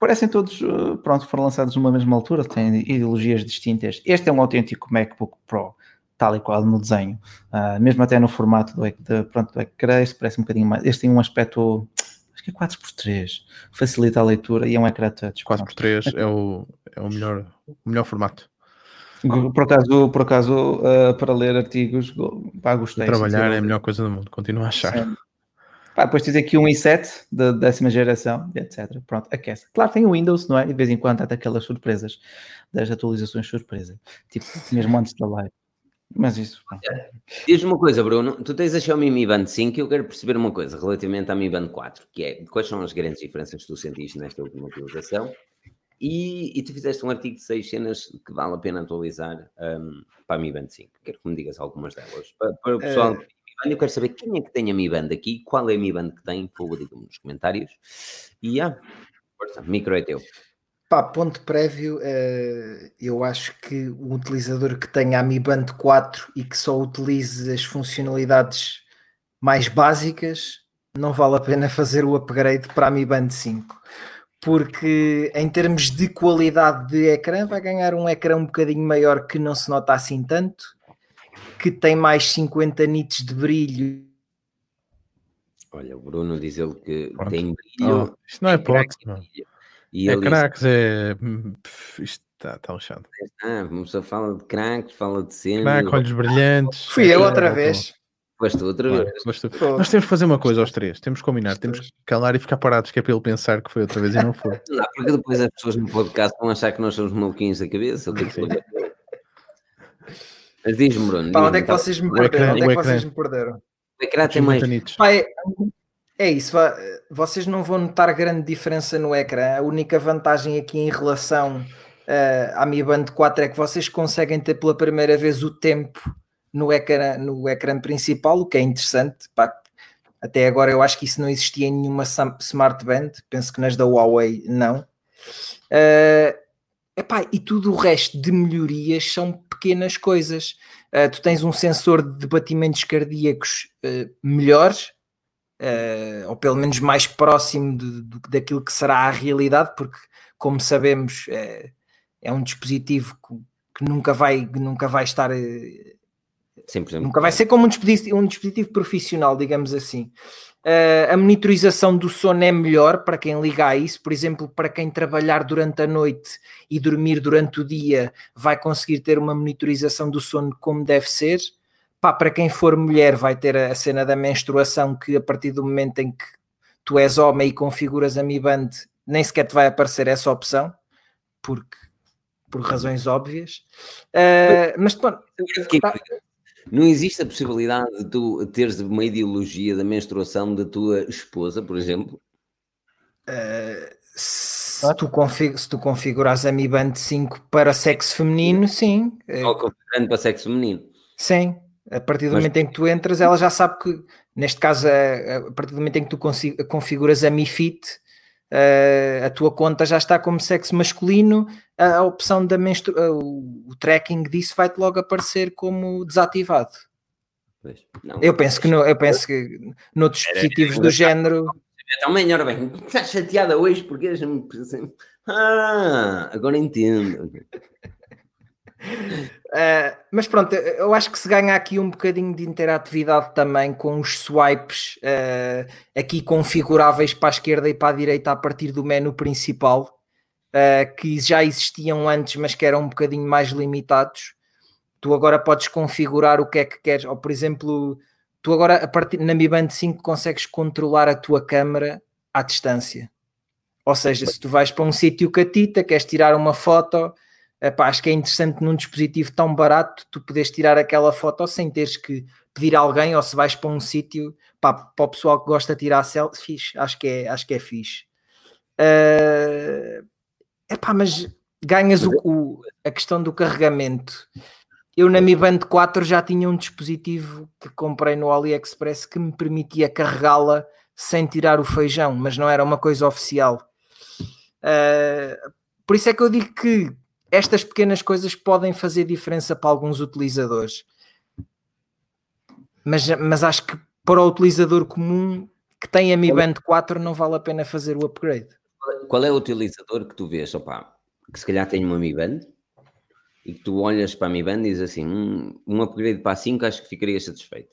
Parecem todos, eh, pronto, foram lançados numa mesma altura, têm ideologias distintas. Este é um autêntico MacBook Pro, tal e qual no desenho, Ah, mesmo até no formato do, de, pronto, do ecrã, este parece um bocadinho mais. Este tem um aspecto, acho que é 4x3, facilita a leitura e é um ecrã touch. pronto. 4x3 é o, é o, melhor, o melhor formato. Por acaso, por acaso uh, para ler artigos, go- pá, gostei. Trabalhar é a melhor coisa do mundo, continuo a achar. Sim. Pá, depois tens aqui um i7 da décima geração, etc. Pronto, aquece. Claro, tem o Windows, não é? E de vez em quando há aquelas surpresas das atualizações surpresa, tipo mesmo antes da live. Mas isso, pronto. Diz-me uma coisa, Bruno. Tu tens a Xiaomi Mi Band 5 e eu quero perceber uma coisa relativamente à Mi Band 4, que é quais são as grandes diferenças que tu sentiste nesta última atualização e, e tu fizeste um artigo de seis cenas que vale a pena atualizar um, para a Mi Band 5. Quero que me digas algumas delas. Para, para o pessoal, tem Mi Band, eu quero saber quem é que tem a Mi Band aqui, qual é a Mi Band que tem, favor, diga-me nos comentários. E ah, força, micro é teu. Pá, ponto prévio, eh, eu acho que o utilizador que tenha a Mi Band 4 e que só utilize as funcionalidades mais básicas, não vale a pena fazer o upgrade para a Mi Band 5. Porque em termos de qualidade de ecrã, vai ganhar um ecrã um bocadinho maior que não se nota assim tanto, que tem mais 50 nits de brilho Olha, o Bruno diz ele que Pronto. tem brilho. Oh, isto não é hipótese, não. E É cracks, é. Isto está tá lixado. ah, uma pessoa fala de cracks, fala de cenas. Crack, olhos brilhantes. Fui eu É, outra é, vez. Foste outra Claro, vez. foste tu. Nós temos que fazer uma coisa aos três, temos que combinar, temos que calar e ficar parados, que é para ele pensar que foi outra vez e não foi. Não, porque depois as pessoas no podcast vão achar que nós somos maluquinhos da cabeça. ou que Sim. coisa. Mas diz-me, Bruno. Pá, onde é diz-me, que vocês me perderam? Onde é o que ecrã. vocês me perderam? O ecrã tem mais. 50 nits. Pá, é, é isso, vá- vocês não vão notar grande diferença no ecrã. A única vantagem aqui em relação eh, à Mi Band 4 é que vocês conseguem ter pela primeira vez o tempo no ecrã, no ecrã principal, o que é interessante. Pá, até agora eu acho que isso não existia em nenhuma Smart Band, penso que nas da Huawei não. Eh, epá, e tudo o resto de melhorias são pequenas coisas. Eh, tu tens um sensor de batimentos cardíacos eh, melhores, eh, ou pelo menos mais próximo de- do- daquilo que será a realidade, porque, como sabemos, eh, é um dispositivo que, que nunca, vai, que nunca vai estar. 100%. Nunca vai ser como um dispositivo, um dispositivo profissional, digamos assim. Eh, a monitorização do sono é melhor para quem liga a isso, por exemplo, para quem trabalhar durante a noite e dormir durante o dia, vai conseguir ter uma monitorização do sono como deve ser. Pá, para quem for mulher, vai ter a cena da menstruação, que a partir do momento em que tu és homem e configuras a Mi Band, nem sequer te vai aparecer essa opção, porque por razões óbvias. Eh, mas pronto, Tá. Não existe a possibilidade de tu teres uma ideologia da menstruação da tua esposa, por exemplo? Se tu, config se tu configuras a Mi Band 5 para sexo feminino, sim. eh, Ou configurando para sexo feminino? Sim. A partir do Mas- momento em que tu entras, ela já sabe que, neste caso, a, a partir do momento em que tu configuras a Mi Fit, eh, a tua conta já está como sexo masculino, a, a opção da menstru a- o, o tracking disso vai-te logo aparecer como desativado. Pois. Não. Eu penso que, no, eu penso que noutros dispositivos do género. Também, ora bem, estás chateada hoje porque és um- Ah, agora entendo. Uh, mas pronto, eu acho que se ganha aqui um bocadinho de interatividade também com os swipes uh, aqui configuráveis para a esquerda e para a direita a partir do menu principal, uh, que já existiam antes, mas que eram um bocadinho mais limitados. Tu agora podes configurar o que é que queres, ou por exemplo, tu agora a partir, na Mi Band 5 consegues controlar a tua câmera à distância. Ou seja, se tu vais para um sítio catita, queres tirar uma foto, epá, acho que é interessante num dispositivo tão barato tu poderes tirar aquela foto sem teres que pedir a alguém, ou se vais para um sítio para o pessoal que gosta de tirar selfies, acho que é, acho que é fixe. Uh, epá, mas ganhas o, o, a questão do carregamento. eu na Mi Band 4 já tinha um dispositivo que comprei no AliExpress que me permitia carregá-la sem tirar o feijão, mas não era uma coisa oficial. Uh, por isso é que eu digo que estas pequenas coisas podem fazer diferença para alguns utilizadores. Mas, mas acho que para o utilizador comum que tem a Mi Band 4 não vale a pena fazer o upgrade. Qual é o utilizador que tu vês, que se calhar tem uma Mi Band e que tu olhas para a Mi Band e dizes assim, um, um upgrade para a 5 acho que ficaria satisfeito.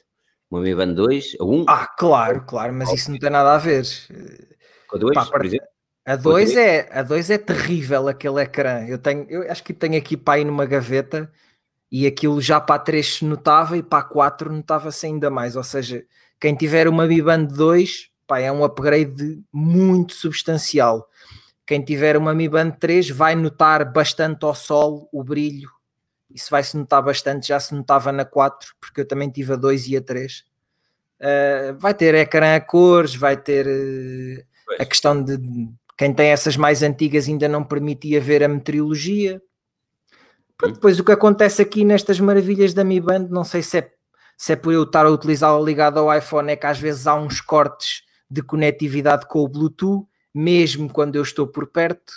Uma Mi Band 2, a 1... Ah, claro, claro, mas isso não tem nada a ver. Com a 2, Pá, por exemplo? A 2 é, a 2 é terrível aquele ecrã. Eu tenho, eu acho que tenho aqui para aí numa gaveta e aquilo já para a 3 se notava e para a 4 notava-se ainda mais. Ou seja, quem tiver uma Mi Band 2, pá, é um upgrade muito substancial. Quem tiver uma Mi Band 3 vai notar bastante ao sol o brilho. Isso vai se notar bastante, já se notava na 4, porque eu também tive a 2 e a 3. Uh, eh, vai ter ecrã a cores, vai ter uh, a questão de quem tem essas mais antigas ainda não permitia ver a meteorologia. Depois o que acontece aqui nestas maravilhas da Mi Band, não sei se é, se é por eu estar a utilizá-la ligada ao iPhone, é que às vezes há uns cortes de conectividade com o Bluetooth, mesmo quando eu estou por perto.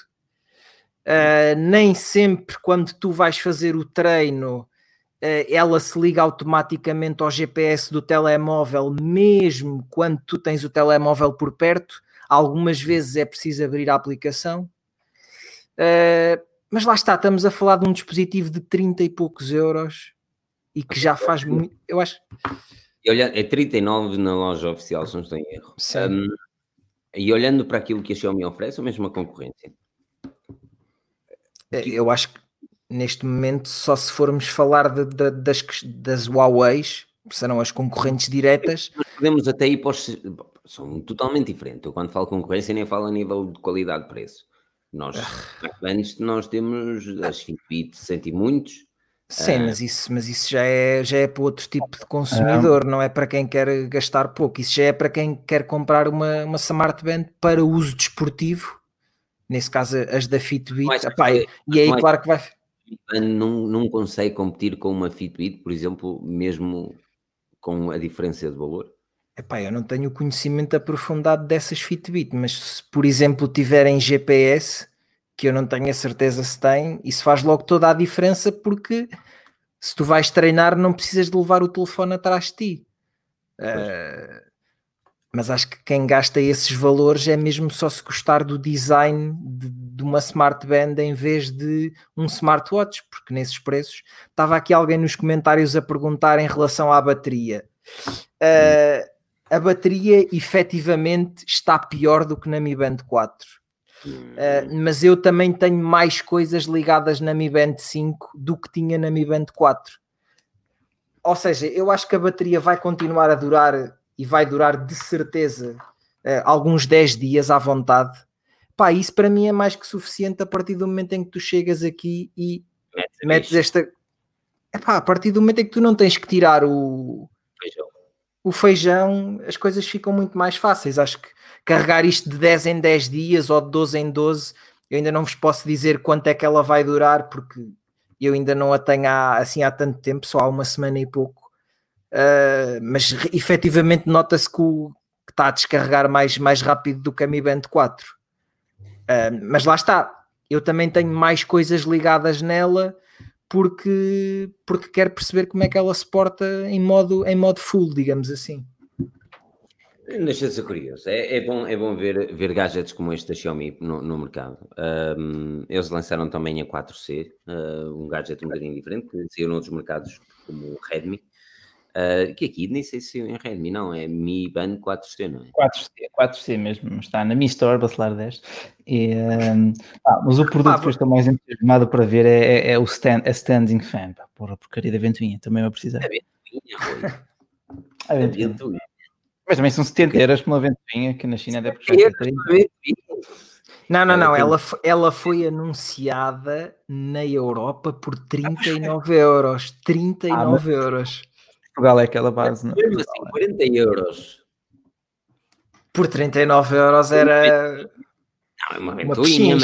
Uh, nem sempre quando tu vais fazer o treino, uh, ela se liga automaticamente ao GPS do telemóvel, mesmo quando tu tens o telemóvel por perto algumas vezes é preciso abrir a aplicação. Uh, mas lá está, estamos a falar de um dispositivo de 30 e poucos euros e que já faz muito. Eu acho. E olha, é 39 na loja oficial, se não estou em erro. Um, e olhando para aquilo que a Xiaomi oferece, ou mesmo a concorrência? Eh, eu acho que neste momento, só se formos falar de, de, das, das Huawei, serão as concorrentes diretas. Nós podemos até ir para os, são totalmente diferentes. Eu quando falo concorrência nem falo a nível de qualidade de preço. Nós, ah. antes nós temos as Fitbit 100 e muitos. Sim, uh, mas, isso, mas isso já é, já é para outro tipo de consumidor, não é para quem quer gastar pouco. Isso já é para quem quer comprar uma, uma Smart Band para uso desportivo. Nesse caso, as da Fitbit. Mas, Epá, e aí, claro que vai. Não, não consegue competir com uma Fitbit, por exemplo, mesmo com a diferença de valor? Epá, eu não tenho conhecimento aprofundado dessas Fitbit, mas se por exemplo tiverem GPS, que eu não tenho a certeza se tem, isso faz logo toda a diferença porque se tu vais treinar não precisas de levar o telefone atrás de ti. Uh, mas acho que quem gasta esses valores é mesmo só se gostar do design de, de, uma smart band em vez de um smartwatch, porque nesses preços estava aqui alguém nos comentários a perguntar em relação à bateria. Uh, a bateria efetivamente está pior do que na Mi Band 4. Uh, eh, mas eu também tenho mais coisas ligadas na Mi Band 5 do que tinha na Mi Band 4. Ou seja, eu acho que a bateria vai continuar a durar e vai durar de certeza uh, alguns 10 dias à vontade. Pá, isso para mim é mais que suficiente a partir do momento em que tu chegas aqui e metes esta. Epá, a partir do momento em que tu não tens que tirar o, o feijão, as coisas ficam muito mais fáceis. Acho que carregar isto de 10 em 10 dias ou de 12 em 12, eu ainda não vos posso dizer quanto é que ela vai durar, porque eu ainda não a tenho há, assim há tanto tempo, só há uma semana e pouco. Uh, mas efetivamente nota-se que, que, está a descarregar mais, mais rápido do que a Mi Band 4. Uh, ah, mas lá está, eu também tenho mais coisas ligadas nela porque, porque quer perceber como é que ela se porta em modo, em modo full, digamos assim. Deixa de ser curioso. É, é, bom, é bom ver, ver gadgets como este da Xiaomi no, no mercado. Um, eles lançaram também a 4C, uh, um gadget um bocadinho diferente, que saiu noutros mercados como o Redmi. Uh, que aqui nem sei se é em Redmi, não, é Mi Band 4C, não é? 4C, 4C mesmo, está na Mi Store, Bacelar 10. E, um, ah, mas o produto ah, que eu estou mais entusiasmado para ver é, é, é o stand, a Standing Fan, pá, porra, porcaria da ventoinha, também vai precisar. A ventoinha, Rui. a ventoinha. Mas também são 70 euros por uma ventoinha, que na China deve custar 30. Não, não, não. Ela, ela foi anunciada na Europa por 39 euros. 39 ah, mas... euros. Portugal é aquela base, não é? Assim, 40 euros. Por 39 euros era. Não, é uma ventoinha,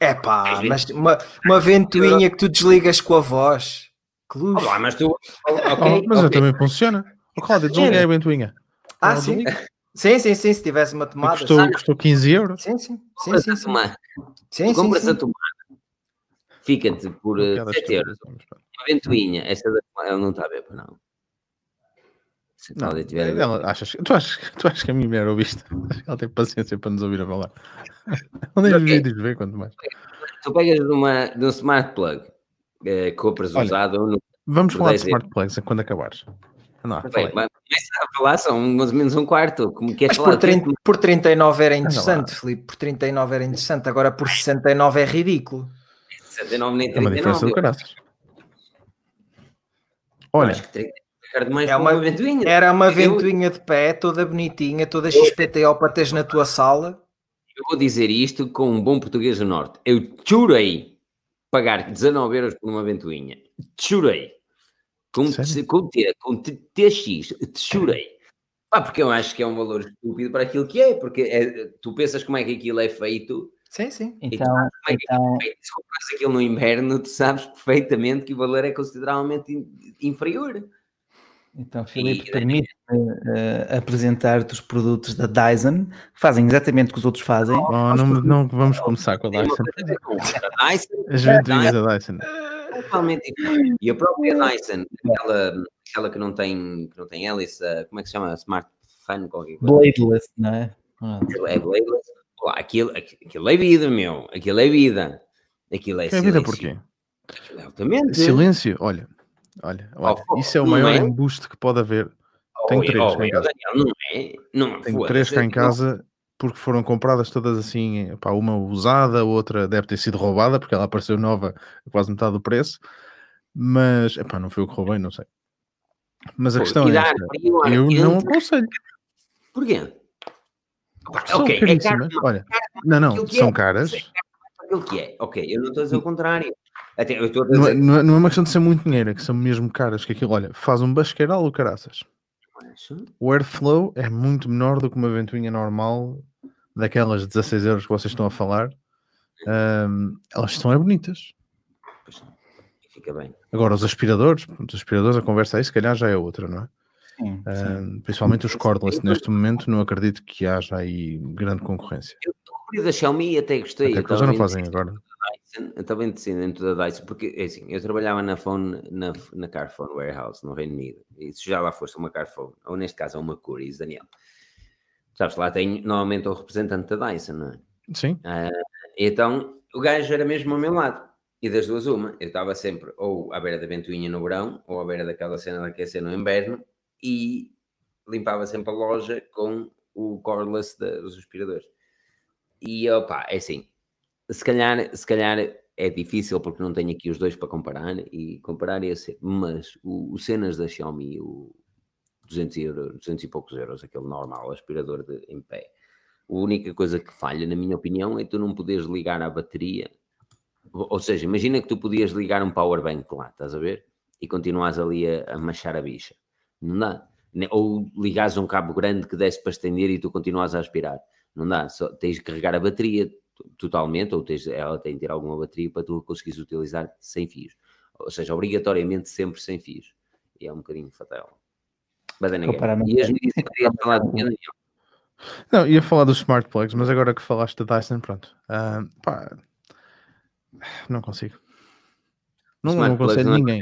É pá, mas uma, uma ventoinha que tu desligas com a voz. Que luxo. Olá, mas tu. Oh, Ok, mas ok. também funciona. Oh, Cláudia, desliguei a ventoinha. Ah, Oh, sim. desliga. Sim, sim, sim. Se tivesse uma tomada. Custou, custou 15 euros. Sim, sim. Sim, Compras sim, a sim. tomada. Sim, sim, Compras a sim. tomada. Fica-te por Uma eh, piada 7 euros. Uma ventoinha. Esta da tomada, ela não está a ver, não. Se Não, Cláudia tiver ver. ela, achas, tu, achas, tu achas que a minha mulher ouviste? Que ela tem paciência para nos ouvir a falar. Os Ok. vídeos vê, quanto mais. Tu pegas de, uma, de um smart plug, eh, compras Olha, usado ou no. Vamos falar de 10 smart plugs quando acabares. Não, Bem, mas começa a falar, são mais ou menos um quarto. Como queres Mas falar? por, 30, por 39 era interessante, Filipe. Por 39 era interessante. Agora por 69 é ridículo. 69 nem É uma diferença 39. do caraças. Olha, Olha, acho que 30 é demais É uma- uma ventoinha. Era uma Eu- ventoinha de pé, toda bonitinha, toda XPTO para teres na tua sala. Eu vou dizer isto com um bom português do Norte. Eu chorei pagar 19 euros por uma ventoinha. Chorei. Com, com T, com TX. Chorei. Ah, porque eu acho que é um valor estúpido para aquilo que é. Porque é- tu pensas como é que aquilo é feito. Sim, sim. Então, é que então, é feito? Se compras aquilo no inverno, tu sabes perfeitamente que o valor é consideravelmente in- inferior. Então Filipe, E- permite-me eh, apresentar-te os produtos da Dyson, que fazem exatamente o que os outros fazem. oh, não, não vamos começar com a Dyson. coisa a Dyson, As ventoinhas da Dyson. totalmente diferente. E a própria Dyson, aquela, aquela que não tem, que não tem hélice, como é que se chama? Smart Fan. Bladeless, não é? Ah, é bladeless. Aquilo, aquilo, é vida, meu. Aquilo é vida. Aquilo é Que é vida silêncio. porquê? Aquilo é altamente. Silêncio, olha. Olha, olha, Oh, isso é o maior é? embuste que pode haver. Tenho Oh, três oh, cá em casa. Daniel, não é? Não, Tenho três cá em casa porque foram compradas todas assim, pá, uma usada, a outra deve ter sido roubada porque ela apareceu nova a quase metade do preço, mas epá, não foi o que roubei, não sei. Mas a Pô, questão é esta, eu não aconselho. Porquê? São Ok, é caríssimas. caro, Olha, não, não, que são é, caras. aquilo que é. Ok, eu não estou a dizer o contrário. Até eu estou Não é, dizer. não é- não é uma questão de ser muito dinheiro, é que são mesmo caras. Que aquilo, olha, faz um basqueiral o caraças. O airflow é muito menor do que uma ventoinha normal, daquelas 16 euros que vocês estão a falar. Ahm, elas estão é bonitas. Pois, Fica bem. Agora, os aspiradores, pronto, os aspiradores, a conversa aí se calhar já é outra, não é? sim, sim. Ahm, principalmente os cordless, neste momento não acredito que haja aí grande concorrência. Eu estou a da Xiaomi e até gostei. Até que eles já não fazem agora. Eu estava indeciso dentro da Dyson, porque é assim, eu trabalhava na phone, na, na Carphone Warehouse, no Reino Unido. E se já lá foste uma Carphone, ou neste caso é uma Curis, Daniel. Sabes, lá tem normalmente o representante da Dyson, não é? Sim, Então, o gajo era mesmo ao meu lado. E das duas, uma. Eu estava sempre ou à beira da ventoinha no verão, ou à beira daquela cena de aquecer no inverno, e limpava sempre a loja com o cordless dos aspiradores. E, opa, é assim, se calhar, se calhar é difícil porque não tenho aqui os dois para comparar, e comparar ia ser, mas o, o cenas da Xiaomi, o 200, euros, 200 e poucos euros, aquele normal, aspirador de, em pé, a única coisa que falha, na minha opinião, é tu não poderes ligar a bateria. Ou seja, imagina que tu podias ligar um powerbank lá, estás a ver? E continuas ali a, a machar a bicha. Não dá. Ou ligares um cabo grande que desce para estender e tu continuas a aspirar. Não dá. Só tens de carregar a bateria totalmente, ou tens, ela tem de ter alguma bateria para tu conseguires utilizar sem fios. Ou seja, obrigatoriamente sempre sem fios. E é um bocadinho fatal. Again, Comparamente- E as medidas que falar do Daniel. Não, ia falar dos smart plugs, mas agora que falaste da Dyson, pronto. Ah, pá, não consigo. Não, Smart não plugs aconselho não é- ninguém.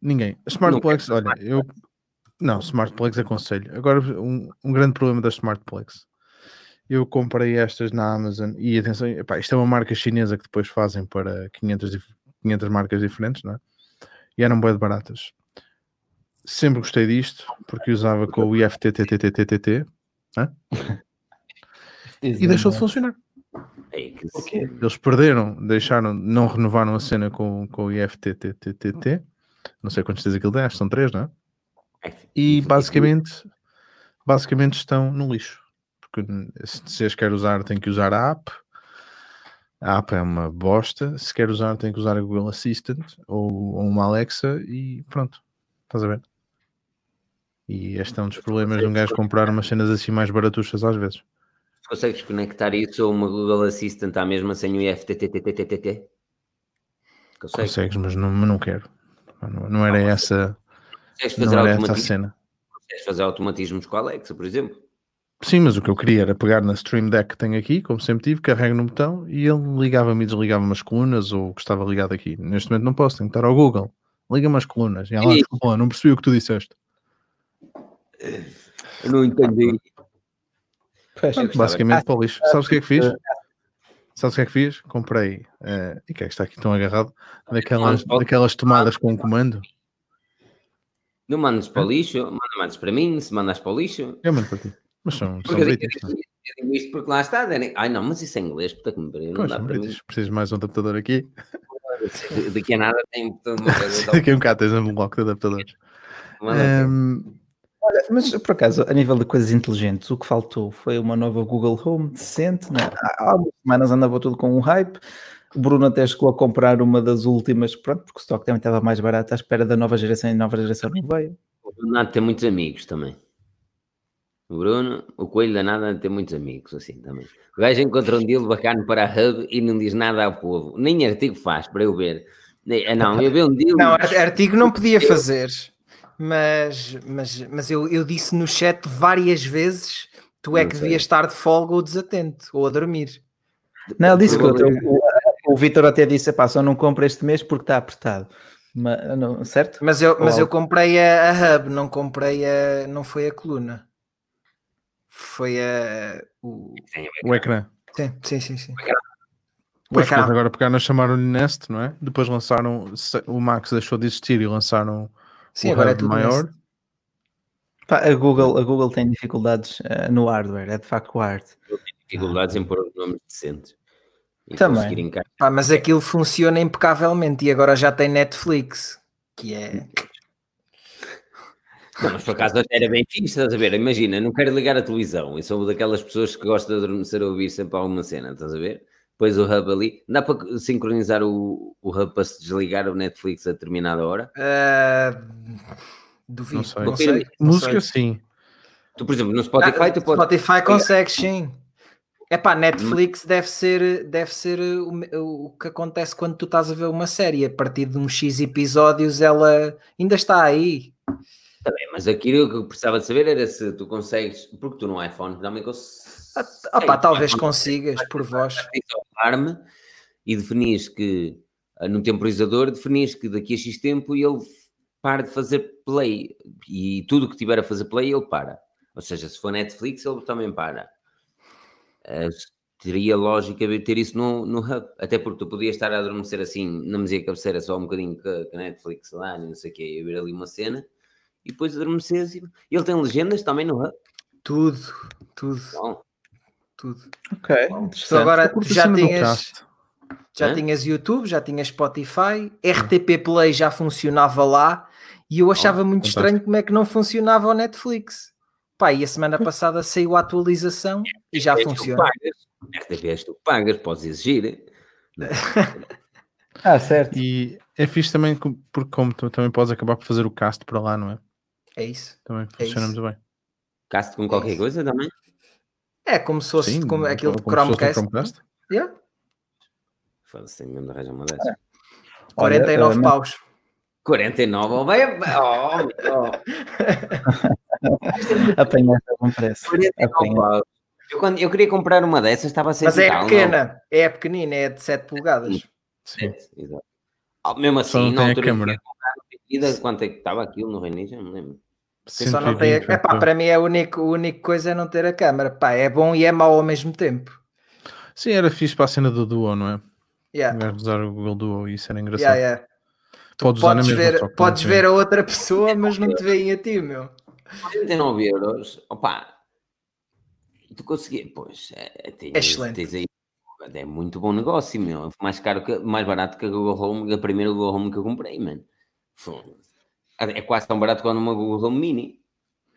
Ninguém. Smart Não plugs, quero olha, eu. Não, smart plugs aconselho. Agora, um, um grande problema das smart plugs. Eu comprei estas na Amazon e atenção, epá, isto é uma marca chinesa que depois fazem para 500, dif- 500 marcas diferentes, não é? E eram bem baratas. Sempre gostei disto porque usava com o IFTTTTTT e deixou de funcionar. É. Eles perderam, deixaram, não renovaram a cena com, com o IFTTTT. Não sei quantos tens aquilo tem, acho que são três, não é? é- E basicamente, basicamente estão no lixo. Porque se querem usar, tem que usar a app. A app é uma bosta. Se quer usar, tem que usar a Google Assistant ou, ou uma Alexa e pronto. Estás a ver? E este é um dos problemas de um gajo comprar umas cenas assim mais baratuchas às vezes. Consegues conectar isso a uma Google Assistant à mesma sem o IFTTTTTT? Consegues? Consegues, mas não, não quero. Não, não era essa, Consegues não era essa a cena. consegues fazer automatismos com a Alexa, por exemplo. Sim, mas o que eu queria era pegar na Stream Deck que tenho aqui, como sempre tive, carrego no botão e ele ligava-me e desligava-me as colunas ou o que estava ligado aqui. Neste momento não posso, tenho que estar ao Google. Liga-me as colunas. E ela, Sim. desculpa, lá, não percebi o que tu disseste. Eu não entendi. Gostava. Basicamente para o lixo. Sabes o que é que fiz? Sabes o que é que fiz? Comprei, eh, e que é que está aqui tão agarrado? Daquelas, daquelas tomadas com comando. Não mandes para o lixo, manda mandes para mim, se mandas para o lixo. Eu mando para ti. Mas são, são Porque eu digo, british, não é? eu digo isto porque lá está. Dani. Ai não, mas isso é inglês, puta que me pariu, não dá para mim. Precisas de mais um adaptador aqui. Daqui a nada tem. Daqui a um bocado tens um bloco de adaptadores. Ehm, Olha, mas por acaso, a nível de coisas inteligentes, o que faltou foi uma nova Google Home decente. Né? Há há umas semanas andava tudo com um hype. O Bruno até chegou a comprar uma das últimas, pronto, porque o stock também estava mais barato à espera da nova geração e a nova geração não veio. O Bernardo tem muitos amigos também. O Bruno, o Coelho danado tem muitos amigos, assim também. O gajo encontra um deal bacana para a Hub e não diz nada ao povo. Nem artigo faz para eu ver. Ah, Não, eu ver um deal. Não, ar- artigo não podia fazer, mas, mas, mas eu, eu disse no chat várias vezes: tu é Não que sei. devias estar de folga ou desatento, ou a dormir. Não, ele disse que o, o, o Vitor até disse: pá, só não compra este mês porque está apertado. Mas, não, certo? Mas eu, mas eu comprei a, a hub, não comprei a. Não foi a coluna. Foi a. O... o ecrã. Sim, sim, sim. sim. O Pois, ecrã. mas agora pegaram, chamaram-lhe Nest, não é? Depois lançaram, o Max deixou de existir e lançaram Sim, o agora é maior. Pá, a, Google, a Google tem dificuldades eh, no hardware, é de facto o hard. dificuldades em pôr os nomes decentes. E Também. Pá, mas aquilo funciona impecavelmente e agora já tem Netflix, que é. Não, mas por acaso até era bem fixe, estás a ver? Imagina, não quero ligar a televisão e sou daquelas pessoas que gostam de adormecer a ouvir sempre alguma cena, estás a ver? Depois o hub ali, dá para sincronizar o, o hub para se desligar o Netflix a determinada hora? ah, duvido. Não sei. Não sei. não Música, sei. sim. Tu, por exemplo, no Spotify, Ah, tu podes. Spotify consegue, sim. É pá, Netflix deve ser, deve ser o, o que acontece quando tu estás a ver uma série. A partir de uns X episódios, ela ainda está aí. Bem, mas aquilo que eu precisava de saber era se tu consegues, porque tu no iPhone também consegues. Ah, pá, talvez consigas por voz. alarme e definis que ah, no temporizador definis que daqui a X tempo ele para de fazer play e tudo que tiver a fazer play ele para. Ou seja, se for Netflix ele também para. Ah, teria lógica ter isso no, no hub, até porque tu podias estar a adormecer assim na mesinha cabeceira só um bocadinho a Netflix lá, não sei o quê, e ver ali uma cena e depois adormeces e ele tem legendas também no hub. Tudo, tudo, Bom, tudo. Ok, interessante. agora já tinhas, já Hã? tinhas YouTube, já tinhas Spotify, RTP Play já funcionava lá e eu achava muito fantástico. estranho como é que não funcionava o Netflix. Pá, e a semana passada saiu a atualização e já funciona. RTP és tu que pagas, podes exigir. Ah, certo. E é fixe também porque como tu também podes acabar por fazer o cast para lá, não é? É isso. Também É funciona isso. muito bem. Caste com qualquer coisa também. É como se fosse Sim, como aquilo de como se fosse Chromecast. Chromecast. Yeah, Foda-se, mesmo de arranjar uma dessas. 49 Olha, paus. 49, oh, vai, oh, oh, Apanhaste a bom preço. 49 Apanha. paus. Eu, quando, eu queria comprar uma dessas, estava a ser Mas é pequena, é pequenina, é de 7 polegadas. Sim. Exato. Oh, mesmo Só assim, não tem a não de quanto é que estava aquilo no Reino Unido, não me lembro. Só não tenho, 120, epá, para mim é a única, a única coisa é não ter a câmera. Pá, é bom e é mau ao mesmo tempo. Sim, era fixe para a cena do Duo, não é? Yeah, usar o Google Duo, isso era engraçado. yeah, yeah. Tu Podes podes mesma, ver, podes tem. ver a outra pessoa, mas não te veem a ti, meu. 49 euros, opa, tu consegui, pois, é, tens, Excelente. tens aí, é muito bom negócio, meu, mais caro, que, mais barato que a Google Home, a primeira Google Home que eu comprei, mano. Foda-se. É quase tão barato quanto uma Google Home Mini.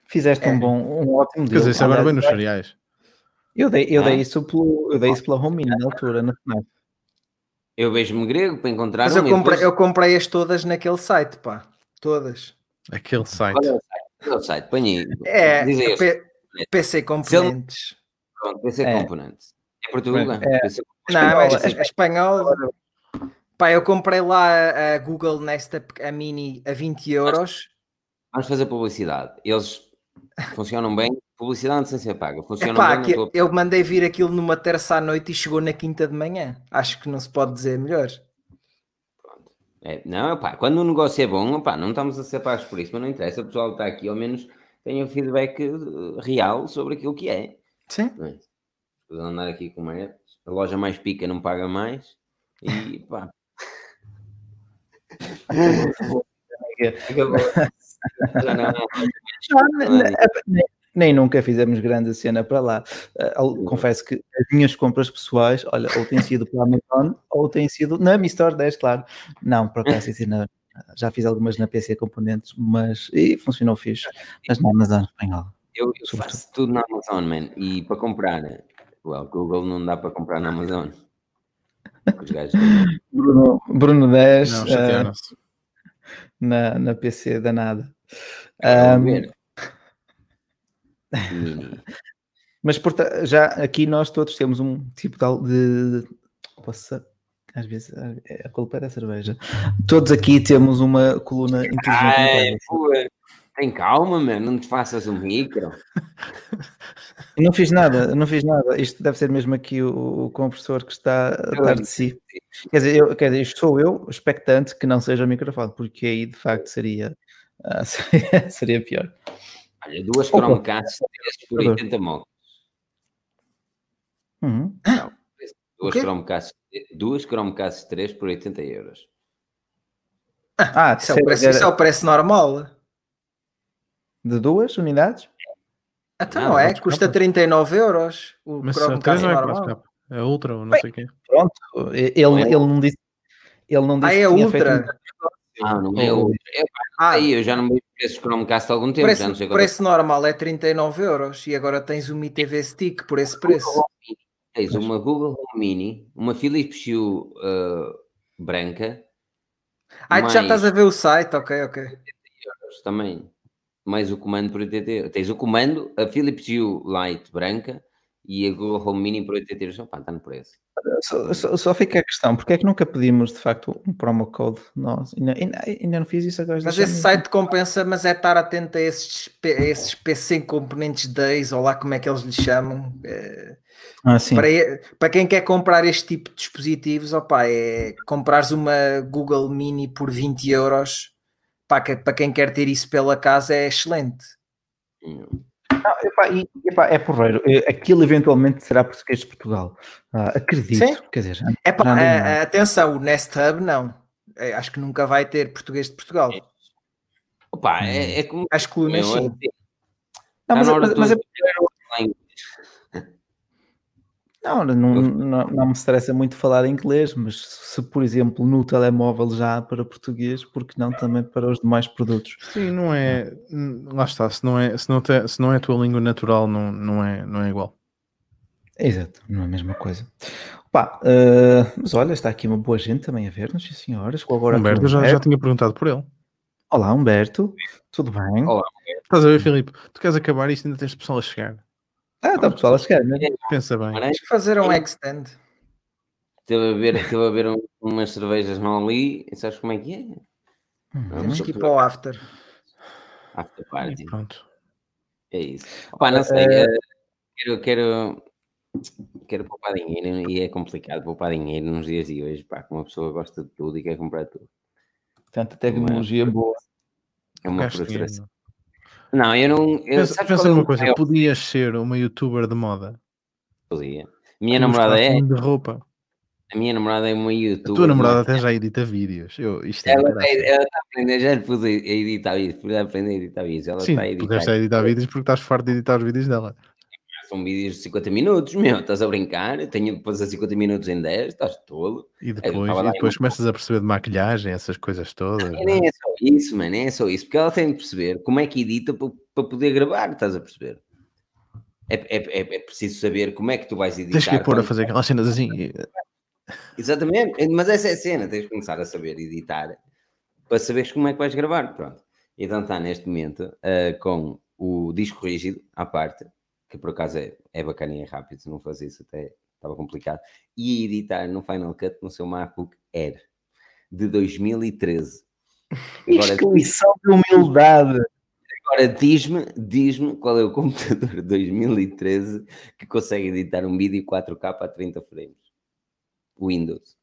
Fizeste É. um bom, um ótimo Quer deal. dizer, isso agora bem nos cereais. Eu dei, eu Ah. dei isso pelo, eu dei isso pela Home Mini na altura, na FNAC. Eu vejo-me grego para encontrar Mas uma eu comprei, depois- eu comprei-as todas naquele site, pá. Todas. Aquele site. É o site? Qual é site? Põe aí. É, Diz aí, P- PC Componentes. pronto, PC É. Componentes. É Portugal? É. PC Não, é, Espanhola, é espanhol. Pá, eu comprei lá a, a Google Nest a, a Mini a 20 euros. Vamos fazer publicidade. Eles funcionam bem. Publicidade sem ser paga. Funcionam Epá, bem. estou- eu mandei vir aquilo numa terça à noite e chegou na quinta de manhã. Acho que não se pode dizer melhor. É, não, pá, quando o negócio é bom, opá, não estamos a ser pagos por isso, mas não interessa. O pessoal está aqui, ao menos tem o feedback eh, real sobre aquilo que é. Sim. Não é? Andar aqui com merda. A loja mais pica não paga mais. E pá. Acabou. Já não- Não, ne- ne- nem, nunca fizemos grande cena para lá. Al- confesso que as minhas compras pessoais, olha, ou têm sido pela Amazon ou têm sido na Mi Store 10, claro. Não, por acaso, assim, na- já fiz algumas na PC Componentes, mas e funcionou fixe. Mas na Amazon espanhola. Eu, eu faço tudo na Amazon, man. E para comprar, well, Google não dá para comprar na Amazon. Os gajos Bruno, Bruno 10 Não, uh, na, na PC danada. Um. Mas porta- já aqui nós todos temos um tipo de. de posso, às vezes é- a culpa é da cerveja. Todos aqui temos uma coluna inteligente. Ai, tem calma, mano. Não te faças um micro. Eu não fiz nada, não fiz nada. Isto deve ser mesmo aqui o, o compressor que está a dar de si. Quer dizer, eu, quer dizer, isto sou eu, expectante que não seja o microfone, porque aí de facto seria, ah, seria, seria pior. Olha, duas Opa. Chromecast 3 por 80 mocos. Uhum. Duas quê? Chromecast, duas Chromecast 3 por 80 euros. Ah, Isso é, o preço, isso é o preço normal. De duas unidades? Então Não, não, é? Custa capas? 39 euros. O Mas 3 não é normal. capa. É Ultra ou não sei o quê. Pronto, ele, ele não disse. Ele não disse Ah, é Ultra. feito Ah, não é Oh. outra. É, pá, Ah, aí, eu já não vejo preços Chromecast há algum tempo. já não preço, sei preço normal é 39 euros e agora tens o Mi TV Stick por esse preço. Tens uma Google Home Mini, uma Philips Hue uh, branca, Ah, tu já mais estás a ver o site, ok, ok. euros também, mais o comando por 80 euros. Tens o comando, a Philips Hue Lite branca e a Google Home Mini por 80 euros. Opa, está no preço. Só, só, só fica a questão, porque é que nunca pedimos de facto um promo code? Nós ainda, ainda, ainda não fiz isso agora. Mas esse site compensa, mas é estar atento a esses, a esses PC componentes days, ou lá como é que eles lhe chamam. É, Ah, sim. para, para quem quer comprar este tipo de dispositivos, opa, é comprares uma Google Mini por 20 euros, pá, que- para quem quer ter isso pela casa é excelente. Hum. Não, epá, e- epá, é porreiro. Eh, Aquilo eventualmente será português de Portugal. Ah, acredito. Sim. Quer dizer, É pá, Já andei a- mal. a- atenção, o Nest Hub não. É, acho que nunca vai ter português de Portugal. Opa, é, é como. As colunas sim. não, está mas, mas- mas é- não, não, não, não me estressa muito falar inglês, mas se, por exemplo, no telemóvel já há para português, porque não também para os demais produtos? Sim, não é. Lá está, se não é, se não te- se não é a tua língua natural, não, não, é, não é igual. Exato, não é a mesma coisa. Pá, eh, mas olha, está aqui uma boa gente também a ver-nos, sim senhoras. Agora Humberto, já, já tinha perguntado por ele. Olá, Humberto, tudo bem? Olá. Estás a ver, Filipe? Tu queres acabar isto e ainda tens pessoal a chegar. Ah, está o pessoal a chegar, né? Pensa bem. Tens que fazer um extend. Esteve a ver, esteve a ver um- umas cervejas não ali, e sabes como é que é? Hum, Temos que ir para o after. After E party. pronto. É isso. Opa, não sei. eh, quero, quero, quero poupar dinheiro e é complicado poupar dinheiro nos dias de hoje. Pá, que uma pessoa gosta de tudo e quer comprar tudo. Portanto, tecnologia boa. É uma Gasto dinheiro, frustração. Não. Eu não. Eu, Pensa, pensa é numa coisa, maior podias ser uma youtuber de moda. podia? Minha Com namorada é. de roupa. A minha namorada é uma A youtuber. tua namorada até já edita vídeos. Eu, isto é Ela está ela tá aprendendo, já lhe pus a editar vídeos, pude aprender a editar vídeos. Ela Sim, está a editar. a editar vídeos porque estás farto de editar os vídeos dela. São vídeos de 50 minutos, meu, estás a brincar? Eu tenho de fazer 50 minutos em 10, estás tolo. E depois, e depois em- começas a perceber de maquilhagem, essas coisas todas. Não é? nem é só isso, mano, nem é só isso, porque ela tem de perceber como é que edita para, poder gravar, estás a perceber? É, é, é, é preciso saber como é que tu vais editar. Tens que pôr a fazer aquelas cenas assim. e- Exatamente, mas essa é a cena, tens de começar a saber editar para saberes como é que vais gravar, pronto. Então está neste momento ah, com o disco rígido à parte, que por acaso é, é bacana e é rápido, se não fosse isso até estava complicado, e editar no Final Cut no seu MacBook Air. de 2013. Isto que lição de humildade. Agora diz-me diz qual é o computador de 2013 que consegue editar um vídeo 4K a 30 frames. Windows.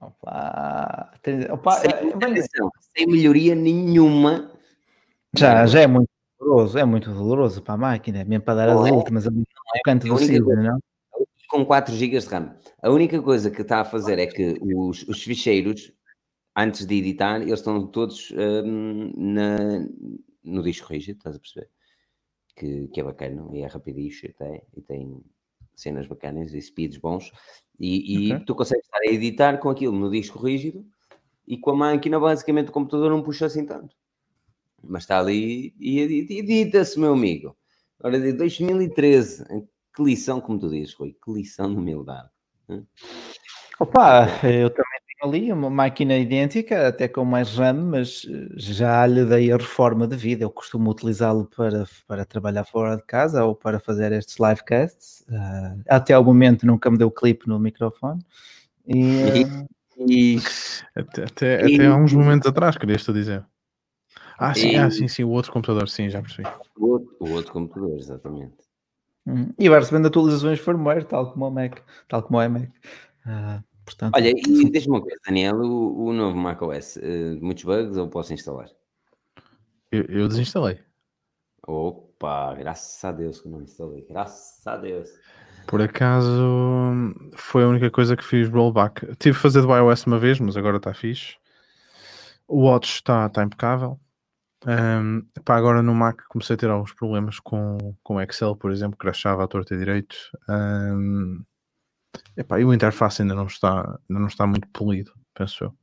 Opa, opa, sem, é, sem melhoria nenhuma. Já, já é muito doloroso, é muito doloroso para a máquina, é mesmo para dar as é, últimas ali no é canto do cisne, não? Com 4 GB de RAM. A única coisa que está a fazer é que os, os ficheiros, antes de editar, eles estão todos um, na, no disco rígido, estás a perceber? Que, que é bacana e é rapidinho até, e tem cenas bacanas e speeds bons. E, e okay. tu consegues estar a editar com aquilo no disco rígido e com a máquina, basicamente, o computador não puxa assim tanto. Mas está ali e edita-se, meu amigo. Ora, de 2013, que lição, como tu dizes, Rui, que lição de humildade. Opa, eu também tenho ali uma máquina idêntica, até com mais RAM, mas eh, já lhe dei a reforma de vida. Eu costumo utilizá-lo para, para trabalhar fora de casa ou para fazer estes livecasts. Uh, até ao momento nunca me deu clipe no microfone. E, uh, e... Até, até, e... até há uns momentos atrás, querias tu dizer. Ah, sim, e... ah, sim, sim, o outro computador, sim, já percebi. O outro, o outro computador, exatamente. Hum. E vai recebendo atualizações firmware, tal como o Mac, tal como o iMac. Uh, portanto, Olha, e diz-me uma coisa, Daniel, o, o novo macOS, uh, muitos bugs ou posso instalar? Eu, eu, desinstalei. Opa, graças a Deus que não instalei, graças a Deus. Por acaso foi a única coisa que fiz rollback. Tive que fazer do iOS uma vez, mas agora está fixe. O Watch está tá impecável. Um, pá, agora no Mac comecei a ter alguns problemas com, com Excel, por exemplo, crashava a torta e direito. Um, epá, e o interface ainda não está, ainda não está muito polido, penso eu.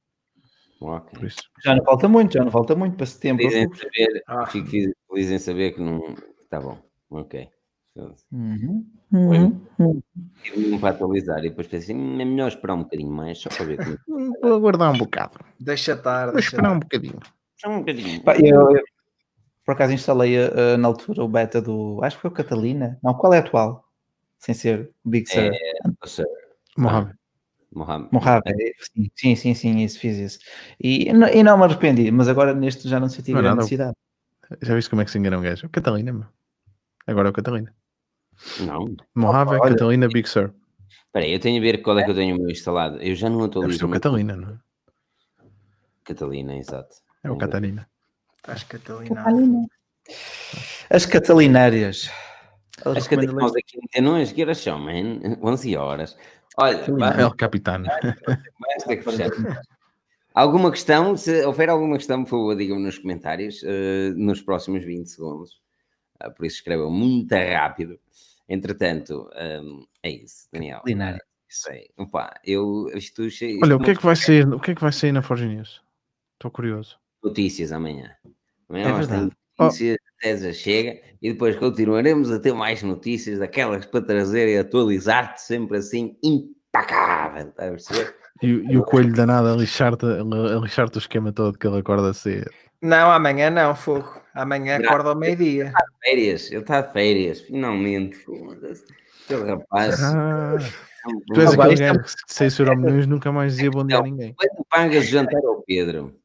Okay. Já não falta muito, já não falta muito para setembro. Feliz em saber, ah. Fico feliz em saber que não está bom. Ok. Uhum. Uhum. Uhum. para atualizar e depois pensei, hum, é melhor esperar um bocadinho mais, só para ver como. É Vou aguardar um bocado. Deixa estar. Vou esperar um bocadinho. Um bocadinho. Eu, eu, por acaso instalei uh, na altura o beta do. Acho que foi o Catalina. Não, qual é a atual? Sem ser Big Sur. É, Sir. Mojave. Mojave. Mojave, é, sim, sim, sim, isso, fiz isso. E, e não me arrependi, mas agora neste já não senti não, grande necessidade. Já viste como é que se engana um gajo? O Catalina, meu. Agora é o Catalina. Não. Mojave, Opa, Catalina, Big Sur. Espera aí, eu tenho a ver qual é que eu tenho o meu instalado. Eu já não atualizo. É o Catalina, não é? Catalina, exato. É o Catarina. As Catalina. As Catalinárias. As Catalinas aqui não é que horas são, man? 11 horas. Olha, é o capitão. Alguma questão? Se houver alguma questão, por favor, digam-me nos comentários uh, nos próximos 20 segundos. Uh, por isso escrevam muito rápido. Entretanto, um, é isso, Daniel. Linário. Sei. Opa, eu isto, isto Olha, o que é que vai sair? O que é que vai sair na Forge News? Estou curioso notícias amanhã. Amanhã é nós temos notícias, oh. a César chega e depois continuaremos a ter mais notícias daquelas para trazer e atualizar-te sempre assim impecável. Está a perceber? E, e, o coelho danado a lixar-te a lixar o esquema todo que ele acorda cedo. Não, amanhã não, fogo. Amanhã acorda ao meio-dia. Ele está de férias, ele está de férias, finalmente. Aquele rapaz. Ah, tu és aquele gajo que sem ser milhões nunca mais dizia bom dia a ninguém. Quando pagas jantar ao Pedro,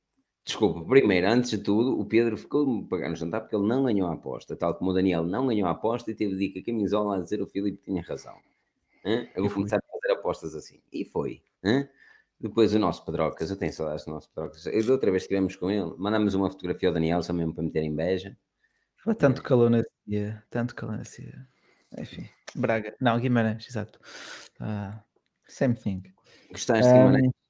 Desculpa, primeiro, antes de tudo, o Pedro ficou-me pagar no jantar porque ele não ganhou a aposta, tal como o Daniel não ganhou a aposta e teve de ir com a camisola a dizer o Filipe tinha razão. Hã? Eu vou começar a fazer apostas assim. E foi. Hã? Depois o nosso Pedrocas, eu tenho saudades do nosso Pedrocas. Eu, da outra vez estivemos com ele, mandamos uma fotografia ao Daniel só mesmo para meter em beija. Foi tanto calor nesse dia, tanto calor nesse dia. Enfim, Braga, não, Guimarães, exato. Uh, same thing. Gostaste de Guimarães?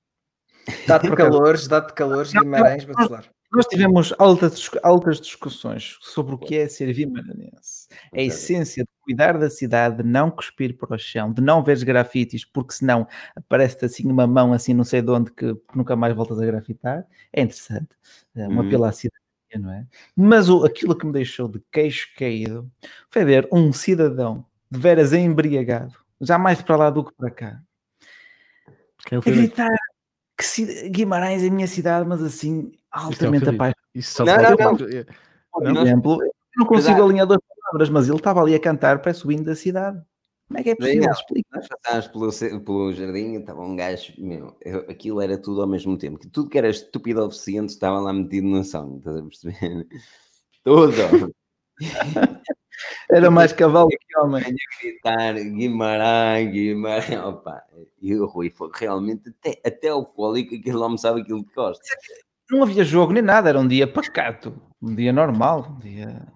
Dá-te calores, dá-te calores, Guimarães, Bacelar. Nós tivemos altas, altas discussões sobre o que é ser vimaranense. A essência de cuidar da cidade, de não cuspir para o chão, de não ver grafites, porque senão aparece-te assim uma mão assim não sei de onde que nunca mais voltas a grafitar. É interessante. É uma hum. pela cidade, não é? Mas o, aquilo que me deixou de queixo caído foi ver um cidadão de veras embriagado, já mais para lá do que para cá. Quem foi? Gritar que Guimarães é a minha cidade, mas assim, é altamente apaixonado. Isso não, não, não. Por exemplo, eu não consigo alinhar duas palavras, mas ele estava ali a cantar, parece o hino da cidade. Como é que é possível? Explica. Nós passámos pelo, pelo jardim e estava um gajo, meu, eu- aquilo era tudo ao mesmo tempo. que Tudo que era estúpido ou deficiente estava lá metido no som, estás a perceber? Tudo. Era mais cavalo que homem. Venho a gritar Guimarães, Guimarães, opa. E o Rui foi realmente até, até o fólico aquele homem sabe aquilo que gosta. Não havia jogo nem nada, era um dia pacato, um dia normal, um dia.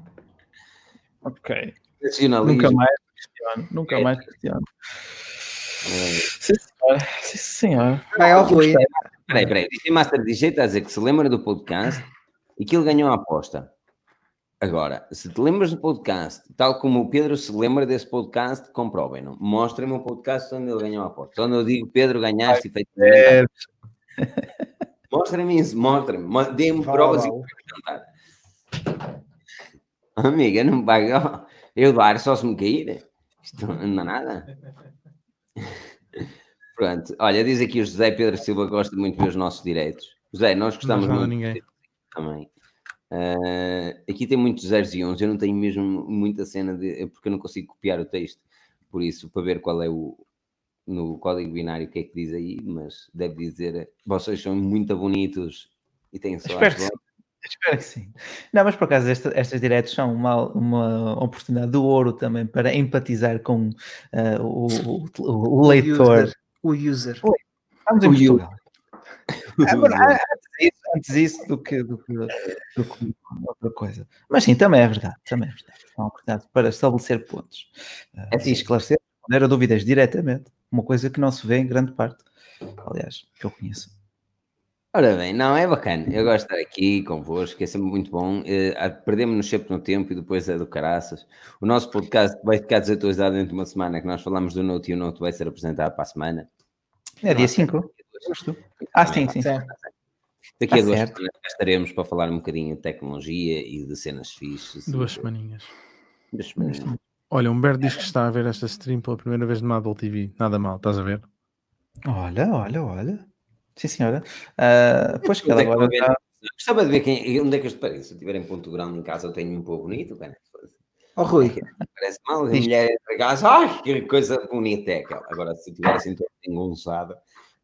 Ok. Nunca mais questiono, nunca mais questiono. Eh, Sim, senhora. Sim, senhora. Vai ao Rui. Peraí, Master DJ está a dizer que se lembra do podcast e que ele ganhou a aposta. Agora, se te lembras do podcast, tal como o Pedro se lembra desse podcast, comprovem-no. Mostrem-me o podcast onde ele ganhou a aposta. Quando eu digo Pedro, ganhaste e feito. É, Mostrem-me isso, mostrem-me. Mo- Deem-me provas e cantar. Amiga, não ó, Eu dar só se me cair. Isto não dá nada. Pronto, olha, diz aqui o José Pedro Silva gosta muito de ver os nossos direitos. José, nós gostamos não muito ninguém. também. Ah, aqui tem muitos zeros e 11, eu não tenho mesmo muita cena de. porque eu não consigo copiar o texto, por isso, para ver qual é o. no código binário o que é que diz aí, mas deve dizer vocês são muito bonitos e têm só Espero que sim. Espero que sim. Não, mas por acaso esta- estas diretos são uma, uma oportunidade do ouro também para empatizar com ah, o, o- o leitor. user. O user. Estamos em O you. Portugal. Agora, antes, disso do que, do, que, do que outra coisa. Mas sim, também é verdade. Também é verdade. É uma oportunidade para estabelecer pontos ah, É e sim. esclarecer, responder a dúvidas diretamente. Uma coisa que não se vê em grande parte. Aliás, que eu conheço. Ora bem, não, é bacana. Eu gosto de estar aqui convosco, é sempre muito bom. Eh, ah, Perdemos-nos sempre no tempo e depois é do caraças. O nosso podcast vai ficar desatualizado dentro de uma semana, que nós falamos do Note e o Note vai ser apresentado para a semana. É dia 5. Ah, sim, sim. Sim. Daqui Tá a duas certo. semanas estaremos para falar um bocadinho de tecnologia e de cenas fixes. Duas e- semaninhas. Duas semaninhas. Olha, Humberto diz que está a ver esta stream pela primeira vez no Apple TV. Nada mal, estás a ver? Olha, olha, olha. Sim, senhora. Ah, pois que ela é agora eu está. Gostava de ver quem, onde é que eu parei. Se eu tiver em Ponto Grande em casa, eu tenho um pouco bonito, cara. Ó Rui, Parece mal, a mulher entra em casa, ai, que coisa bonita é aquela. Agora, se eu tiver assim todo engonçado,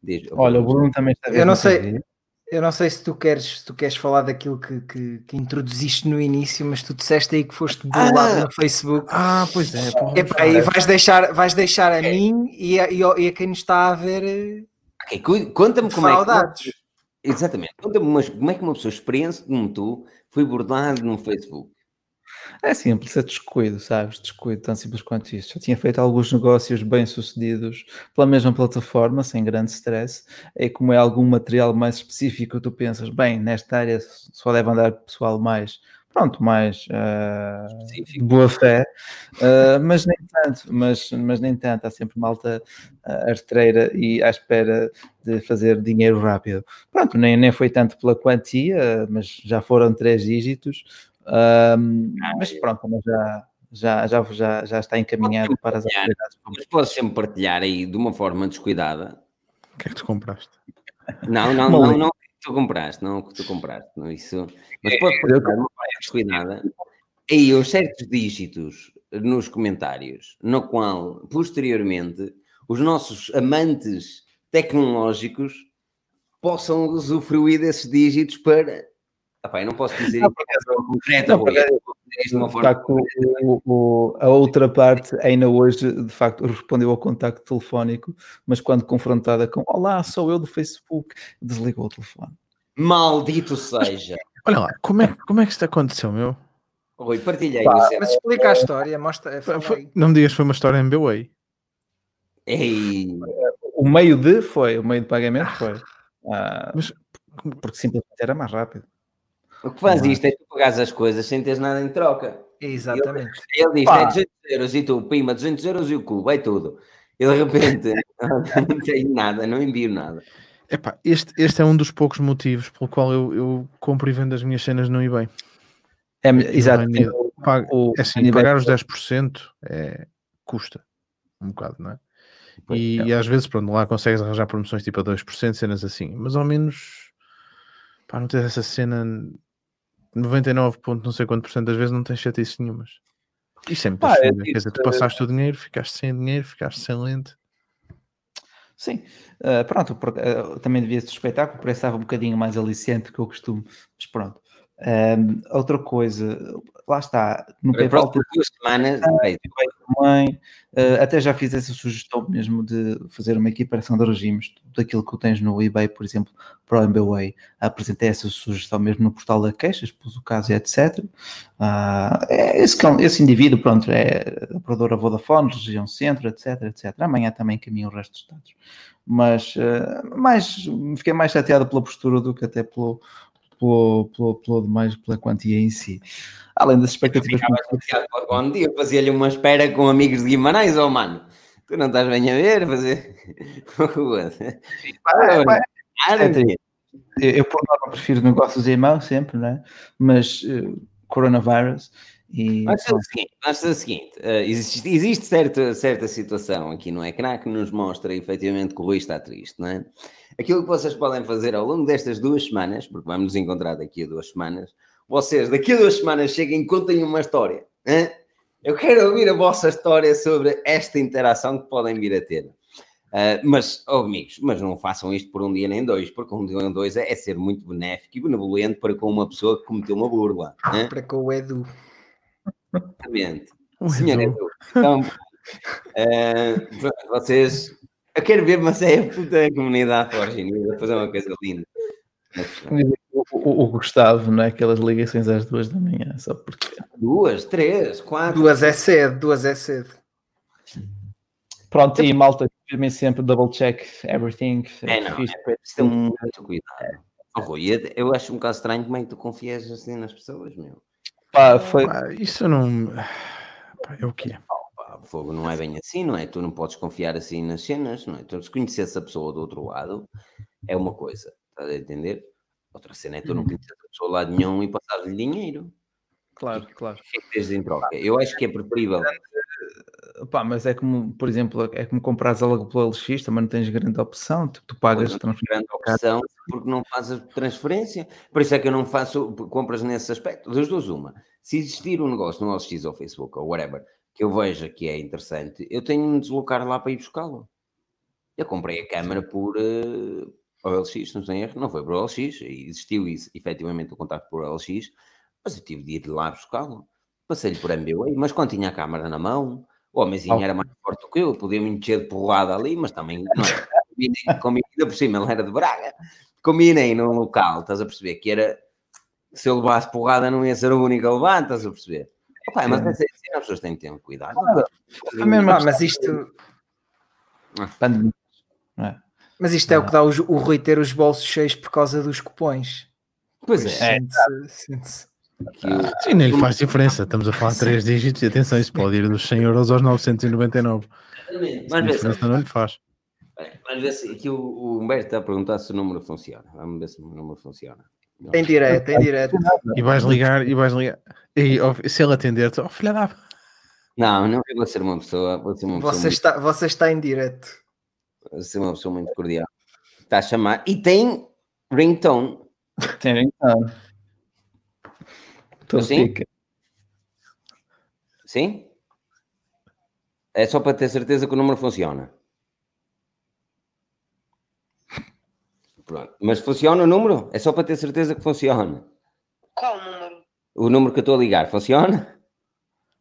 diz, Olha, o Bruno também está a ver Eu não sei. TV. Eu não sei se tu queres, se tu queres falar daquilo que, que, que introduziste no início, mas tu disseste aí que foste bolado no Facebook. Ah, pois é. porra. Epá, e vais deixar, vais deixar a mim e a, e a- e a quem nos está a ver eh, Ok, cu- conta-me como é que. Exatamente, conta-me mas como é que uma pessoa experiente como tu foi bordado no Facebook. É simples, é descuido, sabes? Descuido, tão simples quanto isso. Já tinha feito alguns negócios bem-sucedidos pela mesma plataforma, sem grande stress. E como é algum material mais específico, tu pensas, bem, nesta área só deve andar pessoal mais, pronto, mais de Específico. boa fé, Ah, mas nem tanto, mas, mas nem tanto. Há sempre malta ah, arteira e à espera de fazer dinheiro rápido. Pronto, nem, nem foi tanto pela quantia, mas já foram três dígitos. Ahm, mas pronto, mas já, já, já, já, já está encaminhado para as atividades Mas podes sempre partilhar aí de uma forma descuidada. O que é que tu compraste? Não, não, não, não, o que tu compraste, não o que tu compraste. Não, isso, mas podes partilhar de uma forma descuidada. Aí os certos dígitos nos comentários, no qual, posteriormente, os nossos amantes tecnológicos possam usufruir desses dígitos para. Epá, eu não posso dizer Não, concreta, não, Rui. facto, o- o- a outra parte ainda hoje, de facto, respondeu ao contacto telefónico, mas quando confrontada com Olá, sou eu do Facebook, desligou o telefone. Maldito seja. Olha lá, como é, como é que isto aconteceu, meu? Rui, partilhei Pá. Mas explica a história, mostra. fala Foi- não me digas que foi uma história MBWay. Ei, O meio de foi, o meio de pagamento foi. Ah, Mas porque simplesmente era mais rápido. O que faz Não é? isto é tu pagares as coisas sem teres nada em troca. Exatamente. Ele diz, Pá. é 200 euros e tu, pima, 200 euros e o cu, vai tudo. E de repente, não tenho nada, não envio nada. Epá, este, este é um dos poucos motivos pelo qual eu, eu compro e vendo as minhas cenas no eBay. É, exato. O- é assim, pagar os 10% é, custa um bocado, não é? E, é. e às vezes, pronto, lá consegues arranjar promoções tipo a 2%, cenas assim, mas ao menos, pá, não tens essa cena 99 ponto não sei quanto por cento das vezes não tens chatices nenhumas. Isso é muito Pá, é. Quer dizer, tu passaste o dinheiro, ficaste sem dinheiro, ficaste sem lente. Sim, Ah, pronto, por- ah, também devia suspeitar que o preço estava um bocadinho mais aliciente que eu costumo, mas pronto. Ahm, outra coisa, lá está, no Para PayPal duas semanas, bem, também, ah, até já fiz essa sugestão mesmo de fazer uma equiparação de regimes daquilo que tens no eBay, por exemplo, para o MBWay. Apresentei essa sugestão mesmo no portal da queixas, pus o caso e etc. Ah, é esse, esse indivíduo, pronto, é operadora Vodafone, região centro, etc, etc. Amanhã também caminha o resto dos estados. Mas ah, mais, fiquei mais chateado pela postura do que até pelo, pelo, pelo, pelo demais, pela quantia em si. Além das expectativas. o bom dia, fazia-lhe uma espera com amigos de Guimarães, oh mano. Tu não estás bem a ver, fazer. Vai, vai. Nada, Eu, eu, por norma, prefiro negócios em mão sempre, não é? Mas uh, coronavirus e. Vamos fazer o seguinte, o seguinte eh, existe, existe certa, certa situação aqui no ecrã que nos mostra efetivamente que o Rui está triste, não é? Aquilo que vocês podem fazer ao longo destas duas semanas, porque vamos nos encontrar daqui a duas semanas, vocês daqui a duas semanas cheguem e contem uma história. hein? Eu quero ouvir a vossa história sobre esta interação que podem vir a ter. Uh, mas, oh, amigos, mas não façam isto por um dia nem dois, porque um dia nem dois é, é ser muito benéfico e benevolente para com uma pessoa que cometeu uma burla. hein? Para com o Edu. Exatamente. Senhor Edu, então, eh, pronto, vocês. Eu quero ver, mas é a puta da comunidade Forginil a fazer uma coisa linda. O, o- o Gustavo, não é? Aquelas ligações às duas da manhã, só porque. Duas, três, quatro. Duas é cedo, duas é cedo. Pronto, e malta, firmem sempre double check everything. É, não, Fiz- é preciso ter muito cuidado. Oh, Rui, eu- eu acho um bocado estranho como é que tu confias assim nas pessoas, meu. Pá, foi, Pá, isso não. Pá, é o que é. Fogo não é bem assim, não é? Tu não podes confiar assim nas cenas, não é? Tu se conheces a pessoa do outro lado, é uma coisa, estás a entender? Outra cena é tu não conheces a pessoa lá nenhum e passares-lhe dinheiro. claro, claro. O que é que tens em troca? Eu acho que é preferível. Pá, mas é como, por exemplo, é como comprares algo pelo LX, também não tens grande opção, tu, tu pagas Pois, transferência. grande opção porque não fazes transferência. Por isso é que eu não faço compras nesse aspecto. Das duas, uma. Se existir um negócio no LX ou Facebook ou whatever que eu veja que é interessante, eu tenho de me deslocar lá para ir buscá-lo. Eu comprei a câmara por uh, OLX, não tem erro, não foi por OLX, existiu isso, efetivamente o contacto por OLX, mas eu tive de ir lá buscá-lo. Passei-lhe por MBA, mas quando tinha a câmara na mão, o homenzinho era mais forte do que eu, podia me encher de porrada ali, mas também não é. Combinei, por cima, ele era de Braga. Combinei num local, estás a perceber? Que era, se eu levasse porrada, não ia ser o único a levar, estás a perceber? Opa, mas é assim, as pessoas têm que ter um cuidado. Também Ah, mas isto, pandemia. não é? mas isto é o que dá o, o Rui ter os bolsos cheios por causa dos cupons. Pois é, Sente-se- sente-se. que o- Sim, nem lhe faz diferença. Estamos a falar de 3 dígitos e atenção, isso pode ir dos 100 euros aos 999. Vamos A ver se diferença não lhe faz. Vamos ver se aqui o, o Humberto está a perguntar se o número funciona. Vamos ver se o número funciona. Em direto, em direto. E vais ligar, e vais ligar. E se ele atender-te, oh filha da. Não, não eu vou ser uma pessoa, vou ser uma pessoa, Você muito, está, você está em direto. vou ser uma pessoa muito cordial. Está a chamar e tem ringtone. Tem, então. Tô Assim? pica. Sim? É só para ter certeza que o número funciona. Pronto. Mas funciona o número? É só para ter certeza que funciona. Qual número? O número que eu estou a ligar funciona?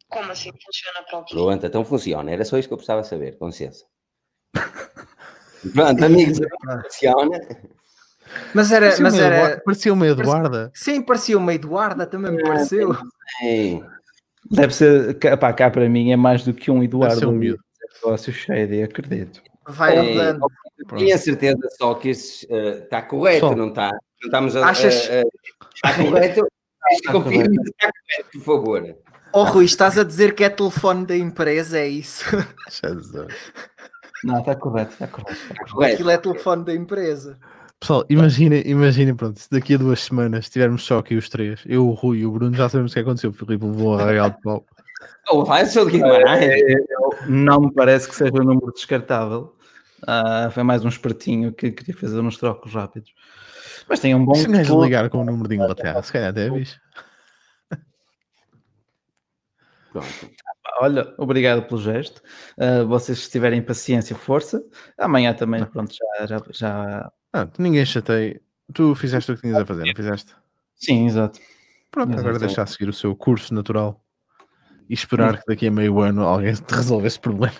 Como assim funciona para o? Pronto, então funciona. Era só isso que eu precisava saber, com licença. Pronto, amigos, funciona. Mas era, Parecia mas uma era. Eduarda- Parecia uma Eduarda. Sim, parecia uma Eduarda, também me pareceu. Ei, Deve ser, pá, cá para mim é mais do que um Eduardo. Deve ser um miúdo. Negócio cheio, acredito. Vai Ei, mudando. eu tinha certeza só que isso eh, está correto, Só. não está? Não estamos a. Achas- a- a- Está correto? Confirme que está correto, por favor. Oh Rui, estás a dizer que é telefone da empresa, é isso? Jesus. Não, está correto, está correto. está correto. Correto. Aquilo é telefone da empresa. Pessoal, imaginem, imaginem, pronto, se daqui a duas semanas estivermos só aqui os três, eu, o Rui e o Bruno, já sabemos o que aconteceu. O Filipe levou a real de pau. Vai, sou de Guimarães. Não me parece que seja um número descartável. Ah, foi mais um espertinho que queria fazer uns trocos rápidos. Mas tem um bom. Se me ligar com o número de Inglaterra, se calhar até é bicho. Pronto. olha, obrigado pelo gesto. Uh, vocês se tiverem paciência, força. Amanhã também, pronto, já. já, já... Ah, ninguém chateia. Tu fizeste o que tinhas a fazer, não fizeste? Sim, exato. Pronto, Exato. agora deixar seguir o seu curso natural e esperar que daqui a meio ano alguém te resolva esse problema.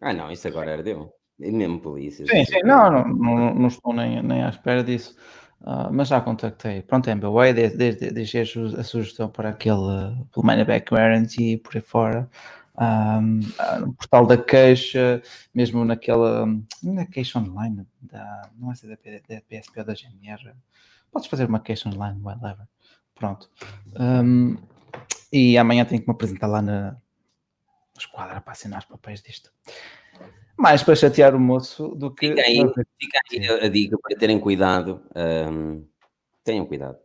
Ah, não, isso agora ardeu. E mesmo polícia. Sim, sim, não, não, não, não estou nem, nem à espera disso. Ah, mas já contactei. Pronto, MBWay, desde, desde, deixei a sugestão para aquele, pelo Money Back Guarantee e por aí fora. Ah, ah, no portal da queixa, mesmo naquela, na queixa online, da, não é ser da, P- da PSP ou da GMR, podes fazer uma queixa online, whatever. Pronto. Um, e amanhã tenho que me apresentar lá na, na esquadra para assinar os papéis disto. Mais para chatear o moço do que. Fica aí, fica aí a, dica para terem cuidado. ahm, tenham cuidado.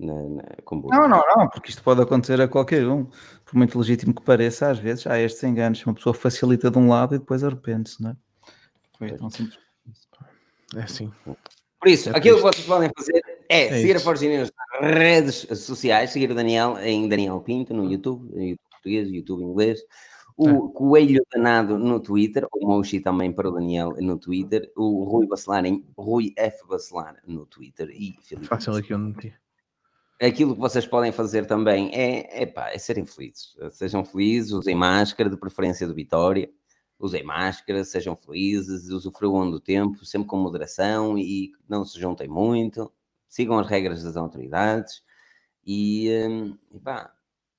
Na, na. Não, não, não, porque isto pode acontecer a qualquer um. Por muito legítimo que pareça, às vezes há estes enganos. Uma pessoa facilita de um lado e depois arrepende-se, não é? Foi tão simples. É assim. Por isso, É aquilo que vocês podem fazer é, É seguir a isso. Forge News nas redes sociais, seguir o Daniel em Daniel Pinto no YouTube, no YouTube português, YouTube inglês, o É. Coelho Danado no Twitter, o Moshi também para o Daniel no Twitter, o Rui Bacelar em Rui F. Bacelar no Twitter e Filipe Fácil aqui onde meti. Aquilo que vocês podem fazer também é, epá, é serem felizes. Sejam felizes, usem máscara, de preferência do Vitória. Usem máscara, sejam felizes, usufruam do tempo, sempre com moderação e não se juntem muito. Sigam as regras das autoridades e, hum, e pá,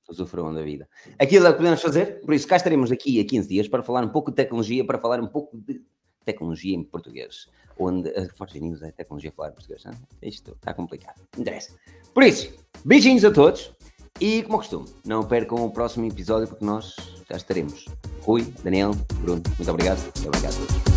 usufruam da vida. Aquilo é o que podemos fazer, por isso cá estaremos daqui a 15 dias para falar um pouco de tecnologia, para falar um pouco de tecnologia em português, onde a Forja News é tecnologia falar em português. Não? É? Isto está complicado. Interessa. Por isso, beijinhos a todos e, como é costume, não percam o próximo episódio porque nós já estaremos. Rui, Daniel, Bruno, muito obrigado e obrigado a todos.